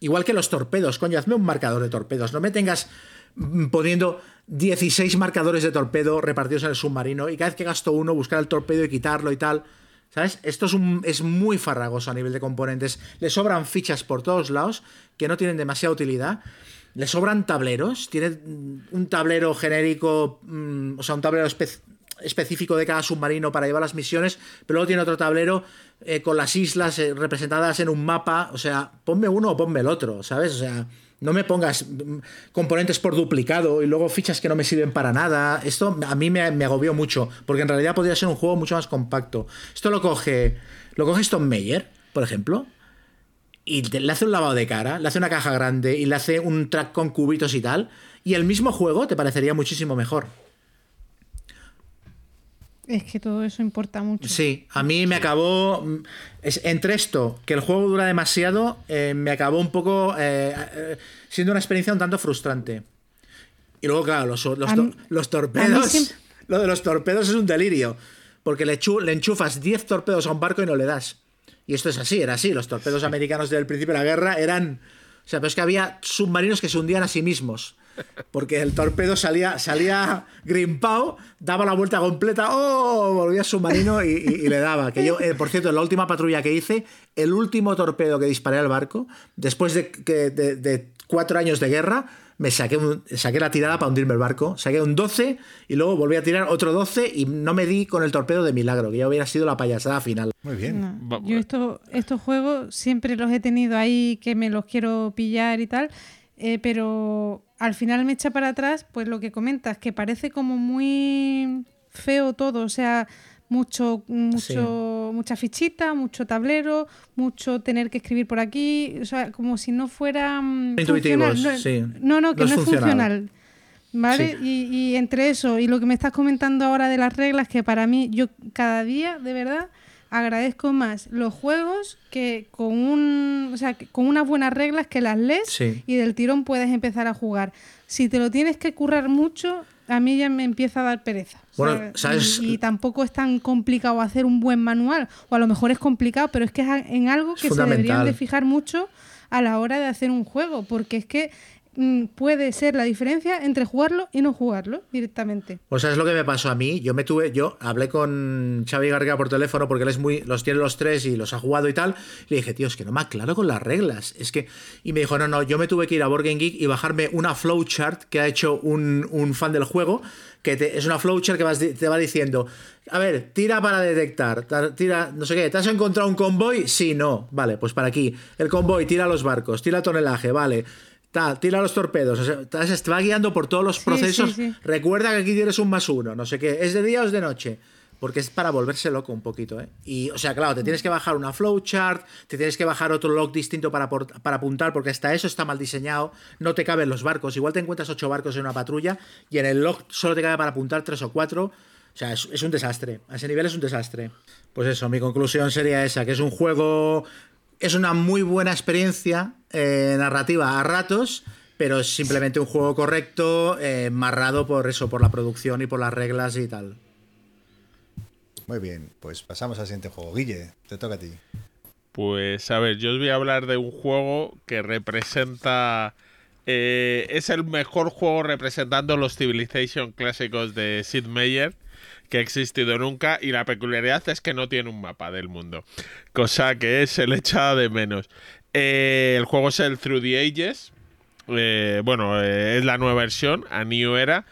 Igual que los torpedos, coño, hazme un marcador de torpedos. No me tengas mm, poniendo 16 marcadores de torpedo repartidos en el submarino y cada vez que gasto uno, buscar el torpedo y quitarlo y tal. ¿Sabes? Esto es, un- es muy farragoso a nivel de componentes. Le sobran fichas por todos lados que no tienen demasiada utilidad. Le sobran tableros. Tiene mm, un tablero genérico, mm, o sea, un tablero espe- específico de cada submarino para llevar las misiones, pero luego tiene otro tablero eh, con las islas eh, representadas en un mapa. O sea, ponme uno o ponme el otro, ¿sabes? O sea, no me pongas componentes por duplicado y luego fichas que no me sirven para nada. Esto a mí me, agobió mucho, porque en realidad podría ser un juego mucho más compacto. Esto lo coge, lo coge Stone Meyer, por ejemplo, y le hace un lavado de cara, le hace una caja grande y le hace un track con cubitos y tal, y el mismo juego te parecería muchísimo mejor. Es que todo eso importa mucho. Sí, a mí me acabó. mm, es- entre esto, que el juego dura demasiado, eh, me acabó un poco eh, eh, siendo una experiencia un tanto frustrante. Y luego, claro, los, los, A to- mí- los torpedos. siempre- Lo de los torpedos es un delirio. Porque le, chu- le enchufas 10 torpedos a un barco y no le das. Y esto es así, era así. Los torpedos americanos del principio de la guerra eran. O sea, pero es que había submarinos que se hundían a sí mismos. Porque el torpedo salía, salía grimpao, daba la vuelta completa, ¡oh! Volvía submarino y, y- y le daba. Que yo, eh, por cierto, en la última patrulla que hice, el último torpedo que disparé al barco, después de, que- de- de cuatro años de guerra, me saqué, un- saqué la tirada para hundirme el barco. Saqué un 12 y luego volví a tirar otro 12 y no me di con el torpedo de milagro, que ya hubiera sido la payasada final. Muy bien. No, Yo esto- estos juegos siempre los he tenido ahí que me los quiero pillar y tal, eh, pero al final me echa para atrás, pues lo que comentas, que parece como muy feo todo, o sea, mucho, mucho, mucha fichita, mucho tablero, mucho tener que escribir por aquí, o sea, como si no fuera mm, funcional. no, sí. no, no, que No no, es funcional. ¿Vale? Y, y entre eso y lo que me estás comentando ahora de las reglas, que para mí, yo cada día, de verdad, agradezco más los juegos que con un o sea, que con unas buenas reglas que las lees Sí. y del tirón puedes empezar a jugar. Si te lo tienes que currar mucho, a mí ya me empieza a dar pereza. Bueno, ¿sabes? Y, y tampoco es tan complicado hacer un buen manual, o a lo mejor es complicado, pero es que es en algo que se deberían de fijar mucho a la hora de hacer un juego, porque es que puede ser la diferencia entre jugarlo y no jugarlo directamente. Pues sabes lo que me pasó a mí. Yo me tuve, yo hablé con Xavi Garriga por teléfono porque él es muy, los tiene los tres y los ha jugado y tal. Y le dije, tío, es que no me aclaro con las reglas. Es que. Y me dijo, no, no, yo me tuve que ir a Board Game Geek y bajarme una flowchart que ha hecho un, un fan del juego. Que es una flowchart que te va diciendo. A ver, tira para detectar, ta- tira, no sé qué, ¿te has encontrado un convoy? Sí, no, vale, pues para aquí. El convoy tira los barcos, tira tonelaje, vale. Tal, tira los torpedos. O sea, te te va guiando por todos los Sí, procesos. sí, sí. Recuerda que aquí tienes un más uno, no sé qué. ¿Es de día o es de noche? Porque es para volverse loco un poquito, ¿eh? Y, o sea, claro, te tienes que bajar una flowchart, te tienes que bajar otro log distinto para, por- para apuntar, porque hasta eso está mal diseñado, no te caben los barcos. Igual te encuentras ocho barcos en una patrulla y en el log solo te cabe para apuntar tres o cuatro. O sea, es, es un desastre. A ese nivel es un desastre. Pues eso, mi conclusión sería esa, que es un juego... Es una muy buena experiencia eh, narrativa a ratos, pero es simplemente un juego correcto, eh, marrado por eso, por la producción y por las reglas y tal. Muy bien, pues pasamos al siguiente juego. Guille, te toca a ti. Pues a ver, yo os voy a hablar de un juego que representa. eh, es el mejor juego representando los Civilization clásicos de Sid Meier que ha existido nunca. Y la peculiaridad es que no tiene un mapa del mundo. Cosa que se le echa de menos. Eh, el juego es el Through the Ages. Eh, bueno, eh, es la nueva versión, a New Era.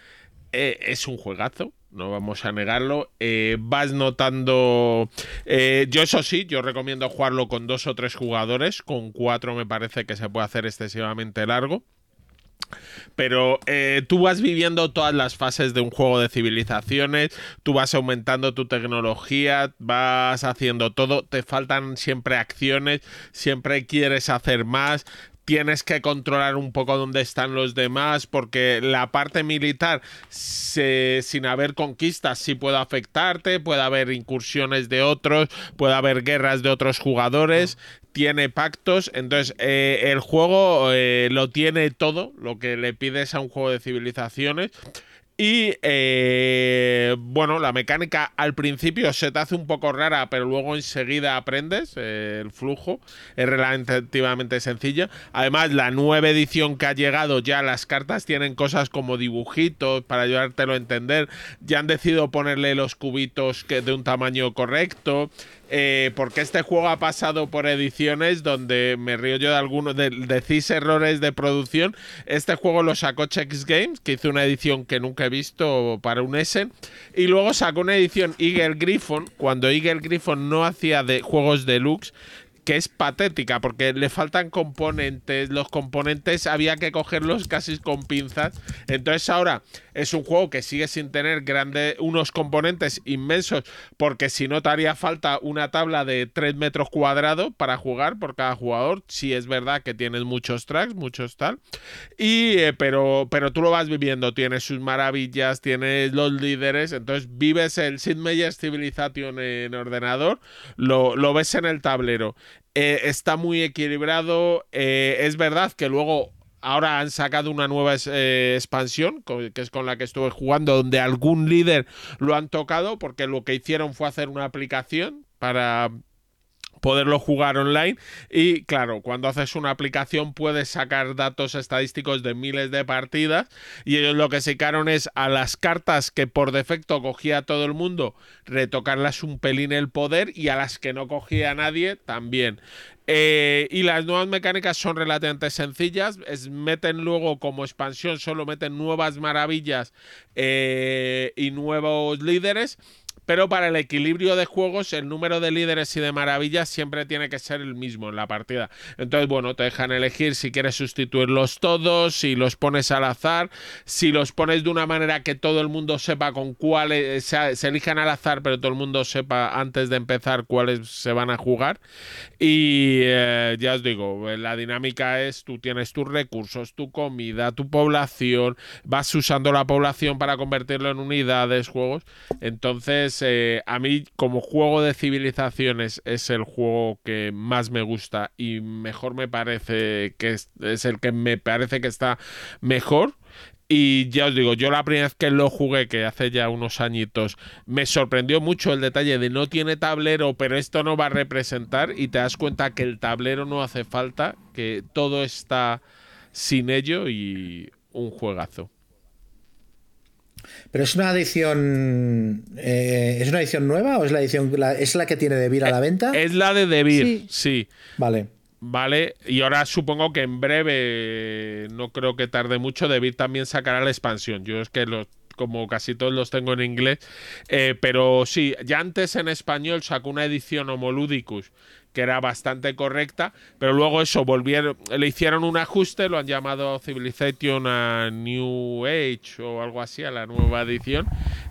Es un juegazo, no vamos a negarlo. Vas notando. yo, eso sí, yo recomiendo jugarlo con dos o tres jugadores. Con cuatro me parece que se puede hacer excesivamente largo. Pero eh, tú vas viviendo todas las fases de un juego de civilizaciones, tú vas aumentando tu tecnología, vas haciendo todo, te faltan siempre acciones, siempre quieres hacer más, tienes que controlar un poco dónde están los demás, porque la parte militar, sin haber conquistas, sí puede afectarte, puede haber incursiones de otros, puede haber guerras de otros jugadores, tiene pactos, entonces eh, el juego eh, lo tiene todo, lo que le pides a un juego de civilizaciones. Y eh, bueno, la mecánica al principio se te hace un poco rara, pero luego enseguida aprendes el flujo. Es relativamente sencilla. Además, la nueva edición que ha llegado, ya las cartas tienen cosas como dibujitos para ayudártelo a entender. Ya han decidido ponerle los cubitos que de un tamaño correcto. Eh, porque este juego ha pasado por ediciones donde me río yo de algunos, de, decís errores de producción. Este juego lo sacó Chex Games, que hizo una edición que nunca he visto para un Essen, y luego sacó una edición Eagle Griffon, cuando Eagle Griffon no hacía de juegos deluxe, que es patética porque le faltan componentes, los componentes había que cogerlos casi con pinzas. Entonces ahora es un juego que sigue sin tener grandes unos componentes inmensos porque si no te haría falta una tabla de 3 metros cuadrados para jugar por cada jugador. Si es verdad que tienes muchos tracks, muchos tal. Y eh, pero pero tú lo vas viviendo, tienes sus maravillas, tienes los líderes, entonces vives el Sid Meier's Civilization en ordenador, lo, lo ves en el tablero. Eh, está muy equilibrado. Eh, es verdad que luego ahora han sacado una nueva eh, expansión, que es con la que estuve jugando, donde algún líder lo han tocado, porque lo que hicieron fue hacer una aplicación para poderlo jugar online y claro, cuando haces una aplicación puedes sacar datos estadísticos de miles de partidas y ellos lo que sacaron es a las cartas que por defecto cogía todo el mundo retocarlas un pelín el poder y a las que no cogía nadie también. Eh, y las nuevas mecánicas son relativamente sencillas. Es, meten luego como expansión, solo meten nuevas maravillas eh, y nuevos líderes. Pero para el equilibrio de juegos, el número de líderes y de maravillas siempre tiene que ser el mismo en la partida. Entonces, bueno, te dejan elegir si quieres sustituirlos todos, si los pones al azar, si los pones de una manera que todo el mundo sepa con cuáles se, se elijan al azar, pero todo el mundo sepa antes de empezar cuáles se van a jugar. Y eh, ya os digo, la dinámica es tú tienes tus recursos, tu comida, tu población, vas usando la población para convertirlo en unidades, juegos. Entonces, eh, a mí como juego de civilizaciones es el juego que más me gusta y mejor me parece que es, es el que me parece que está mejor. Y ya os digo, yo la primera vez que lo jugué, que hace ya unos añitos, me sorprendió mucho el detalle de no tiene tablero, pero esto no va a representar y te das cuenta que el tablero no hace falta, que todo está sin ello y un juegazo. Pero es una edición. eh, ¿Es una edición nueva o es la edición. la- ¿Es la que tiene de vir a la venta? Es la de Debir, Sí. sí. Vale. Vale, y ahora supongo que en breve, no creo que tarde mucho, Debir también sacará la expansión. Yo es que los, como casi todos los tengo en inglés, eh, pero sí, ya antes en español sacó una edición Homoludicus que era bastante correcta, pero luego eso volvieron, le hicieron un ajuste, lo han llamado Civilization a New Age o algo así, a la nueva edición,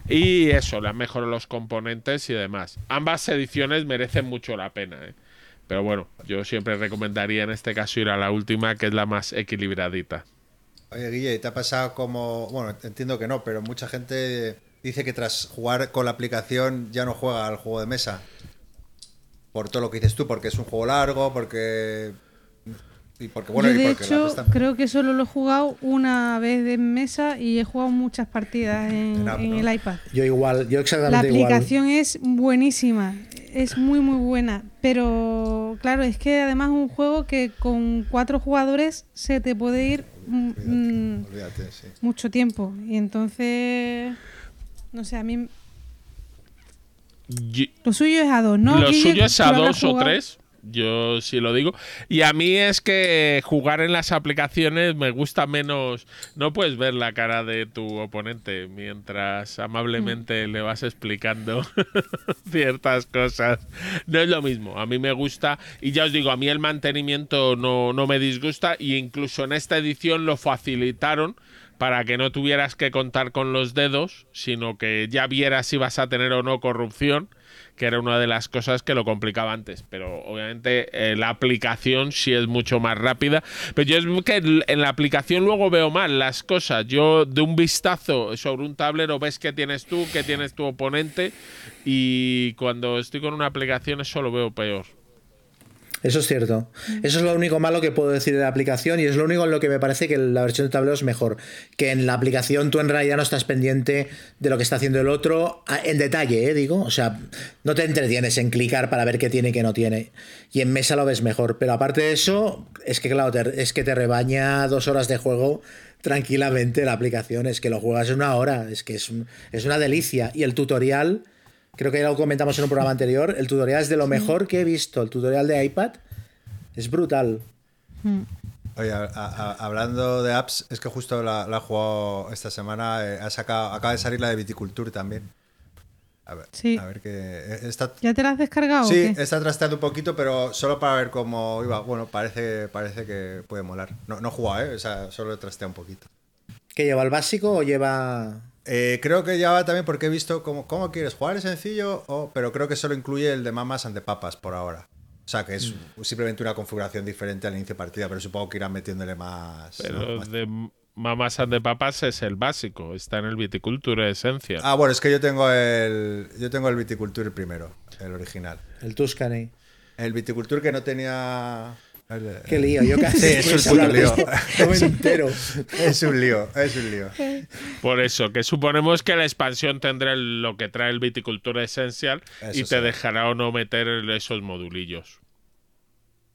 y eso, le han mejorado los componentes y demás. Ambas ediciones merecen mucho la pena, ¿eh? Pero bueno, yo siempre recomendaría en este caso ir a la última, que es la más equilibradita. Oye, Guille, ¿te ha pasado como.? Bueno, entiendo que no, pero mucha gente dice que tras jugar con la aplicación ya no juega al juego de mesa. Por todo lo que dices tú, porque es un juego largo, porque. Y porque, bueno, Yo y de porque la hecho creo que solo lo he jugado una vez en mesa y he jugado muchas partidas en, En app, en ¿no? el iPad. Yo igual, yo La exactamente igual. aplicación es buenísima, es muy muy buena, pero claro, es que además es un juego que con cuatro jugadores se te puede ir mm, mm, Olvídate, sí. mucho tiempo y entonces, no sé, a mí Lo suyo es a dos, ¿no? lo Guille? suyo es ¿Tú a dos o tres. Yo sí lo digo. Y a mí es que jugar en las aplicaciones me gusta menos. No puedes ver la cara de tu oponente mientras amablemente le vas explicando ciertas cosas. No es lo mismo. A mí me gusta. Y ya os digo, a mí el mantenimiento no, no me disgusta. Y incluso en esta edición lo facilitaron para que no tuvieras que contar con los dedos, sino que ya vieras si vas a tener o no corrupción, que era una de las cosas que lo complicaba antes. Pero obviamente eh, la aplicación sí es mucho más rápida. Pero yo es que en la aplicación luego veo mal las cosas. Yo de un vistazo sobre un tablero ves qué tienes tú, qué tienes tu oponente, y cuando estoy con una aplicación eso lo veo peor. Eso es cierto. Eso es lo único malo que puedo decir de la aplicación y es lo único en lo que me parece que la versión de tablero es mejor. Que en la aplicación tú en realidad no estás pendiente de lo que está haciendo el otro a- en detalle, ¿eh? digo. O sea, no te entretienes en clicar para ver qué tiene y qué no tiene. Y en mesa lo ves mejor. Pero aparte de eso, es que claro, te- es que te rebaña dos horas de juego tranquilamente la aplicación. Es que lo juegas en una hora. Es que es, un- es una delicia. Y el tutorial Creo que ya lo comentamos en un programa anterior. El tutorial es de lo mejor que he visto. El tutorial de iPad es brutal. Oye, a- a- a- hablando de apps, es que justo la, la he jugado esta semana. eh, ha sacado, acaba de salir la de Viticulture también. A ver, Sí. a ver que eh, está, ¿Ya te la has descargado sí, o qué? está trasteando un poquito, pero solo para ver cómo iba. Bueno, parece, parece que puede molar. No, no he jugado, ¿eh? O sea, solo he trasteado un poquito. ¿Que lleva el básico o lleva.? Eh, creo que ya va también porque he visto cómo, cómo quieres jugar, es sencillo, o, pero creo que solo incluye el de mamas ante papas por ahora. O sea, que es Mm. simplemente una configuración diferente al inicio de partida, pero supongo que irán metiéndole más. Pero ¿no? Más- de Mamas and de Papas es el básico. Está en el Viticulture Esencia. Ah, bueno, es que yo tengo el. Yo tengo el Viticulture primero, el original. El Tuscany. El Viticulture que no tenía. Qué lío, yo casi. Sí, es un lío. me entero. Es un lío, es un lío. Por eso, que suponemos que la expansión tendrá lo que trae el Viticulture Essential Eso y te dejará o no meter esos modulillos.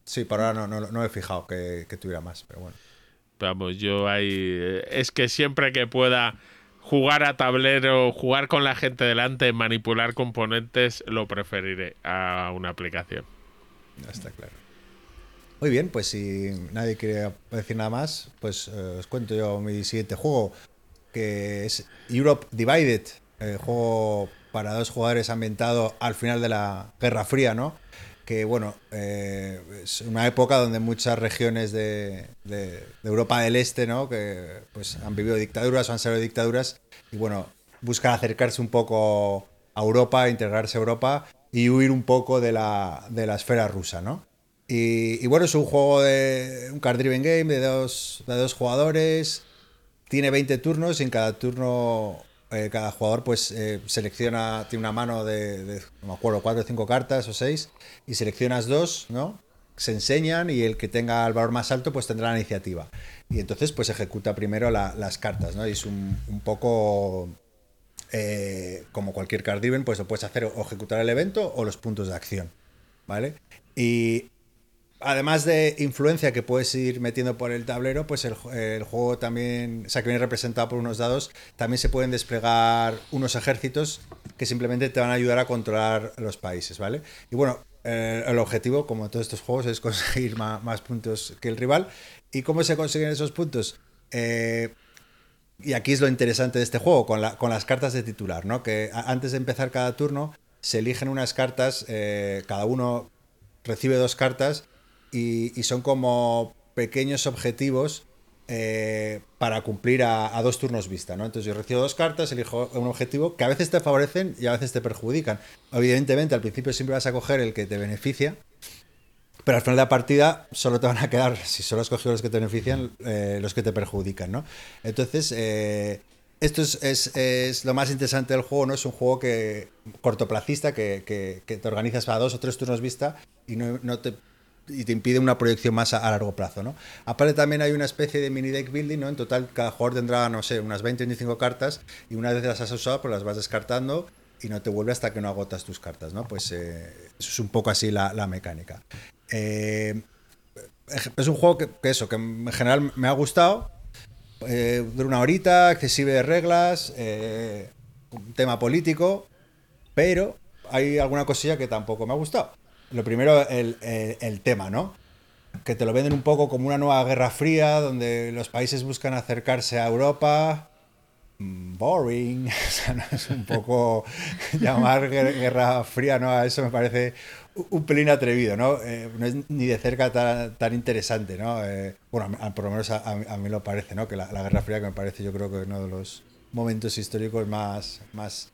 Sí, por ahora no, no, no he fijado que, que tuviera más, pero bueno. Vamos, yo ahí. eh, Es que siempre que pueda jugar a tablero, jugar con la gente delante, manipular componentes, lo preferiré a una aplicación. Está claro. Muy bien, pues si nadie quiere decir nada más, pues eh, os cuento yo mi siguiente juego, que es Europe Divided, el juego para dos jugadores ambientado al final de la Guerra Fría, ¿no? Que bueno, eh, es una época donde muchas regiones de, de- Europa del Este, ¿no? Que pues han vivido dictaduras o han salido dictaduras y bueno, buscan acercarse un poco a Europa, integrarse a Europa y huir un poco de la, de la esfera rusa, ¿no? Y, bueno, es un juego de un card driven game de dos, de dos jugadores. Tiene 20 turnos y en cada turno eh, cada jugador pues eh, selecciona, tiene una mano de, no me acuerdo, cuatro o cinco cartas o seis y seleccionas dos, ¿no? Se enseñan y el que tenga el valor más alto pues tendrá la iniciativa. Y entonces pues ejecuta primero la- las cartas, ¿no? Y es un, un poco eh, como cualquier card driven, pues lo puedes hacer o ejecutar el evento o los puntos de acción, ¿vale? Y además de influencia que puedes ir metiendo por el tablero, pues el, ju- el juego también, o sea, que viene representado por unos dados, también se pueden desplegar unos ejércitos que simplemente te van a ayudar a controlar los países, ¿vale? Y bueno, eh, el objetivo, como en todos estos juegos, es conseguir más, puntos que el rival. ¿Y cómo se consiguen esos puntos? Eh, y aquí es lo interesante de este juego, con, la- con las cartas de titular, ¿no? Que antes de empezar cada turno se eligen unas cartas, eh, cada uno recibe dos cartas y, son como pequeños objetivos eh, para cumplir a, a dos turnos vista, ¿no? Entonces yo recibo dos cartas, elijo un objetivo que a veces te favorecen y a veces te perjudican. Evidentemente al principio siempre vas a coger el que te beneficia, pero al final de la partida solo te van a quedar, si solo has cogido los que te benefician, eh, los que te perjudican, ¿no? Entonces, eh, esto es, es- es lo más interesante del juego, ¿no? Es un juego que cortoplacista, que, que- que te organizas para dos o tres turnos vista y no, no te y te impide una proyección más a, largo plazo, ¿no? Aparte también hay una especie de mini deck building, ¿no? En total cada jugador tendrá, no sé, unas 20 o 25 cartas y una vez las has usado, pues las vas descartando y no te vuelve hasta que no agotas tus cartas, ¿no? Pues eh, es un poco así la, la mecánica. Eh, es un juego que, que eso, que en general me ha gustado. Eh, dura una horita, accesible de reglas, eh, un tema político, pero hay alguna cosilla que tampoco me ha gustado. Lo primero, el, tema, ¿no? Que te lo venden un poco como una nueva guerra fría, donde los países buscan acercarse a Europa. Mm, Boring. O sea, no es un poco llamar guer- guerra fría, ¿no? Eso me parece un- pelín atrevido, ¿no? Eh, no es ni de cerca tan, tan interesante, ¿no? Eh, bueno, por lo menos a, a mí- lo parece, ¿no? Que la, guerra fría que me parece yo creo que uno de los momentos históricos más, más,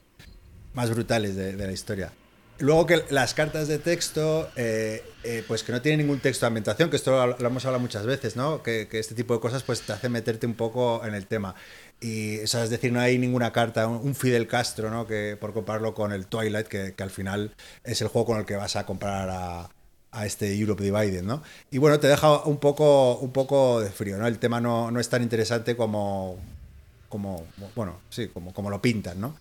más brutales de la historia. Luego que las cartas de texto, eh, eh, pues que no tienen ningún texto de ambientación, que esto lo, hemos hablado muchas veces, ¿no? Que, que este tipo de cosas pues te hace meterte un poco en el tema. Y, es decir, no hay ninguna carta, un, Fidel Castro, ¿no? Que por compararlo con el Twilight, que, que al final es el juego con el que vas a comparar a, a este Europe Divided, ¿no? Y bueno, te deja un poco, un poco de frío, ¿no? El tema no, no es tan interesante como, como bueno, sí, como, como lo pintan, ¿no?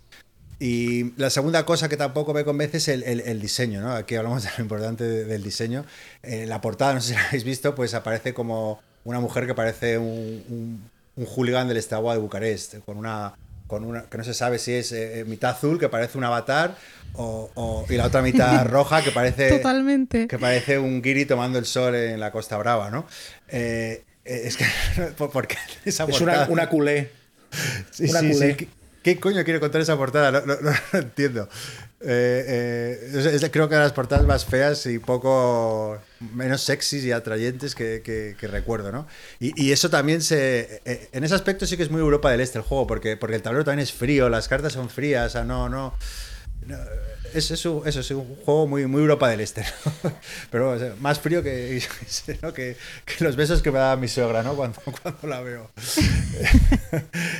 Y la segunda cosa que tampoco me convence es el, el- el diseño, ¿no? Aquí hablamos de lo importante de- del diseño. Eh, la portada, no sé si la habéis visto, pues aparece como una mujer que parece un, un, un hooligan del Estagua de Bucarest, con una, con una, que no se sabe si es eh, mitad azul, que parece un avatar, o- o- y la otra mitad roja que parece Totalmente. que parece un guiri tomando el sol en la Costa Brava, ¿no? Eh, eh, es que ¿por por qué esa Es una, una culé. Sí, una sí, sí. culé. ¿Qué, qué coño quiere contar esa portada? No, lo entiendo. Eh, eh, es- creo que las portadas más feas y poco menos sexys y atrayentes que, recuerdo, ¿no? Y, eso también se... eh, en ese aspecto sí que es muy Europa del Este el juego, porque, porque el tablero también es frío, las cartas son frías, o sea, no... no, es, es un, juego muy, muy Europa del Este, pero o más frío que, los besos que me da mi suegra ¿no? cuando, la veo.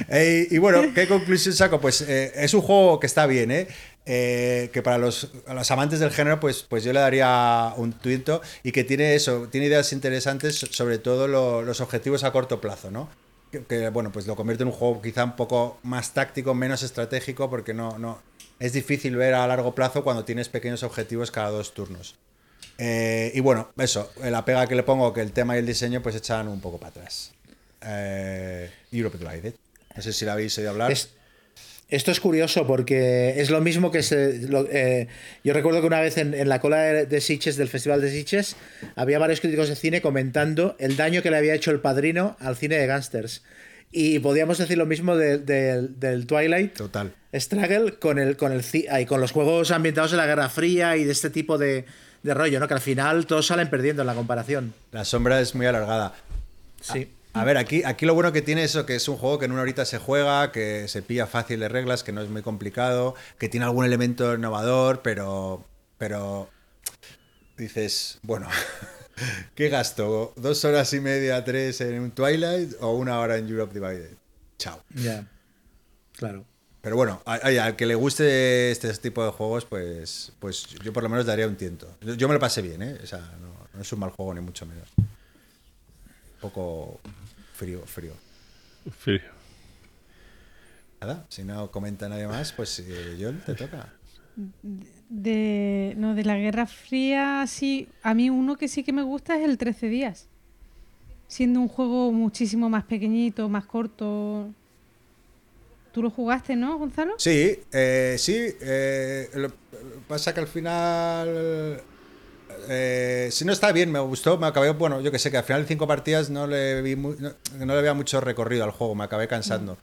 Eh, y bueno, ¿qué conclusión saco? Pues eh, es un juego que está bien, ¿eh? Eh, que para los, los amantes del género, pues, pues yo le daría un tuito y que tiene eso, tiene ideas interesantes, sobre todo lo- los objetivos a corto plazo, ¿no? Que, bueno, pues lo convierte en un juego quizá un poco más táctico, menos estratégico, porque no es difícil ver a largo plazo cuando tienes pequeños objetivos cada dos turnos. Eh, y bueno, eso, la pega que le pongo, que el tema y el diseño pues echan un poco para atrás. Eh, Europe Divided. No sé si la habéis oído hablar. Es- esto es curioso porque es lo mismo que se. eh, yo recuerdo que una vez en, la cola de, de Sitges, del Festival de Sitges, había varios críticos de cine comentando el daño que le había hecho el padrino al cine de gángsters. Y podríamos decir lo mismo de- de- del Twilight Total. Struggle con, el, con, el, ay, con los juegos ambientados en la Guerra Fría y de este tipo de, de rollo, ¿no? Que al final todos salen perdiendo en la comparación. La sombra es muy alargada. Sí. A ver, aquí, aquí lo bueno que tiene eso, que es un juego que en una horita se juega, que se pilla fácil de reglas, que no es muy complicado, que tiene algún elemento innovador, pero. Pero. Dices, bueno, ¿qué gasto? ¿Dos horas y media, tres en un Twilight o una hora en Europe Divided? Chao. Ya. Claro. Pero bueno, a- al que le guste este tipo de juegos, pues, pues yo por lo menos daría un tiento. Yo, yo me lo pasé bien, ¿eh? O sea, no, no es un mal juego ni mucho menos. Un poco frío, frío. Frío. Nada, si no comenta nadie más, pues eh, John, te toca. De, no, de la Guerra Fría, sí. A mí uno que sí que me gusta es el 13 días. Siendo un juego muchísimo más pequeñito, más corto. Tú lo jugaste, ¿no, Gonzalo? Sí, eh, sí. eh, lo, pasa que al final. eh, si no está bien, me gustó, me acabé, bueno, yo que sé, que al final de cinco partidas no le vi no, no le veía mucho recorrido al juego, me acabé cansando.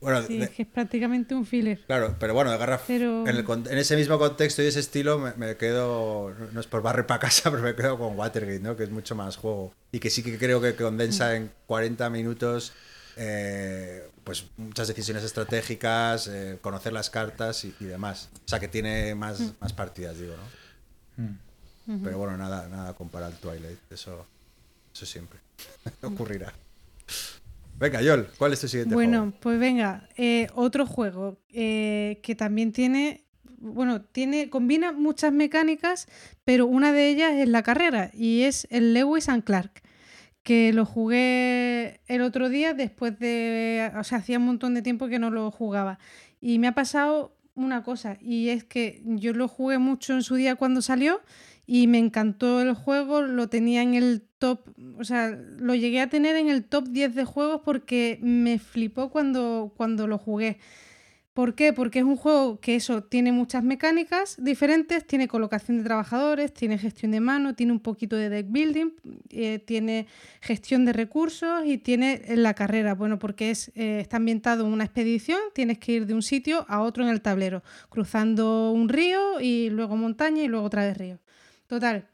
Bueno, Sí, de- es que es prácticamente un filler. Claro, pero bueno, de Pero- en, el con- en ese mismo contexto y ese estilo me, me quedo, no es por barrer para casa, pero me quedo con Watergate, ¿no? Que es mucho más juego. Y que sí que creo que condensa en 40 minutos eh, pues muchas decisiones estratégicas, eh, conocer las cartas y, y demás. O sea que tiene más, más partidas, digo, ¿no? Pero bueno, nada, nada compara al Twilight, eso, eso siempre ocurrirá. Venga, Yol, ¿cuál es tu siguiente Bueno, juego? pues venga, eh, otro juego eh, que también tiene, bueno, tiene, combina muchas mecánicas, pero una de ellas es la carrera y es el Lewis and Clark, que lo jugué el otro día después de, o sea, hacía un montón de tiempo que no lo jugaba y me ha pasado una cosa y es que yo lo jugué mucho en su día cuando salió y me encantó el juego, lo tenía en el top, o sea, lo llegué a tener en el top 10 de juegos porque me flipó cuando, cuando lo jugué. ¿Por qué? Porque es un juego que eso tiene muchas mecánicas diferentes, tiene colocación de trabajadores, tiene gestión de mano, tiene un poquito de deck building, eh, tiene gestión de recursos y tiene la carrera. Bueno, porque es, eh, está ambientado en una expedición, tienes que ir de un sitio a otro en el tablero, cruzando un río y luego montaña y luego otra vez río. Total,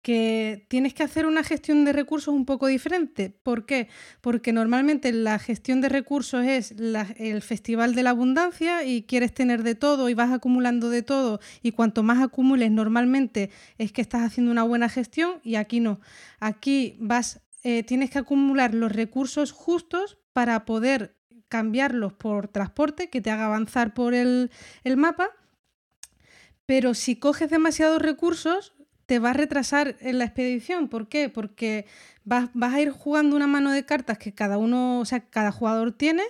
que tienes que hacer una gestión de recursos un poco diferente. ¿Por qué? Porque normalmente la gestión de recursos es el festival de la abundancia y quieres tener de todo y vas acumulando de todo y cuanto más acumules normalmente es que estás haciendo una buena gestión y aquí no. Aquí vas, eh, tienes que acumular los recursos justos para poder cambiarlos por transporte que te haga avanzar por el mapa. Pero si coges demasiados recursos, te va a retrasar en la expedición. ¿Por qué? Porque vas, a ir jugando una mano de cartas que cada uno, o sea, cada jugador tiene.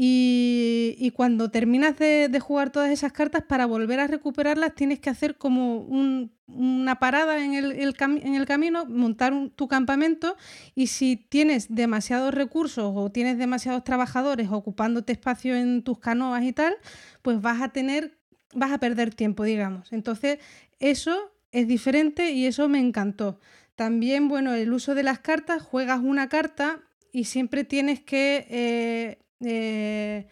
Y, cuando terminas de, jugar todas esas cartas, para volver a recuperarlas tienes que hacer como un- una parada en el, camino, montar tu campamento y si tienes demasiados recursos o tienes demasiados trabajadores ocupándote espacio en tus canoas y tal, pues vas a tener vas a perder tiempo, digamos. Entonces, eso es diferente y eso me encantó. También, bueno, el uso de las cartas, juegas una carta y siempre tienes que eh, eh,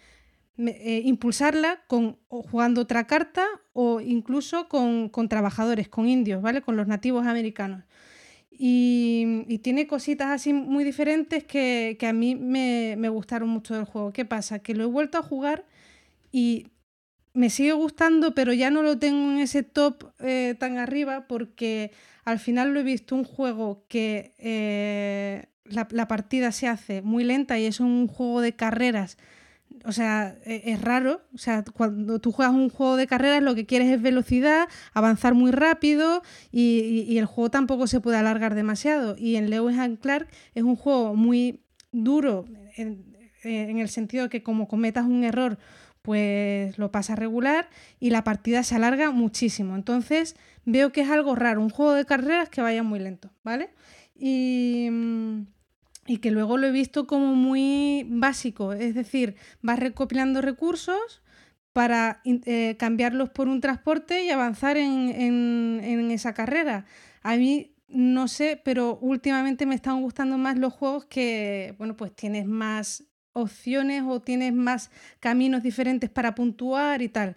eh, impulsarla con, jugando otra carta o incluso con, con trabajadores, con indios, ¿vale? Con los nativos americanos. Y, y tiene cositas así muy diferentes que, que a mí me, me gustaron mucho del juego. ¿Qué pasa? Que lo he vuelto a jugar y me sigue gustando, pero ya no lo tengo en ese top eh, tan arriba porque al final lo he visto un juego que eh, la, partida se hace muy lenta y es un juego de carreras. O sea, e- es raro. O sea, cuando tú juegas un juego de carreras lo que quieres es velocidad, avanzar muy rápido y, y- el juego tampoco se puede alargar demasiado. Y en Lewis and Clark es un juego muy duro en, en el sentido que como cometas un error pues lo pasa regular y la partida se alarga muchísimo. Entonces veo que es algo raro, un juego de carreras que vaya muy lento, ¿vale? Y, y que luego lo he visto como muy básico, es decir, vas recopilando recursos para eh, cambiarlos por un transporte y avanzar en, en- en esa carrera. A mí no sé, pero últimamente me están gustando más los juegos que, bueno, pues tienes más opciones o tienes más caminos diferentes para puntuar y tal.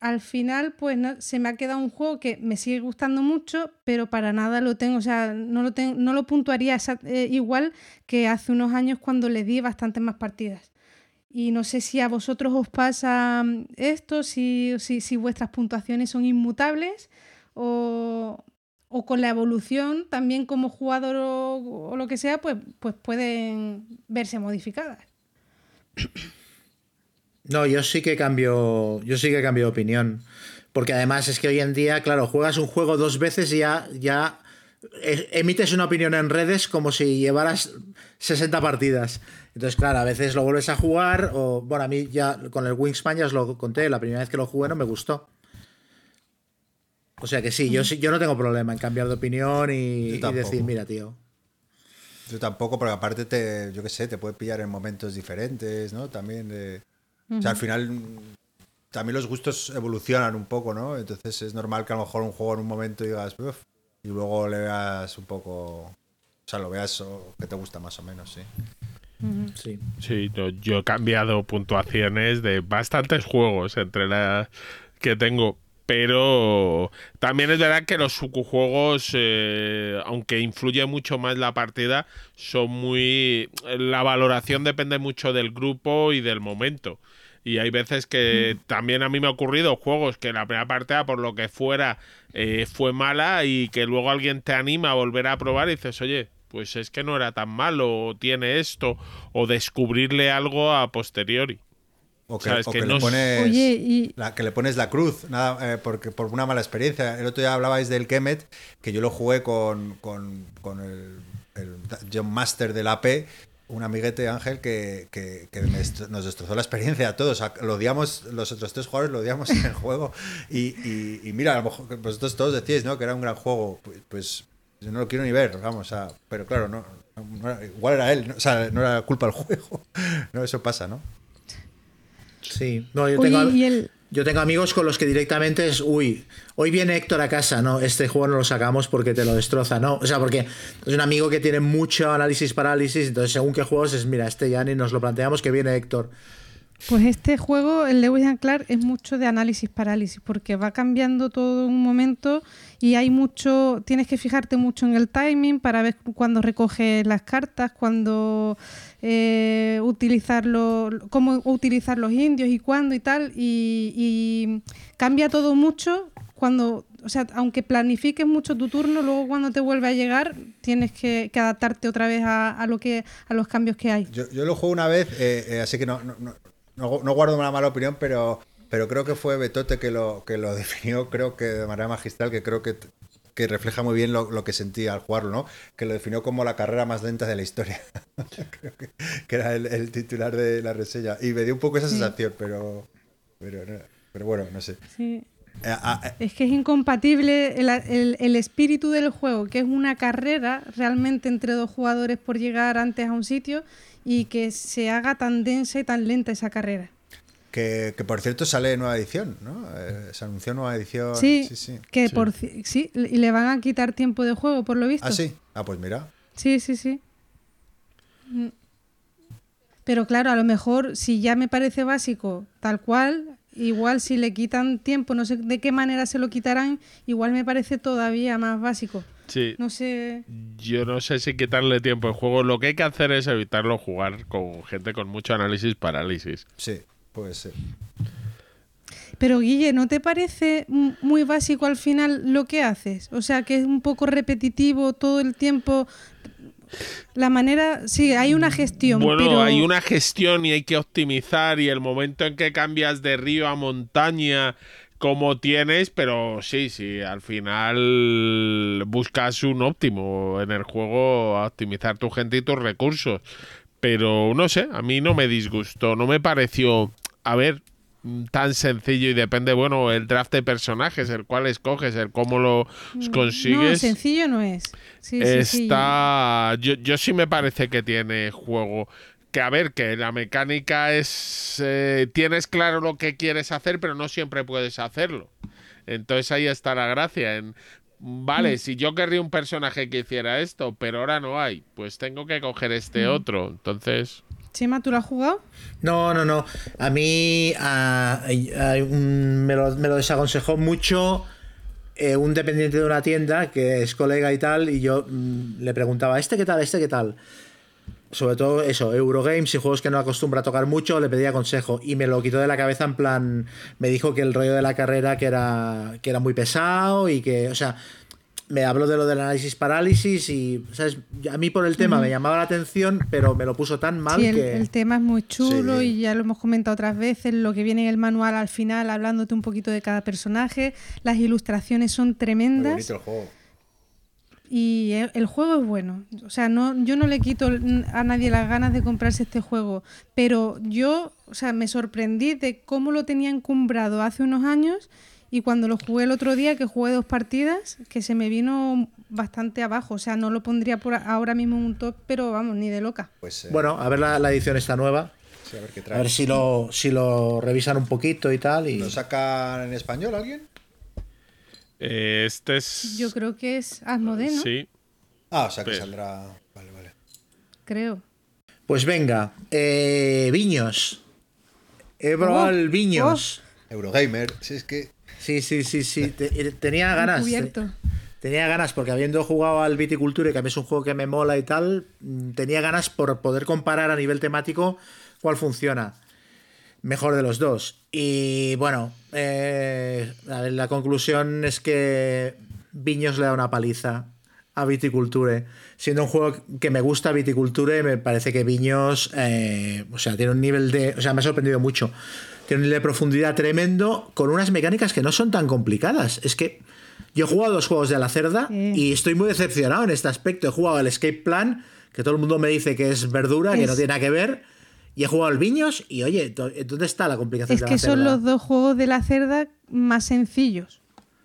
Al final, pues no, se me ha quedado un juego que me sigue gustando mucho, pero para nada lo tengo, o sea, no lo, ten- no lo puntuaría esa- eh, igual que hace unos años cuando le di bastantes más partidas. Y no sé si a vosotros os pasa mm, esto, si, si, si vuestras puntuaciones son inmutables o, o con la evolución también como jugador o, o lo que sea, pues, pues pueden verse modificadas. No, yo sí que cambio. Yo sí que cambio de opinión. Porque además es que hoy en día, claro, juegas un juego dos veces y ya, ya e- emites una opinión en redes como si llevaras 60 partidas. Entonces, claro, a veces lo vuelves a jugar. O, bueno, a mí ya con el Wingspan ya os lo conté. La primera vez que lo jugué no me gustó. O sea que sí, yo sí, yo no tengo problema en cambiar de opinión y, y decir, mira, tío. Yo tampoco, porque aparte te, yo qué sé, te puede pillar en momentos diferentes, ¿no? También de... O sea, al final mm, también los gustos evolucionan un poco, ¿no? Entonces es normal que a lo mejor un juego en un momento digas, "Uf", y luego le veas un poco... O sea, lo veas o que te gusta más o menos, sí. Sí. Sí, no, yo he cambiado puntuaciones de bastantes juegos entre las que tengo. Pero también es verdad que los juegos, eh, aunque influye mucho más la partida, son muy. La valoración depende mucho del grupo y del momento. Y hay veces que también a mí me ha ocurrido juegos que la primera partida, por lo que fuera, eh, fue mala y que luego alguien te anima a volver a probar y dices, oye, pues es que no era tan malo, o tiene esto, o descubrirle algo a posteriori. O que, O que le es- pones... Oye, y La, que le pones la cruz, nada, eh, porque por una mala experiencia. El otro día hablabais del Kemet, que yo lo jugué con, con, con el, el John Master del AP, un amiguete Ángel que, que- que me destro- nos destrozó la experiencia a todos. O sea, Lo odiamos, los otros tres jugadores lo odiamos en el juego. Y, y- y mira, a lo mejor vosotros todos decíais ¿no? que era un gran juego. Pues, pues yo no lo quiero ni ver, vamos, o sea, pero claro, no, no era- igual era él, ¿no? o sea, no era culpa del juego. No, eso pasa, ¿no? Sí. No, yo tengo, y el- yo tengo amigos con los que directamente es, uy, hoy viene Héctor a casa, no, este juego no lo sacamos porque te lo destroza, no. O sea, porque es un amigo que tiene mucho análisis parálisis, entonces según qué juegos es, mira, este ya ni nos lo planteamos que viene Héctor. Pues este juego, el Lewis and Clark, es mucho de análisis parálisis, porque va cambiando todo en un momento y hay mucho, tienes que fijarte mucho en el timing para ver cuándo recoges las cartas, cuándo eh, utilizarlo, cómo utilizar los indios y cuándo y tal, y, y cambia todo mucho cuando, o sea, aunque planifiques mucho tu turno, luego cuando te vuelve a llegar tienes que, adaptarte otra vez a, lo que, a los cambios que hay. Yo, yo lo jugué una vez, eh, eh, así que no, no, no- no guardo una mala opinión, pero, pero creo que fue Betote que lo, que lo definió, creo que de manera magistral, que creo que, que refleja muy bien lo, lo que sentía al jugarlo, ¿no? Que lo definió como la carrera más lenta de la historia. creo que, que era el, el titular de la reseña. Y me dio un poco esa sensación, pero, pero, no- pero bueno, no sé. Sí. Eh, ah, eh, Es que es incompatible el, el- el espíritu del juego, que es una carrera realmente entre dos jugadores por llegar antes a un sitio y que se haga tan densa y tan lenta esa carrera. Que, que por cierto sale nueva edición, ¿no? Eh, se anunció nueva edición. Sí, sí. sí. que Sí. por sí, y le van a quitar tiempo de juego, por lo visto. Ah, sí. Ah, pues mira. Sí, sí, sí. Pero claro, a lo mejor si ya me parece básico tal cual, igual si le quitan tiempo, no sé de qué manera se lo quitarán, igual me parece todavía más básico. Sí. No sé. Yo no sé si quitarle tiempo al juego. Lo que hay que hacer es evitarlo jugar con gente con mucho análisis parálisis. Sí, puede ser. Pero Guille, ¿no te parece muy básico al final lo que haces? O sea, que es un poco repetitivo todo el tiempo. La manera, sí, hay una gestión, Bueno, pero hay una gestión y hay que optimizar y el momento en que cambias de río a montaña como tienes, pero sí, sí, al final buscas un óptimo en el juego, a optimizar tu gente y tus recursos. Pero no sé, a mí no me disgustó, no me pareció, a ver, mm, tan sencillo y depende, bueno, el draft de personajes, el cual escoges, el cómo lo no, consigues. sencillo no es. Sí, sí, sí. está. Yo, yo sí me parece que tiene juego. Que a ver, que la mecánica es. eh, tienes claro lo que quieres hacer, pero no siempre puedes hacerlo. Entonces ahí está la gracia. En, vale, Mm. si yo querría un personaje que hiciera esto, pero ahora no hay, pues tengo que coger este Mm. otro. Entonces. ¿Tú lo has jugado? No, no, no. A mí me, lo, me lo desaconsejó mucho eh, un dependiente de una tienda que es colega y tal, y yo mm, le preguntaba, ¿este qué tal? ¿Este qué tal? Sobre todo eso, Eurogames y juegos que no acostumbra a tocar mucho, le pedía consejo y me lo quitó de la cabeza en plan, me dijo que el rollo de la carrera que era, que era muy pesado y que, o sea, me habló de lo del análisis parálisis y, ¿sabes? A mí por el tema me llamaba la atención, pero me lo puso tan mal Sí, el, que... el tema es muy chulo Sí. y ya lo hemos comentado otras veces, lo que viene en el manual al final, hablándote un poquito de cada personaje, las ilustraciones son Muy tremendas bonito el juego. y e- el juego es bueno. O sea, no, yo no le quito a nadie las ganas de comprarse este juego, pero yo, o sea, me sorprendí de cómo lo tenía encumbrado hace unos años y cuando lo jugué el otro día, que jugué dos partidas, que se me vino bastante abajo. O sea, no lo pondría por ahora mismo en un top, pero vamos, ni de loca. Pues eh, Bueno, a ver la, la edición esta nueva. sí, a ver qué A trae. ver si lo, si lo revisan un poquito y tal. Y... ¿Lo sacan en español alguien? eh, este es. Yo creo que es Asmodee, ¿no? Sí. Ah, o sea que Pero- saldrá. Vale, vale. Creo. Pues venga, eh, Viños. He probado Oh, el Viños. Eurogamer, si es que. Sí, sí, sí, sí. Te- tenía ganas. Cubierto. Tenía ganas, porque habiendo jugado al Viticulture, que a mí es un juego que me mola y tal, mm, tenía ganas por poder comparar a nivel temático cuál funciona mejor de los dos. Y bueno, eh, la conclusión es que Viños le da una paliza a Viticulture. Siendo un juego que me gusta Viticulture, me parece que Viños, eh, o sea, tiene un nivel de... O sea, me ha sorprendido mucho. Tiene un nivel de profundidad tremendo con unas mecánicas que no son tan complicadas. Es que yo he jugado dos juegos de la cerda Sí. y estoy muy decepcionado en este aspecto. He jugado el Escape Plan, que todo el mundo me dice que es verdura, que no tiene nada que ver. Y he jugado al Viños y oye, ¿dónde está la complicación Es de que la son cerda? los dos juegos de la cerda más sencillos,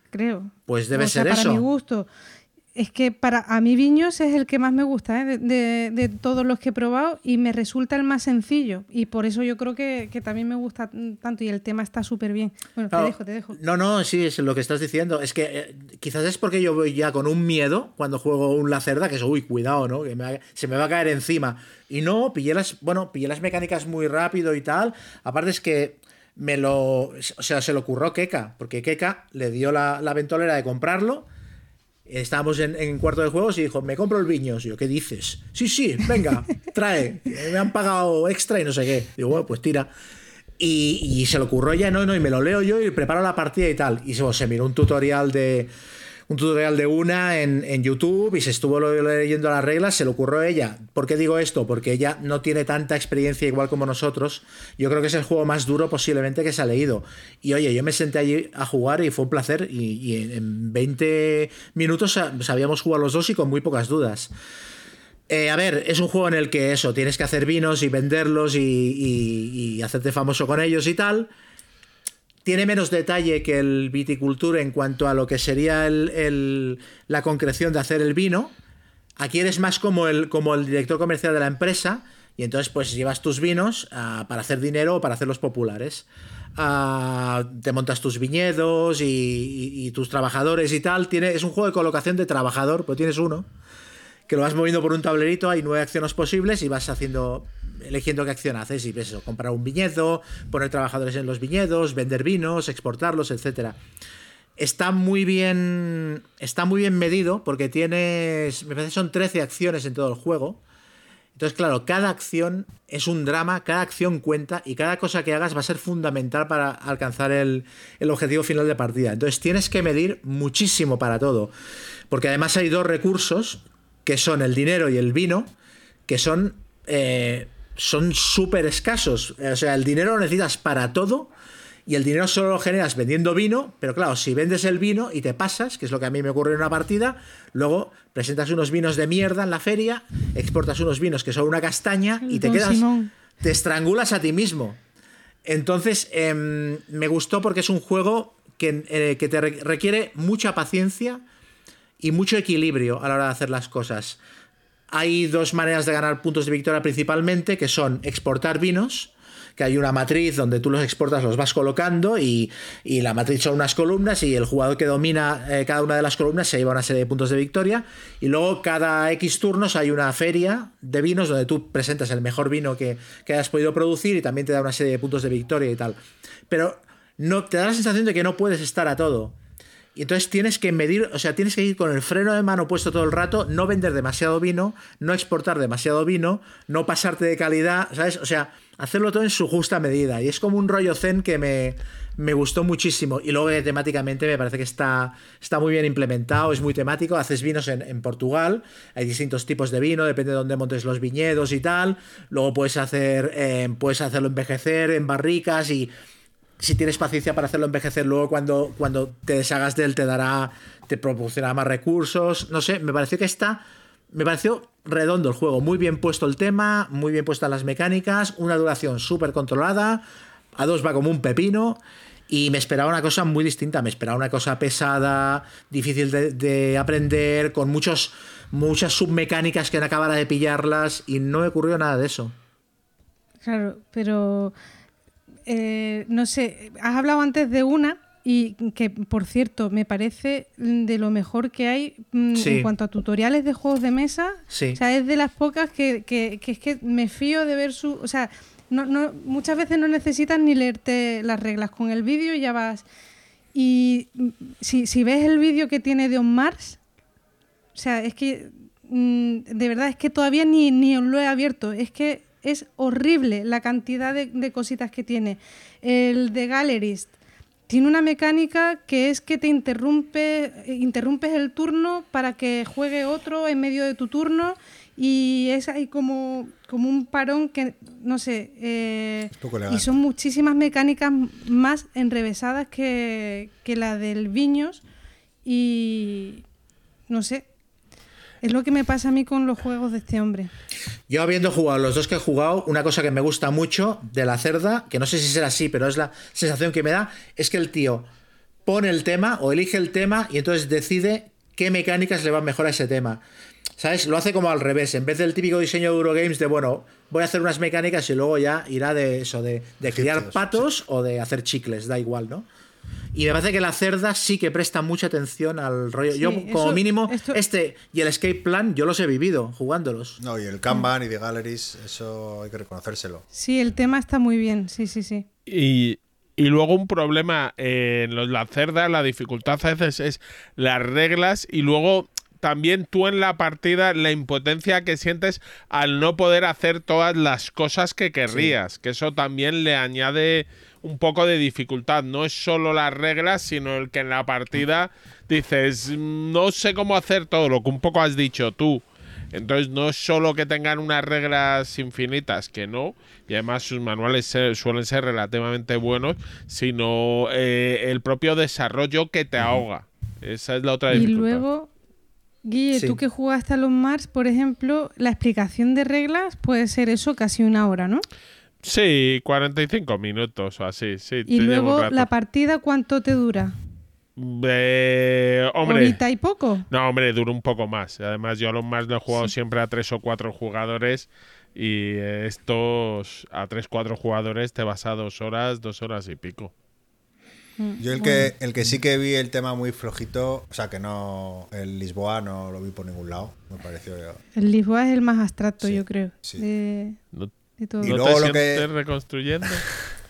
creo. Pues debe O sea, ser para eso. mi gusto. Es que para a mí Viños es el que más me gusta ¿eh? de, de- de todos los que he probado y me resulta el más sencillo. Y por eso yo creo que, que también me gusta tanto y el tema está súper bien. Bueno, Claro. te dejo, te dejo. No, no, sí, es lo que estás diciendo. Es que eh, quizás es porque yo voy ya con un miedo cuando juego un Lacerda, que es, uy, cuidado, ¿no? Que me va- se me va a caer encima. Y no, pillé las, bueno, pillé las mecánicas muy rápido y tal. Aparte es que me lo, o sea, se lo ocurrió Keka, porque Keka le dio la, la ventolera de comprarlo. Estábamos en, en cuarto de juegos y dijo, me compro el Viños. Y yo, ¿qué dices? Sí, sí, venga, trae. Me han pagado extra y no sé qué. Digo, bueno, pues tira. Y, se le ocurrió ya, no, no, y me lo leo yo y preparo la partida y tal. Y se, se miró un tutorial de un tutorial de una en, YouTube y se estuvo leyendo las reglas, se le ocurrió a ella. ¿Por qué digo esto? Porque ella no tiene tanta experiencia igual como nosotros. Yo creo que es el juego más duro posiblemente que se ha leído. Y oye, yo me senté allí a jugar y fue un placer. Y, en- en 20 minutos sa- sabíamos jugar los dos y con muy pocas dudas. Eh, a ver, es un juego en el que eso, tienes que hacer vinos y venderlos y hacerte famoso con ellos y tal. Tiene menos detalle que el viticultura en cuanto a lo que sería el- la concreción de hacer el vino. Aquí eres más como el, como el director comercial de la empresa, Y entonces pues llevas tus vinos ah, para hacer dinero o para hacerlos populares. Ah, te montas tus viñedos y, y- y tus trabajadores y tal. Tiene, es un juego de colocación de trabajador, pero tienes uno que lo vas moviendo por un tablerito, hay nueve acciones posibles y vas haciendo, eligiendo qué acción haces. Y ves eso, comprar un viñedo, poner trabajadores en los viñedos, vender vinos, exportarlos, etcétera. Está muy bien. Está muy bien medido porque tienes. Me parece que son 13 acciones en todo el juego. Entonces, claro, cada acción es un drama, cada acción cuenta y cada cosa que hagas va a ser fundamental para alcanzar el, el objetivo final de partida. Entonces, tienes que medir muchísimo para todo. Porque además hay dos recursos, que son el dinero y el vino, que son eh, son súper escasos. O sea, el dinero lo necesitas para todo y el dinero solo lo generas vendiendo vino, pero claro, si vendes el vino y te pasas, que es lo que a mí me ocurre en una partida, luego presentas unos vinos de mierda en la feria, exportas unos vinos que son una castaña y te quedas, te estrangulas a ti mismo. Entonces, em, me gustó porque es un juego que, eh, que te re- requiere mucha paciencia y mucho equilibrio a la hora de hacer las cosas. Hay dos maneras de ganar puntos de victoria principalmente, que son exportar vinos, que hay una matriz donde tú los exportas, los vas colocando y, y la matriz son unas columnas y el jugador que domina eh, cada una de las columnas se lleva una serie de puntos de victoria y luego cada X turnos hay una feria de vinos donde tú presentas el mejor vino que, que hayas podido producir y también te da una serie de puntos de victoria y tal. Pero no, te da la sensación de que no puedes estar a todo. Y entonces tienes que medir, o sea, tienes que ir con el freno de mano puesto todo el rato, no vender demasiado vino, no exportar demasiado vino, no pasarte de calidad, ¿sabes? O sea, hacerlo todo en su justa medida. Y es como un rollo zen que me, me gustó muchísimo. Y luego eh, temáticamente me parece que está, está muy bien implementado, es muy temático. Haces vinos en, en Portugal, hay distintos tipos de vino, depende de dónde montes los viñedos y tal. Luego puedes hacer, eh, puedes hacerlo envejecer en barricas y si tienes paciencia para hacerlo envejecer, luego cuando, cuando te deshagas de él te dará, te proporcionará más recursos. No sé, me pareció que está. Me pareció redondo el juego, muy bien puesto el tema, muy bien puestas las mecánicas, una duración súper controlada, a dos va como un pepino. Y me esperaba una cosa muy distinta, me esperaba una cosa pesada, difícil de, de aprender, con muchos, muchas submecánicas que no acabara de pillarlas, y no me ocurrió nada de eso. Claro, pero eh, no sé, has hablado antes de una y que, por cierto, me parece de lo mejor que hay mm, Sí. en cuanto a tutoriales de juegos de mesa. Sí. O sea, es de las pocas que, que- que es que me fío de ver su... O sea, no, no, muchas veces no necesitas ni leerte las reglas. Con el vídeo ya vas... Y mm, si, si ves el vídeo que tiene de On Mars, o sea, es que mm, de verdad es que todavía ni, ni lo he abierto. Es que es horrible la cantidad de, de cositas que tiene. El de Gallerist tiene una mecánica que es que te interrumpe, interrumpes el turno para que juegue otro en medio de tu turno y es ahí como, como un parón que, no sé, eh, y son muchísimas mecánicas más enrevesadas que, que la del Viños y no sé, es lo que me pasa a mí con los juegos de este hombre. Yo habiendo jugado los dos que he jugado, una cosa que me gusta mucho de la cerda, que no sé si será así, pero es la sensación que me da, es que el tío pone el tema o elige el tema y entonces decide qué mecánicas le van mejor a ese tema. ¿Sabes? Lo hace como al revés. En vez del típico diseño de Eurogames de, bueno, voy a hacer unas mecánicas y luego ya irá de eso, de, de criar patos o de hacer chicles, da igual, ¿no? Y me parece que la cerda sí que presta mucha atención al rollo. Sí, yo, como eso- mínimo, esto- este y el Escape Plan, yo los he vivido jugándolos. No, y el Kanban y de Galleries, eso hay que reconocérselo. Sí, el tema está muy bien, sí, sí, sí. Y, y luego un problema eh, en la cerda, la dificultad a veces es las reglas y luego también tú en la partida la impotencia que sientes al no poder hacer todas las cosas que querrías, que eso también le añade un poco de dificultad. No es solo las reglas, sino el que en la partida dices, no sé cómo hacer todo, lo que un poco has dicho tú. Entonces no es solo que tengan unas reglas infinitas, que no, y además sus manuales se- suelen ser relativamente buenos, sino eh, el propio desarrollo que te ahoga. Esa es la otra Y dificultad. luego, Guille, Sí. tú que jugaste a los Mars, por ejemplo, la explicación de reglas puede ser eso casi una hora, ¿no? Sí, 45 minutos o así, sí. te Y un luego rato. la partida, ¿cuánto te dura? Eh, hombre, ¿Horita y poco? no, hombre, dura un poco más. Además, yo a los más lo he jugado siempre a tres o cuatro jugadores Y estos a 3-4 jugadores te vas a dos horas, dos horas y pico. Mm, Yo el que, el que sí que vi el tema muy flojito, o sea que no, el Lisboa no lo vi por ningún lado, me pareció... El Lisboa es el más abstracto, Sí, yo creo. sí. De, ¿No, todo. Y no luego te lo que- reconstruyendo?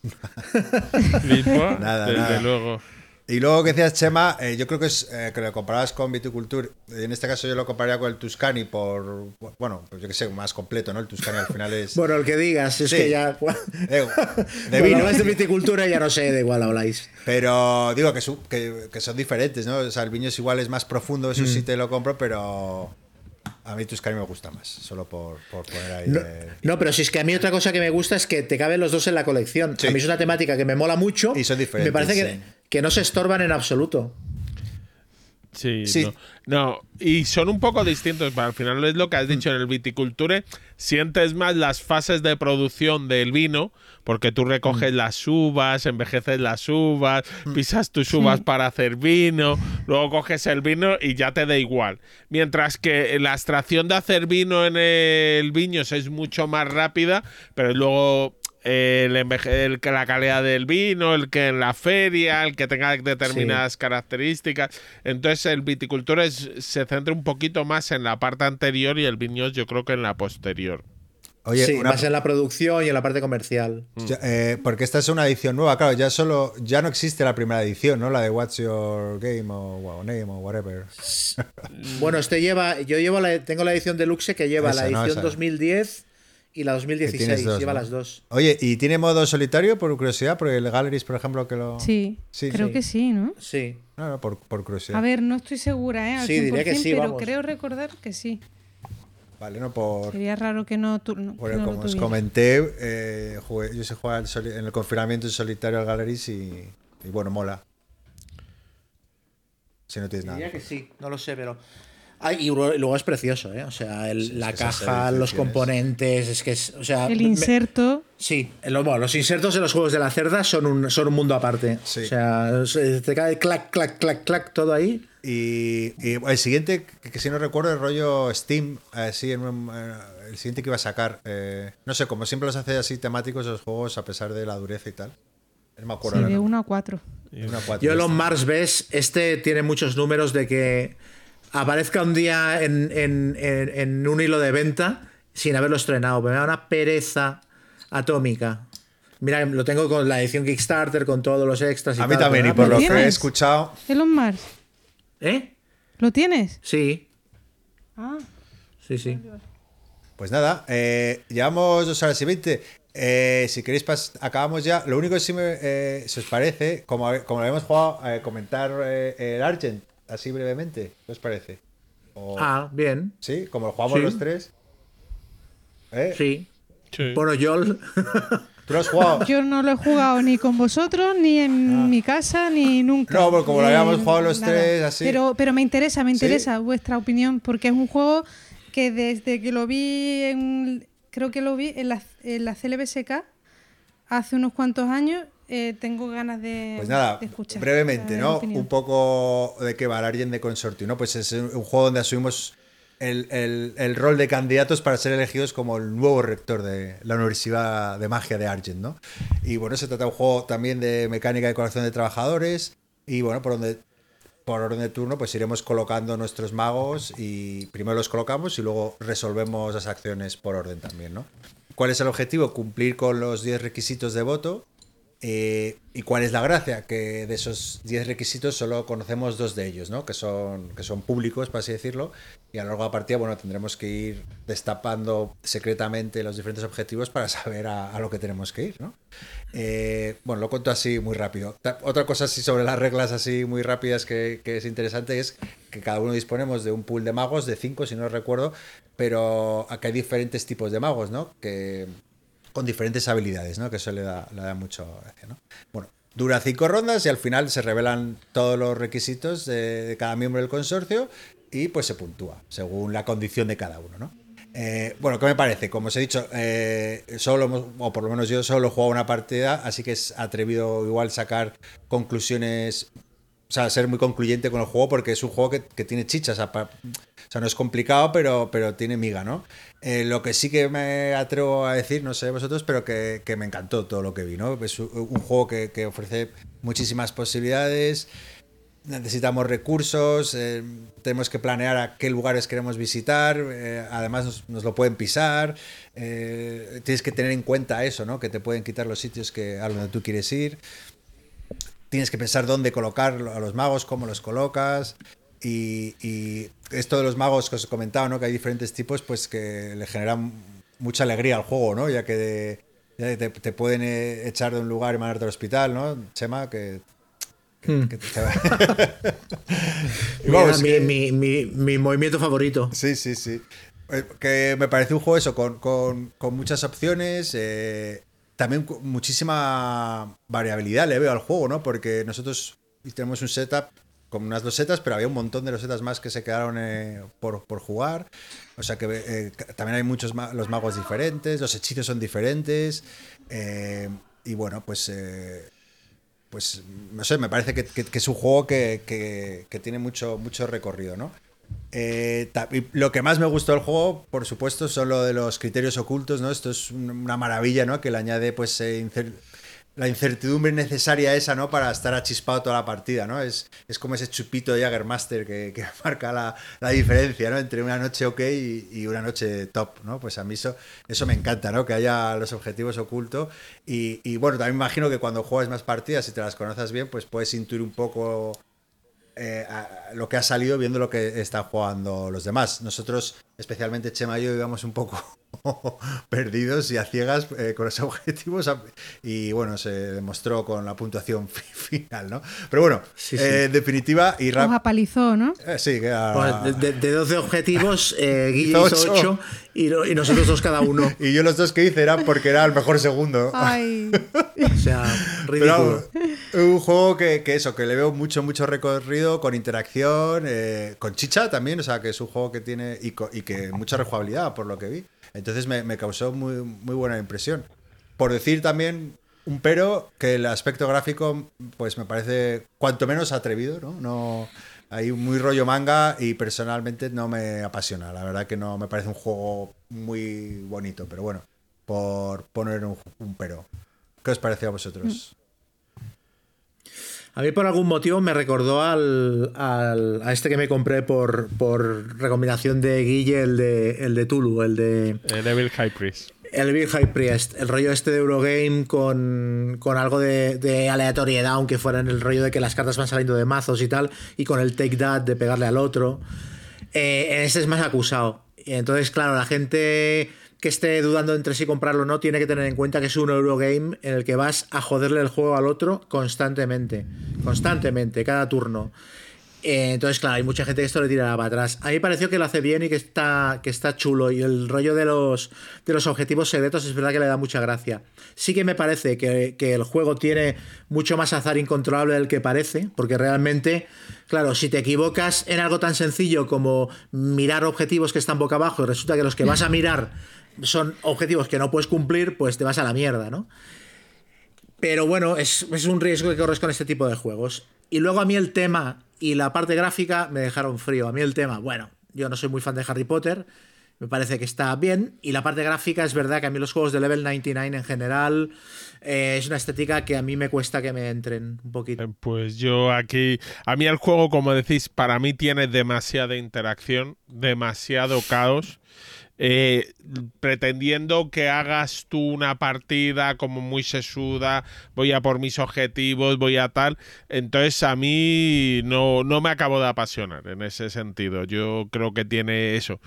Lisboa, Nada, desde nada. luego. Y luego que decías, Chema, eh, yo creo que es eh, que lo comparabas con Viticulture. En este caso yo lo compararía con el Tuscany por, bueno, pues yo que sé, más completo, ¿no? El Tuscany al final es... Bueno, el que digas, es Sí. que ya. Eh, de vino. habláis de viticultura, ya no sé de igual habláis. Pero digo que, su- que, que son diferentes, ¿no? O sea, el viño es igual, es más profundo, eso Mm. sí te lo compro, pero a mí Tuscany me gusta más, solo por, por poner ahí... No, de- no, pero si es que a mí otra cosa que me gusta es que te caben los dos en la colección. Sí. A mí es una temática que me mola mucho. Y son diferentes, Me parece que, que no se estorban en absoluto. Sí, Sí. No, no, y son un poco distintos, pero al final es lo que has dicho en el viticulture, sientes más las fases de producción del vino, porque tú recoges las uvas, envejeces las uvas, pisas tus uvas para hacer vino, luego coges el vino y ya te da igual. Mientras que la extracción de hacer vino en el viños es mucho más rápida, pero luego el, el la calidad del vino, el que en la feria, el que tenga determinadas características. Entonces el viticultor es- se centra un poquito más en la parte anterior y el viños yo creo que en la posterior. Oye, sí, una- más en la producción y en la parte comercial. ya, eh, porque esta es una edición nueva, claro, ya solo, ya no existe la primera edición, ¿no? La de What's Your Game o wow, Name o whatever. Bueno, este lleva. Yo llevo la, tengo la edición deluxe que lleva Esa, la edición esa. 2010 y la Que 2016. tienes dos, lleva ¿no? las dos. Oye, ¿y tiene modo solitario por curiosidad? Porque el Galleries, por ejemplo, que lo... Sí, Sí, creo sí. que sí, ¿no? Sí. No, no, por, por curiosidad. A ver, no estoy segura, ¿eh? Al Sí, diría que 100%, sí, pero vamos. creo recordar que sí. Vale, no por... Sería raro que no, tu- no- Bueno, no lo como os comenté, eh, jugué- yo sé jugar al soli- en el confinamiento en solitario al Galleries y, y bueno, mola. Si no tienes nada. Diría que sí, no lo sé, pero. Ay, y luego es precioso, ¿eh? O sea, el- Sí, la caja, los componentes, es que es. O sea, El me- inserto. Sí, bueno, los insertos de los juegos de la cerda son un, son un mundo aparte. Sí. O sea, se- te cae clac, clac, clac, clac, todo ahí. Y, y el siguiente, que, que si no recuerdo, el rollo Steam, así en un- eh, el siguiente que iba a sacar. eh, no sé, como siempre los hace así temáticos los juegos a pesar de la dureza y tal. No me acuerdo. Sí, de el nombre. 1 a 4. Una cuatro Yo los. Mars ves, este tiene muchos números de que aparezca un día en, en- en- en un hilo de venta sin haberlo estrenado. Me da una pereza atómica. Mira, lo tengo con la edición Kickstarter, con todos los extras y A mí tal, también, y por lo que he escuchado, Elon Mars. ¿Eh? ¿Lo tienes? Sí, Ah, sí, sí. Pues nada, eh, llevamos dos horas y veinte. Eh, si queréis, pas- acabamos ya. Lo único que sí me, eh, si os parece, como, como lo habíamos jugado, eh, comentar eh, el Argent, así brevemente. ¿Qué os parece? O- Ah, bien. ¿Sí? Como lo jugamos sí. los tres. ¿Eh? Sí. Sí. Bueno, Yol. ¿Tú lo has jugado? yo no lo he jugado ni con vosotros, ni en mi casa, ni nunca. Ah. No, porque como lo habíamos jugado los nada. tres, así. Pero, pero me interesa, me ¿Sí? interesa vuestra opinión, porque es un juego que desde que lo vi en. Creo que lo vi en la, en la CLBSK hace unos cuantos años, eh, tengo ganas de, Pues nada, de escuchar. brevemente, ¿no? Un poco de qué va el Argent de Consortium, ¿no? Pues es un juego donde asumimos el, el- el rol de candidatos para ser elegidos como el nuevo rector de la Universidad de Magia de Argent, ¿no? Y bueno, se trata de un juego también de mecánica de colección de trabajadores y bueno, por donde por orden de turno pues iremos colocando nuestros magos y primero los colocamos y luego resolvemos las acciones por orden también, ¿no? ¿Cuál es el objetivo? Cumplir con los 10 requisitos de voto eh, ¿Y cuál es la gracia? Que de esos 10 requisitos solo conocemos dos de ellos, ¿no? Que son, que son públicos, por así decirlo. Y a lo largo de la partida, bueno, tendremos que ir destapando secretamente los diferentes objetivos para saber a, lo que tenemos que ir, ¿no? Eh, bueno, lo cuento así muy rápido. Otra cosa así sobre las reglas así muy rápidas que, que es interesante es que cada uno disponemos de un pool de magos, de 5 si no recuerdo, pero acá hay diferentes tipos de magos, ¿no? Que con diferentes habilidades, ¿no? Que eso le da, le da mucho gracia, ¿no? Bueno, dura cinco rondas y al final se revelan todos los requisitos de, cada miembro del consorcio y pues se puntúa según la condición de cada uno, ¿no? Eh, bueno, ¿qué me parece? Como os he dicho, eh, solo o por lo menos yo solo he jugado una partida, así que es atrevido igual sacar conclusiones o sea, ser muy concluyente con el juego porque es un juego que, que tiene chichas. O sea, no es complicado, pero, pero tiene miga, ¿no? Eh, lo que sí que me atrevo a decir, no sé vosotros, pero que, me encantó todo lo que vi, ¿no? Es un, juego que, ofrece muchísimas posibilidades. Necesitamos recursos, eh, tenemos que planear a qué lugares queremos visitar, eh, además nos, lo pueden pisar, tienes que tener en cuenta eso, ¿no? Que te pueden quitar los sitios que, a donde tú quieres ir tienes que pensar dónde colocar a los magos, cómo los colocas. Y, y esto de los magos que os he comentado, ¿no? que hay diferentes tipos, pues que le generan mucha alegría al juego, ¿no? ya que de, ya te, te, pueden eh, echar de un lugar y mandarte al hospital, ¿no? Chema, que. que, Hmm. que te- Mira, Vamos, mi, que- mi- mi- mi movimiento favorito. Sí, sí, sí. Eh, Que me parece un juego eso, con, con- con muchas opciones. eh, también muchísima variabilidad le veo al juego, ¿no? Porque nosotros tenemos un setup con unas losetas, pero había un montón de losetas más que se quedaron eh, por, por jugar. O sea que eh, también hay muchos los magos diferentes, los hechizos son diferentes. eh, y bueno, pues. pues no sé, me parece que, es un juego que, que- tiene mucho, mucho recorrido, ¿no? Lo que más me gustó del juego, por supuesto, son lo de los criterios ocultos, ¿no? Esto es un- una maravilla, ¿no? Que le añade, pues, la incertidumbre necesaria esa, ¿no? Para estar achispado toda la partida, ¿no? Es, es como ese chupito de Jaggermaster que, que marca la, la diferencia, ¿no? Entre una noche ok y, una noche top, ¿no? Pues a mí eso, eso me encanta, ¿no? Que haya los objetivos ocultos. Y, y, bueno, también imagino que cuando juegas más partidas y te las conoces bien, pues puedes intuir un poco eh, lo que ha salido viendo lo que están jugando los demás. Nosotros, especialmente Chema y yo, íbamos un poco perdidos y a ciegas eh, con los objetivos y bueno, se demostró con la puntuación fi- final, ¿no? Pero bueno, Sí, sí. eh, en definitiva, y rap- apalizó, ¿no? eh, sí, que era- Pues de, de- de 12 objetivos, eh, Guille Hizo hizo ocho. 8 y, no- y nosotros dos cada uno. y yo los dos que hice eran porque era el mejor segundo. Ay, O sea, ridículo. un juego que, que eso, que le veo mucho, mucho recorrido, con interacción, eh, con chicha también, o sea, que es un juego que tiene y, y que mucha rejugabilidad, por lo que vi. Entonces me, causó muy, muy buena impresión. Por decir también un pero, que el aspecto gráfico, pues me parece cuanto menos atrevido, ¿no? No. Hay muy rollo manga y personalmente no me apasiona. La verdad que no me parece un juego muy bonito, pero bueno, por poner un, un pero. ¿Qué os pareció a vosotros? A mí por algún motivo me recordó al, al- a este que me compré por, por recomendación de Guille, el de, el de Tulu, el de Eh, Devil High Priest. el Big High Priest, el rollo este de Eurogame con, con algo de, de aleatoriedad, aunque fuera en el rollo de que las cartas van saliendo de mazos y tal, y con el take that de pegarle al otro. Eh, en este es más acusado. Y Entonces, claro, la gente que esté dudando entre si comprarlo o no tiene que tener en cuenta que es un Eurogame en el que vas a joderle el juego al otro constantemente. Constantemente, cada turno. Eh, entonces, claro, hay mucha gente que esto le tira para atrás. A mí me pareció que lo hace bien y que está, que está chulo. Y el rollo de los, de los objetivos secretos es verdad que le da mucha gracia. Sí que me parece que, que el juego tiene mucho más azar incontrolable del que parece, porque realmente, claro, si te equivocas en algo tan sencillo como mirar objetivos que están boca abajo y resulta que los que vas a mirar son objetivos que no puedes cumplir, pues te vas a la mierda, ¿no? Pero bueno, es, es un riesgo que corres con este tipo de juegos. Y luego a mí el tema y la parte gráfica me dejaron frío. A mí el tema, bueno, yo no soy muy fan de Harry Potter, me parece que está bien. Y la parte gráfica es verdad que a mí los juegos de Level 99 en general eh, es una estética que a mí me cuesta que me entren un poquito. Eh, Pues yo aquí, a mí el juego, como decís, para mí tiene demasiada interacción, demasiado caos. Eh, pretendiendo que hagas tú una partida como muy sesuda, voy a por mis objetivos, voy a tal. Entonces a mí no, no me acabo de apasionar en ese sentido. Yo creo que tiene eso,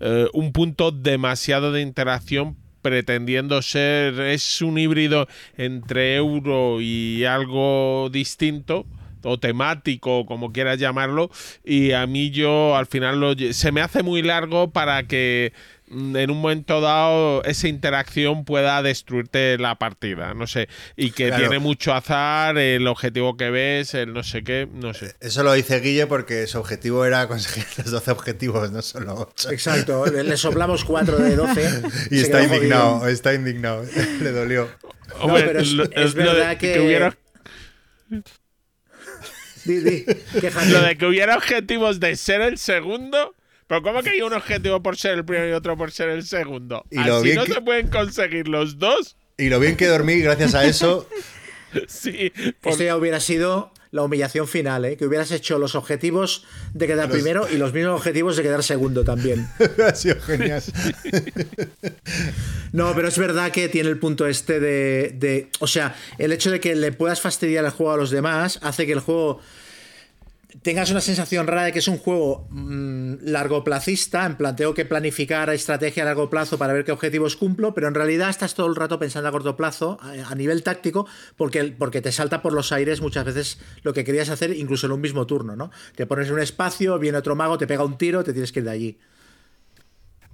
eh, un punto demasiado de interacción pretendiendo ser, es un híbrido entre euro y algo distinto o temático, como quieras llamarlo, y a mí yo al final se me hace muy largo para que en un momento dado esa interacción pueda destruirte la partida, no sé, y que Claro. tiene mucho azar, el objetivo que ves, el no sé qué, no sé. Eso lo dice Guille porque su objetivo era conseguir los 12 objetivos, no solo 8. Exacto, le soplamos 4 de 12. Y está indignado, jodido. está indignado. Le dolió. pero es- verdad que- hubiera- Di, di, quéjate. Lo de que hubiera objetivos de ser el segundo. Pero ¿cómo que hay un objetivo por ser el primero y otro por ser el segundo? Y lo Así bien no que- se pueden conseguir los dos. Y lo bien que dormí gracias a eso. Sí, por- Esto ya hubiera sido la humillación final, ¿eh? Que hubieras hecho los objetivos de quedar primero y los mismos objetivos de quedar segundo también. ha sido genial. No, pero es verdad que tiene el punto este de, de- O sea, el hecho de que le puedas fastidiar el juego a los demás hace que el juego tengas una sensación rara de que es un juego mm, largoplacista, en plan tengo que planificar estrategia a largo plazo para ver qué objetivos cumplo, pero en realidad estás todo el rato pensando a corto plazo, a, a nivel táctico, porque, porque te salta por los aires muchas veces lo que querías hacer, incluso en un mismo turno, ¿no? Te pones en un espacio, viene otro mago, te pega un tiro, te tienes que ir de allí.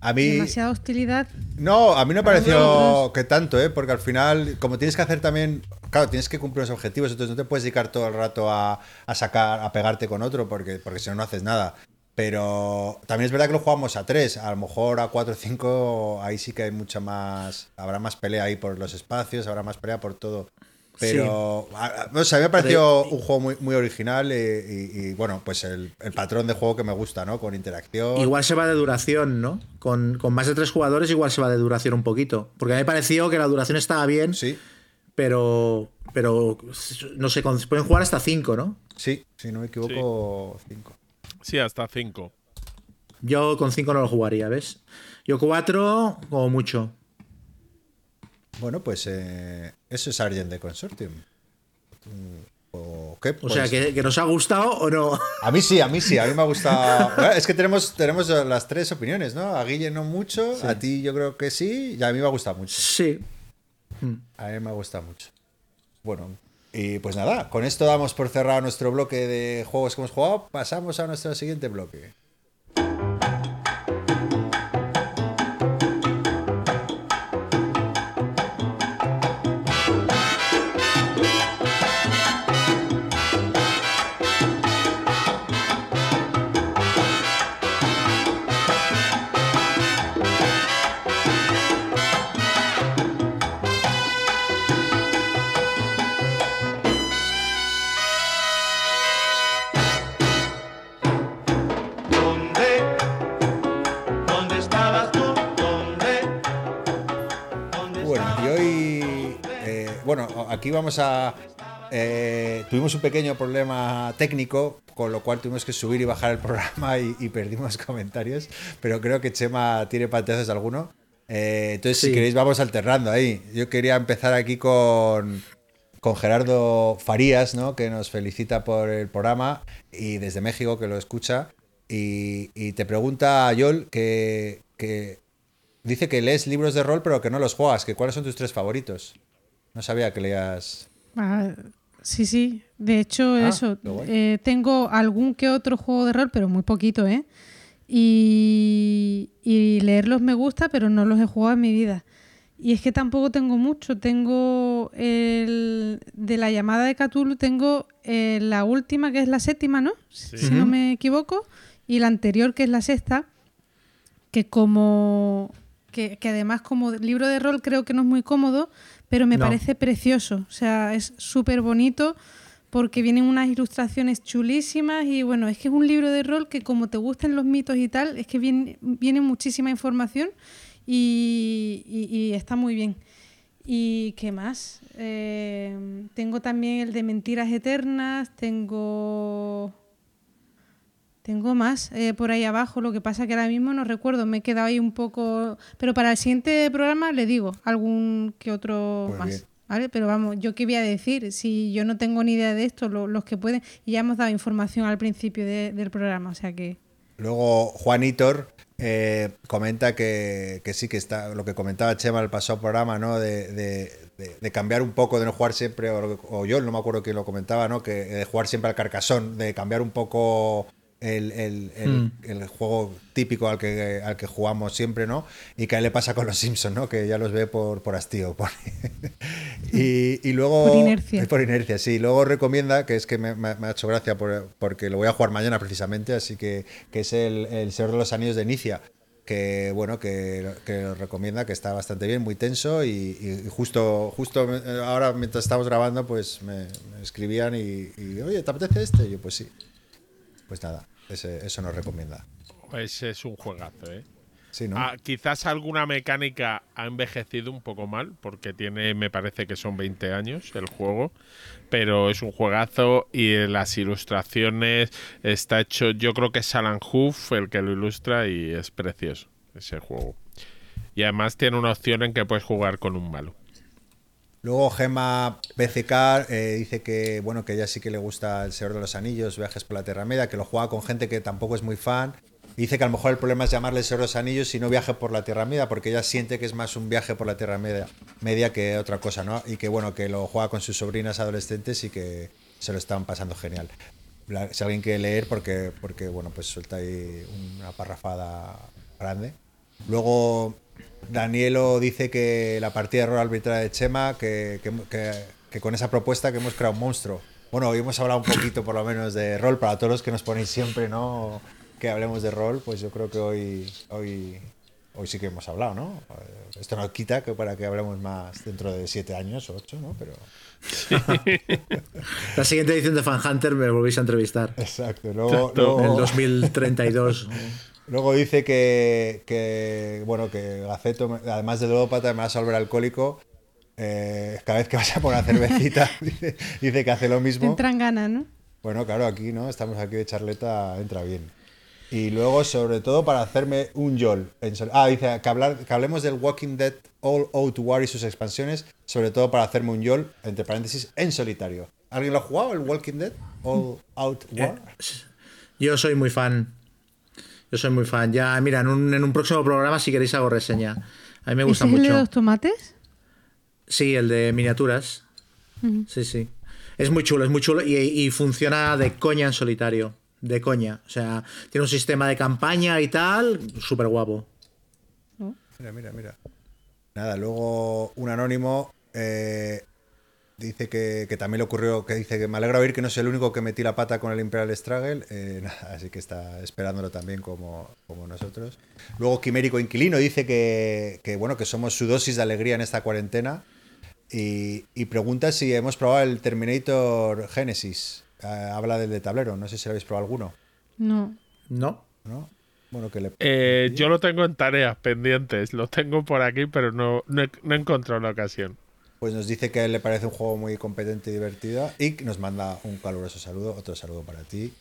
A mí. Demasiada hostilidad. No, a mí no me pareció que tanto, ¿eh? Porque al final, como tienes que hacer también. Claro, tienes que cumplir los objetivos, entonces no te puedes dedicar todo el rato a, a sacar, a pegarte con otro, porque, porque si no, no haces nada. Pero también es verdad que lo jugamos a tres, a lo mejor a cuatro o cinco, ahí sí que hay mucha más. Habrá más pelea ahí por los espacios, habrá más pelea por todo. Pero, a- a- no sé, a mí me pareció un juego muy, muy original y, y- y, bueno, pues el, el patrón de juego que me gusta, ¿no? Con interacción. Igual se va de duración, ¿no? Con, con más de tres jugadores igual se va de duración un poquito. Porque a mí me pareció que la duración estaba bien, Sí, pero, pero no sé, con- pueden jugar hasta cinco, ¿no? sí, si no me equivoco, cinco. sí, hasta cinco. Yo con cinco no lo jugaría, ¿ves? Yo cuatro, como mucho. Bueno, pues eh, eso es Argent de Consortium. ¿O qué? O Pues, sea, que, que nos ha gustado o no. A mí sí, a mí sí, a mí me ha gustado. Es que tenemos, tenemos las tres opiniones, ¿no? A Guille no mucho, a ti yo creo que sí, y a mí me ha gustado mucho. Sí. A mí me ha gustado mucho. Bueno, y pues nada, con esto damos por cerrado nuestro bloque de juegos que hemos jugado. Pasamos a nuestro siguiente bloque. Bueno, aquí vamos a... eh, tuvimos un pequeño problema técnico, con lo cual tuvimos que subir y bajar el programa y, y perdimos comentarios, pero creo que Chema tiene pantallazos alguno. Eh, entonces, si queréis, vamos alternando ahí. Yo quería empezar aquí con, con Gerardo Farías, ¿no? que nos felicita por el programa y desde México que lo escucha. Y, y te pregunta a Yol que, que dice que lees libros de rol pero que no los juegas, que cuáles son tus tres favoritos. No sabía que leías... Ah, sí, sí. De hecho, Ah, eso. eh, tengo algún que otro juego de rol, pero muy poquito, ¿eh? Y, y leerlos me gusta, pero no los he jugado en mi vida. Y es que tampoco tengo mucho. Tengo el de la llamada de Cthulhu, tengo eh, la última, que es la séptima, ¿no? Si no me equivoco. Y la anterior, que es la sexta, que como que, que además como libro de rol creo que no es muy cómodo, pero me No. parece precioso. O sea, es súper bonito porque vienen unas ilustraciones chulísimas y bueno, es que es un libro de rol que como te gusten los mitos y tal, es que viene, viene muchísima información y, y- y está muy bien. ¿Y qué más? Eh, tengo también el de Mentiras Eternas, tengo... Tengo más eh, por ahí abajo, lo que pasa que ahora mismo no recuerdo, me he quedado ahí un poco... Pero para el siguiente programa le digo algún que otro Pues más. bien. ¿Vale? Pero vamos, yo qué voy a decir, si yo no tengo ni idea de esto, lo- los que pueden, y ya hemos dado información al principio de- del programa, o sea que... Luego Juan Hitor eh, comenta que, que sí, que está lo que comentaba Chema en el pasado programa, ¿no? De, de- de- de cambiar un poco, de no jugar siempre, o, o yo no me acuerdo quién lo comentaba, ¿no? Que de jugar siempre al carcasón, de cambiar un poco el, el- el- el juego típico al que, al que jugamos siempre, ¿no? Y que a él le pasa con los Simpsons, ¿no? Que ya los ve por, por hastío. pone. y, y luego... Por inercia. Por inercia, sí. Luego recomienda, que es que me, me- me ha hecho gracia por- porque lo voy a jugar mañana precisamente, así que, que es el, el Señor de los Anillos de Inicia. que bueno, que, que lo recomienda, que está bastante bien, muy tenso y, y justo, justo eh, ahora mientras estamos grabando, pues me, me escribían y, y, oye, ¿te apetece este? Y yo, pues sí. Pues nada, ese- eso nos recomienda. Ese es un juegazo, ¿eh? Sí, ¿no? Ah, quizás alguna mecánica ha envejecido un poco mal, porque tiene, me parece que son 20 años el juego, pero es un juegazo y las ilustraciones está hecho, yo creo que es Alan Hoof el que lo ilustra y es precioso ese juego. Y además tiene una opción en que puedes jugar con un malo. Luego Gema BCK eh, dice que bueno que ella sí que le gusta el Señor de los Anillos, Viajes por la Tierra Media, que lo juega con gente que tampoco es muy fan. Dice que a lo mejor el problema es llamarle Señor de los Anillos y no Viaje por la Tierra Media, porque ella siente que es más un viaje por la Tierra Media, media que otra cosa, ¿no? Y que bueno, que lo juega con sus sobrinas adolescentes y que se lo están pasando genial. Si alguien quiere leer, porque, porque bueno, pues suelta ahí una parrafada grande. Luego Danielo dice que la partida de rol arbitraria de Chema, que, que- que- que con esa propuesta que hemos creado un monstruo. Bueno, hoy hemos hablado un poquito por lo menos de rol para todos los que nos ponéis siempre, ¿no? Que hablemos de rol, pues yo creo que hoy, hoy, hoy sí que hemos hablado, ¿no? Eh, Esto no quita que para que hablemos más dentro de siete años o ocho, ¿no? Pero La siguiente edición de Fan Hunter me volvéis a entrevistar. exacto. Luego, En el luego- 2032. Luego dice que, que, bueno, que Gaceto, además de ludópata, me va a volver alcohólico. Eh, cada vez que vas a poner una cervecita, dice, dice que hace lo Te mismo. entran ganas, ¿no? Bueno, claro, aquí, ¿no? Estamos aquí de charleta, entra bien. Y luego, sobre todo, para hacerme un yol. en sol- Ah, dice que, hablar, que hablemos del Walking Dead All Out War y sus expansiones, sobre todo para hacerme un yol, entre paréntesis, en solitario. ¿Alguien lo ha jugado, el Walking Dead All Out War? Yo soy muy fan. Yo soy muy fan. Ya, mira, en un, en un próximo programa, si queréis, hago reseña. A mí me gusta ¿Ese es el de mucho. los tomates? Sí, el de miniaturas. Sí, sí. Es muy chulo, es muy chulo y, y funciona de coña en solitario. De coña. O sea, tiene un sistema de campaña y tal, súper guapo. Mira, mira, mira. Nada, luego un anónimo eh, dice que, que también le ocurrió, que dice que me alegra oír que no soy el único que metí la pata con el Imperial Struggle, eh, nada, así que está esperándolo también como, como nosotros. Luego Quimérico Inquilino dice que, que, bueno, que somos su dosis de alegría en esta cuarentena y, y pregunta si hemos probado el Terminator Genesis. Eh, habla del de tablero, no sé si lo habéis probado alguno, No. ¿No? ¿no? Bueno, que le... Eh, yo lo tengo en tareas pendientes, lo tengo por aquí, pero no, no, he, no he encontrado la ocasión. Pues nos dice que a él le parece un juego muy competente y divertido y nos manda un caluroso saludo, otro saludo para ti.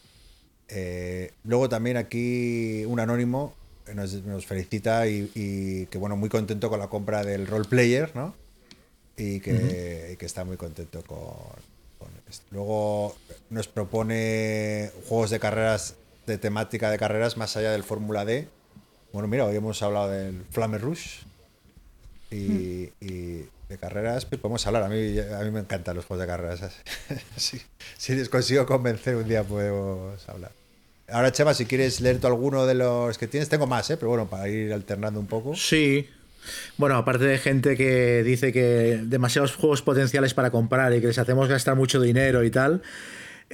Eh, luego también aquí un anónimo nos, nos felicita y, y que bueno, muy contento con la compra del role player, ¿no? Y que, y que está muy contento con, con esto. Luego nos propone juegos de carreras, de temática de carreras más allá del Fórmula D. Bueno, mira, hoy hemos hablado del Flamme Rush y, y de carreras pues podemos hablar. A mí, a mí me encantan los juegos de carreras. si, si les consigo convencer un día podemos hablar. Ahora, Chema, si quieres leer tú alguno de los que tienes, tengo más, ¿eh? pero bueno, para ir alternando un poco. Sí. Bueno, aparte de gente que dice que demasiados juegos potenciales para comprar y que les hacemos gastar mucho dinero y tal.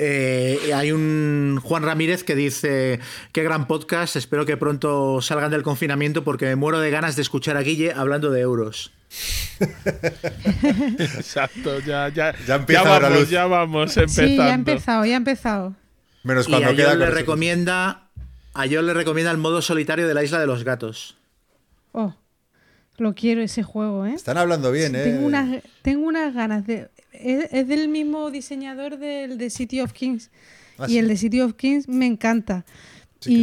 Eh, hay un Juan Ramírez que dice, qué gran podcast, espero que pronto salgan del confinamiento porque me muero de ganas de escuchar a Guille hablando de euros. Exacto, ya, ya, Ya empieza a ver la vamos, luz. ya vamos empezando. Sí, ya ha empezado, ya ha empezado. Menos Y cuando a queda le recomienda, a John le recomienda el modo solitario de la isla de los gatos. Oh, lo quiero ese juego, ¿eh? Están hablando bien, ¿eh? Tengo unas, tengo unas ganas de. Es, es del mismo diseñador del de City of Kings. Ah, y sí. el de City of Kings me encanta. Sí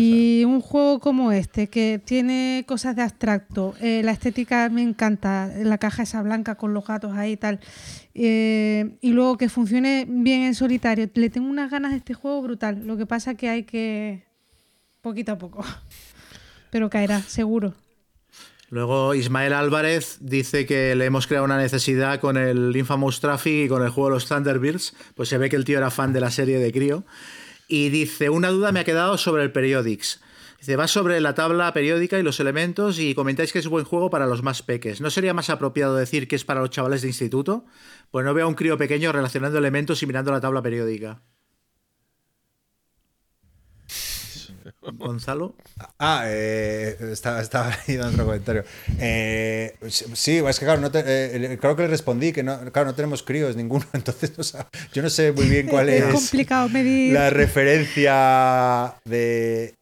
y un juego como este, que tiene cosas de abstracto, eh, la estética me encanta, la caja esa blanca con los gatos ahí y tal. eh, y luego que funcione bien en solitario. Le tengo unas ganas de este juego brutal. Lo que pasa que hay que. poquito a poco. Pero caerá, seguro. Luego Ismael Álvarez dice que le hemos creado una necesidad con el Infamous Traffic y con el juego de los Thunderbirds. Pues se ve que el tío era fan de la serie de Crío. Y dice, una duda me ha quedado sobre el Periodics. Dice, va sobre la tabla periódica y los elementos y comentáis que es buen juego para los más peques. ¿No sería más apropiado decir que es para los chavales de instituto? Pues no veo a un crío pequeño relacionando elementos y mirando la tabla periódica. Gonzalo. Ah, eh, estaba, estaba leyendo otro comentario. Eh, sí, es que claro, no te- eh, creo que le respondí que no, claro, no tenemos críos ninguno, entonces yo no sé muy bien cuál es es complicado medir. la referencia de,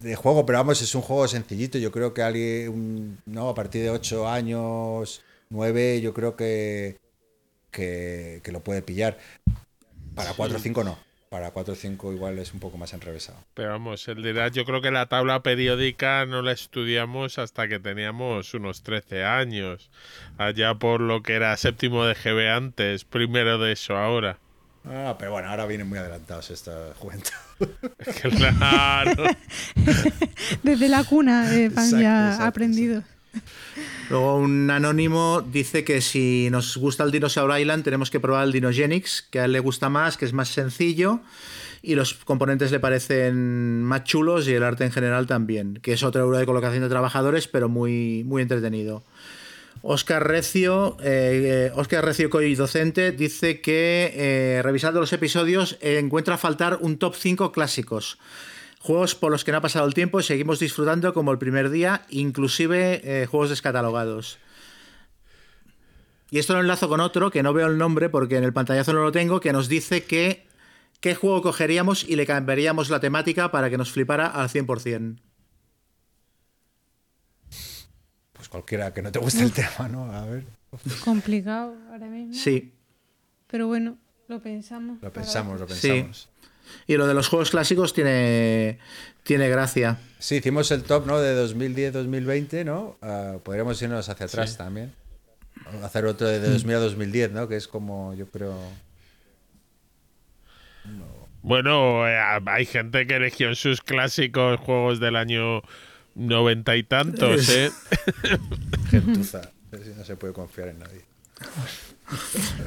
de juego, pero vamos, es un juego sencillito. Yo creo que alguien, no, a partir de 8 años, 9, yo creo que, que, que lo puede pillar. Para 4 o 5 no. Para 4 o 5 igual es un poco más enrevesado. Pero vamos, él dirá, yo creo que la tabla periódica no la estudiamos hasta que teníamos unos 13 años. Allá por lo que era séptimo de GB antes, primero de eso ahora. Ah, pero bueno, ahora vienen muy adelantados esta juventud. Claro. Desde la cuna eh, van Exacto, ya. Luego un anónimo dice que si nos gusta el Dinosaur Island tenemos que probar el Dinogenix, que a él le gusta más, que es más sencillo y los componentes le parecen más chulos y el arte en general también, que es otro euro de colocación de trabajadores, pero muy, muy entretenido. Oscar Recio, eh, Oscar Recio Coy docente, dice que eh, revisando los episodios eh, encuentra faltar un top 5 clásicos. Juegos por los que no ha pasado el tiempo y seguimos disfrutando como el primer día, inclusive eh, juegos descatalogados. Y esto lo enlazo con otro, que no veo el nombre porque en el pantallazo no lo tengo, que nos dice que qué juego cogeríamos y le cambiaríamos la temática para que nos flipara al 100%. Pues cualquiera que no te guste el tema, ¿no? A ver, Complicado ahora mismo. Sí. Pero bueno, lo pensamos. lo pensamos, lo Sí. Y lo de los juegos clásicos tiene, tiene gracia. Sí, hicimos el top, ¿no? De 2010-2020, ¿no? Ah, podríamos irnos hacia atrás también. Hacer otro de 2000 a 2010, ¿no? Que es como, yo creo... Bueno, eh, hay gente que eligió en sus clásicos juegos del año noventa y tantos, ¿eh? Gentuza. No se puede confiar en nadie.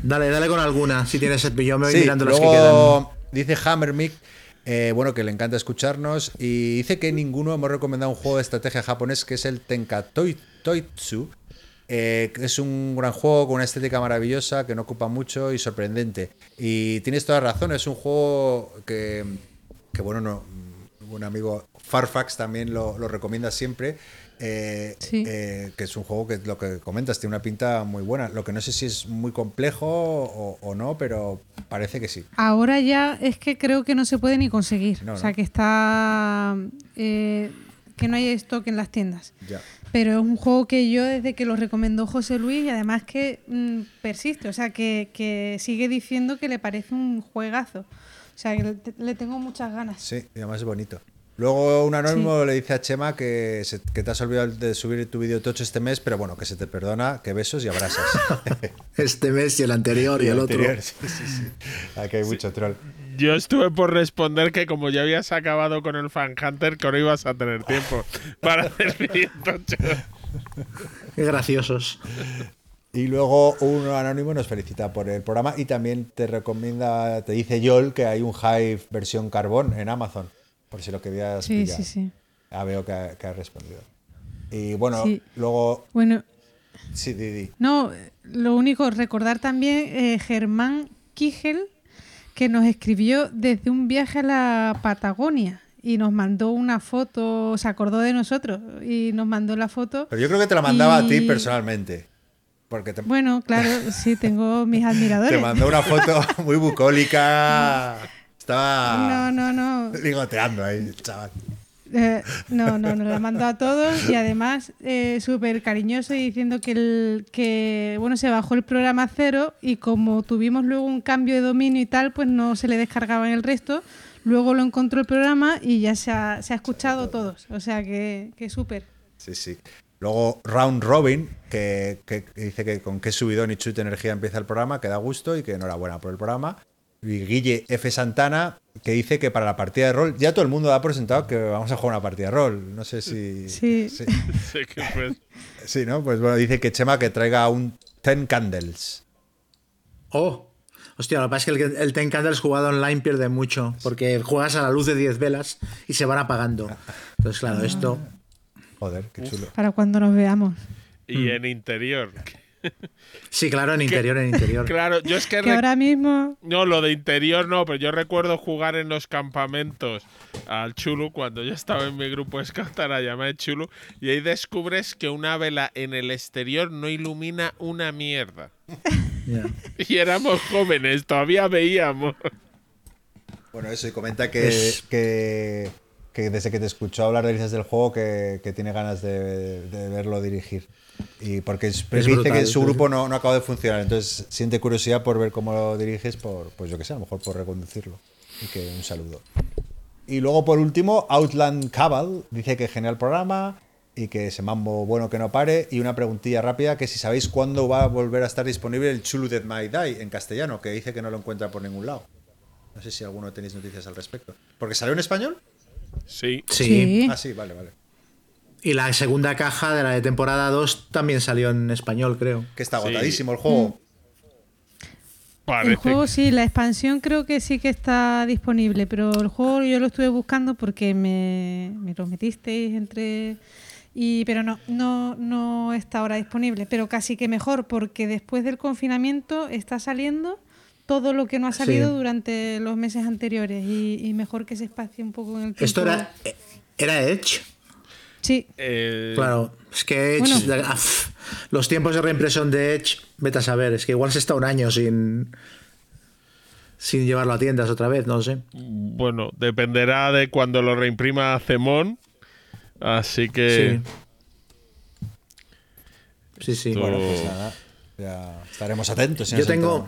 Dale, dale con alguna, si tienes el yo me voy Sí, mirando las que quedan. luego dice Hammermick, eh, bueno, que le encanta escucharnos y dice que ninguno hemos recomendado un juego de estrategia japonés que es el Tenkatoitsu, eh, es un gran juego con una estética maravillosa que no ocupa mucho y sorprendente. Y tienes toda razón, es un juego que, que bueno, no, un amigo Farfax también lo, lo recomienda siempre. Eh, Sí. eh, que es un juego que lo que comentas tiene una pinta muy buena. Lo que no sé si es muy complejo o, o no, pero parece que sí. Ahora ya es que creo que no se puede ni conseguir. No, o sea, no. que está. eh, que no hay stock en las tiendas. Ya. Pero es un juego que yo, desde que lo recomendó José Luis, y además que mm, persiste, o sea, que, que sigue diciendo que le parece un juegazo. O sea, que le, le tengo muchas ganas. Sí, y además es bonito. Luego un anónimo le dice a Chema que, se- que te has olvidado de subir tu vídeo tocho este mes, pero bueno, que se te perdona, que besos y abrazas. Este mes y el anterior y el otro. anterior, sí, sí, sí. Aquí hay mucho troll. Yo estuve por responder que como ya habías acabado con el Fan Hunter, que no ibas a tener tiempo para hacer vídeo tocho. Qué graciosos. Y luego un anónimo nos felicita por el programa y también te recomienda, te dice Yol que hay un Hive versión carbón en Amazon, por si lo querías Sí, pillar. sí, sí. Ah, veo que ha, que ha respondido. Y bueno, Sí. luego, Bueno, sí, Didi. no, lo único, recordar también eh, Germán Kigel, que nos escribió desde un viaje a la Patagonia y nos mandó una foto, se acordó de nosotros y nos mandó la foto. Pero yo creo que te la mandaba a ti personalmente. Porque te, Bueno, claro, sí, tengo mis admiradores. te mandó una foto muy bucólica. Estaba No, no, no. ligoteando ahí, chaval. Eh, no, no, nos la mandó a todos y además eh, súper cariñoso y diciendo que, el, que bueno se bajó el programa cero y como tuvimos luego un cambio de dominio y tal, pues no se le descargaban el resto. Luego lo encontró el programa y ya se ha, se ha escuchado todos. O sea que, que súper. Sí, sí. Luego Round Robin, que, que dice que con qué subidón y chute energía empieza el programa, que da gusto y que enhorabuena por el programa. Guille F. Santana, que dice que para la partida de rol, ya todo el mundo da por sentado que vamos a jugar una partida de rol. No sé si. Sí. Sí, Sí, que pues- Sí, ¿no? Pues bueno, dice que Chema que traiga un Ten Candles. Oh. Hostia, lo que pasa es que el, el Ten Candles jugado online pierde mucho, porque juegas a la luz de 10 velas y se van apagando. Entonces, claro, esto... Joder, qué chulo. Para cuando nos veamos. y en interior. Sí, claro, en interior, en interior. Claro, yo es que Que ahora mismo. No, lo de interior no, pero yo recuerdo jugar en los campamentos al Chulu cuando yo estaba en mi grupo de Scout a la llamada Chulu y ahí descubres que una vela en el exterior no ilumina una mierda. Ya. Y éramos jóvenes, todavía veíamos. Bueno, eso, y comenta que, Es- que, que desde que te escuchó hablar de del juego que, que tiene ganas de, de verlo dirigir. Y porque es- dice brutal, que su grupo no, no acaba de funcionar, entonces siente curiosidad por ver cómo lo diriges, por, pues yo que sé, a lo mejor por reconducirlo. Y que un saludo. Y luego por último, Outland Cabal dice que genial programa y que ese mambo bueno que no pare. Y una preguntilla rápida, que si sabéis cuándo va a volver a estar disponible el Chulu Dead My Die en castellano, que dice que no lo encuentra por ningún lado. No sé si alguno tenéis noticias al respecto. ¿Porque salió en español? Sí. Sí. Ah, sí, vale, vale. Y la segunda caja de la de temporada 2 también salió en español, creo. Que está Sí. agotadísimo el juego. Parece El juego sí, la expansión creo que sí que está disponible, pero el juego yo lo estuve buscando porque me, me lo metisteis entre... Y, pero no, no, no está ahora disponible, pero casi que mejor porque después del confinamiento está saliendo todo lo que no ha salido Sí. durante los meses anteriores y, y mejor que se espacie un poco en el tiempo. Esto era, era Edge. Sí, eh, Claro, es que Edge, Bueno. ah, los tiempos de reimpresión de Edge, vete a saber, es que igual se está un año sin sin llevarlo a tiendas otra vez, no sé. Bueno, dependerá de cuando lo reimprima Zemón. Así que. Sí, sí. Esto- Bueno, pues nada. Ya estaremos atentos. si Yo tengo.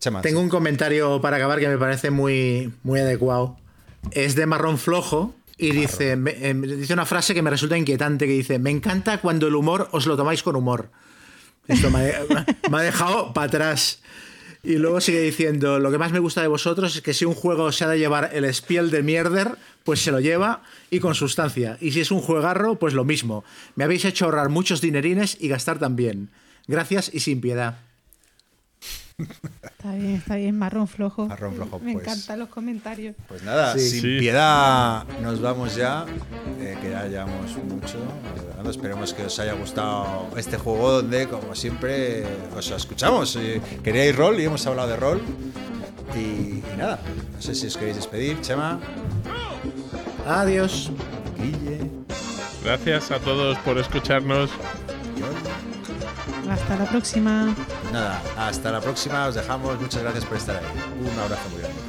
Chema, tengo sí. un comentario para acabar que me parece muy, muy adecuado. Es de marrón flojo y dice, me- eh, dice una frase que me resulta inquietante que dice, me encanta cuando el humor os lo tomáis con humor. Esto me ha, me ha dejado para atrás. Y luego sigue diciendo, lo que más me gusta de vosotros es que si un juego se ha de llevar el spiel de mierder, pues se lo lleva y con sustancia. Y si es un juegarro, pues lo mismo. Me habéis hecho ahorrar muchos dinerines y gastar también. Gracias y sin piedad. Está bien, está bien, marrón flojo. Marrón flojo, Me pues. encantan los comentarios. Pues nada, Sí. sin Sí. piedad nos vamos ya, eh, que ya llevamos mucho. Esperemos que os haya gustado este juego donde, como siempre, os escuchamos. Eh, Queríais rol y hemos hablado de rol. Y, y nada, no sé si os queréis despedir, Chema, Adiós. Guille, Gracias a todos por escucharnos. Hasta la próxima. Nada, hasta la próxima, os dejamos. Muchas gracias por estar ahí. Un abrazo muy grande.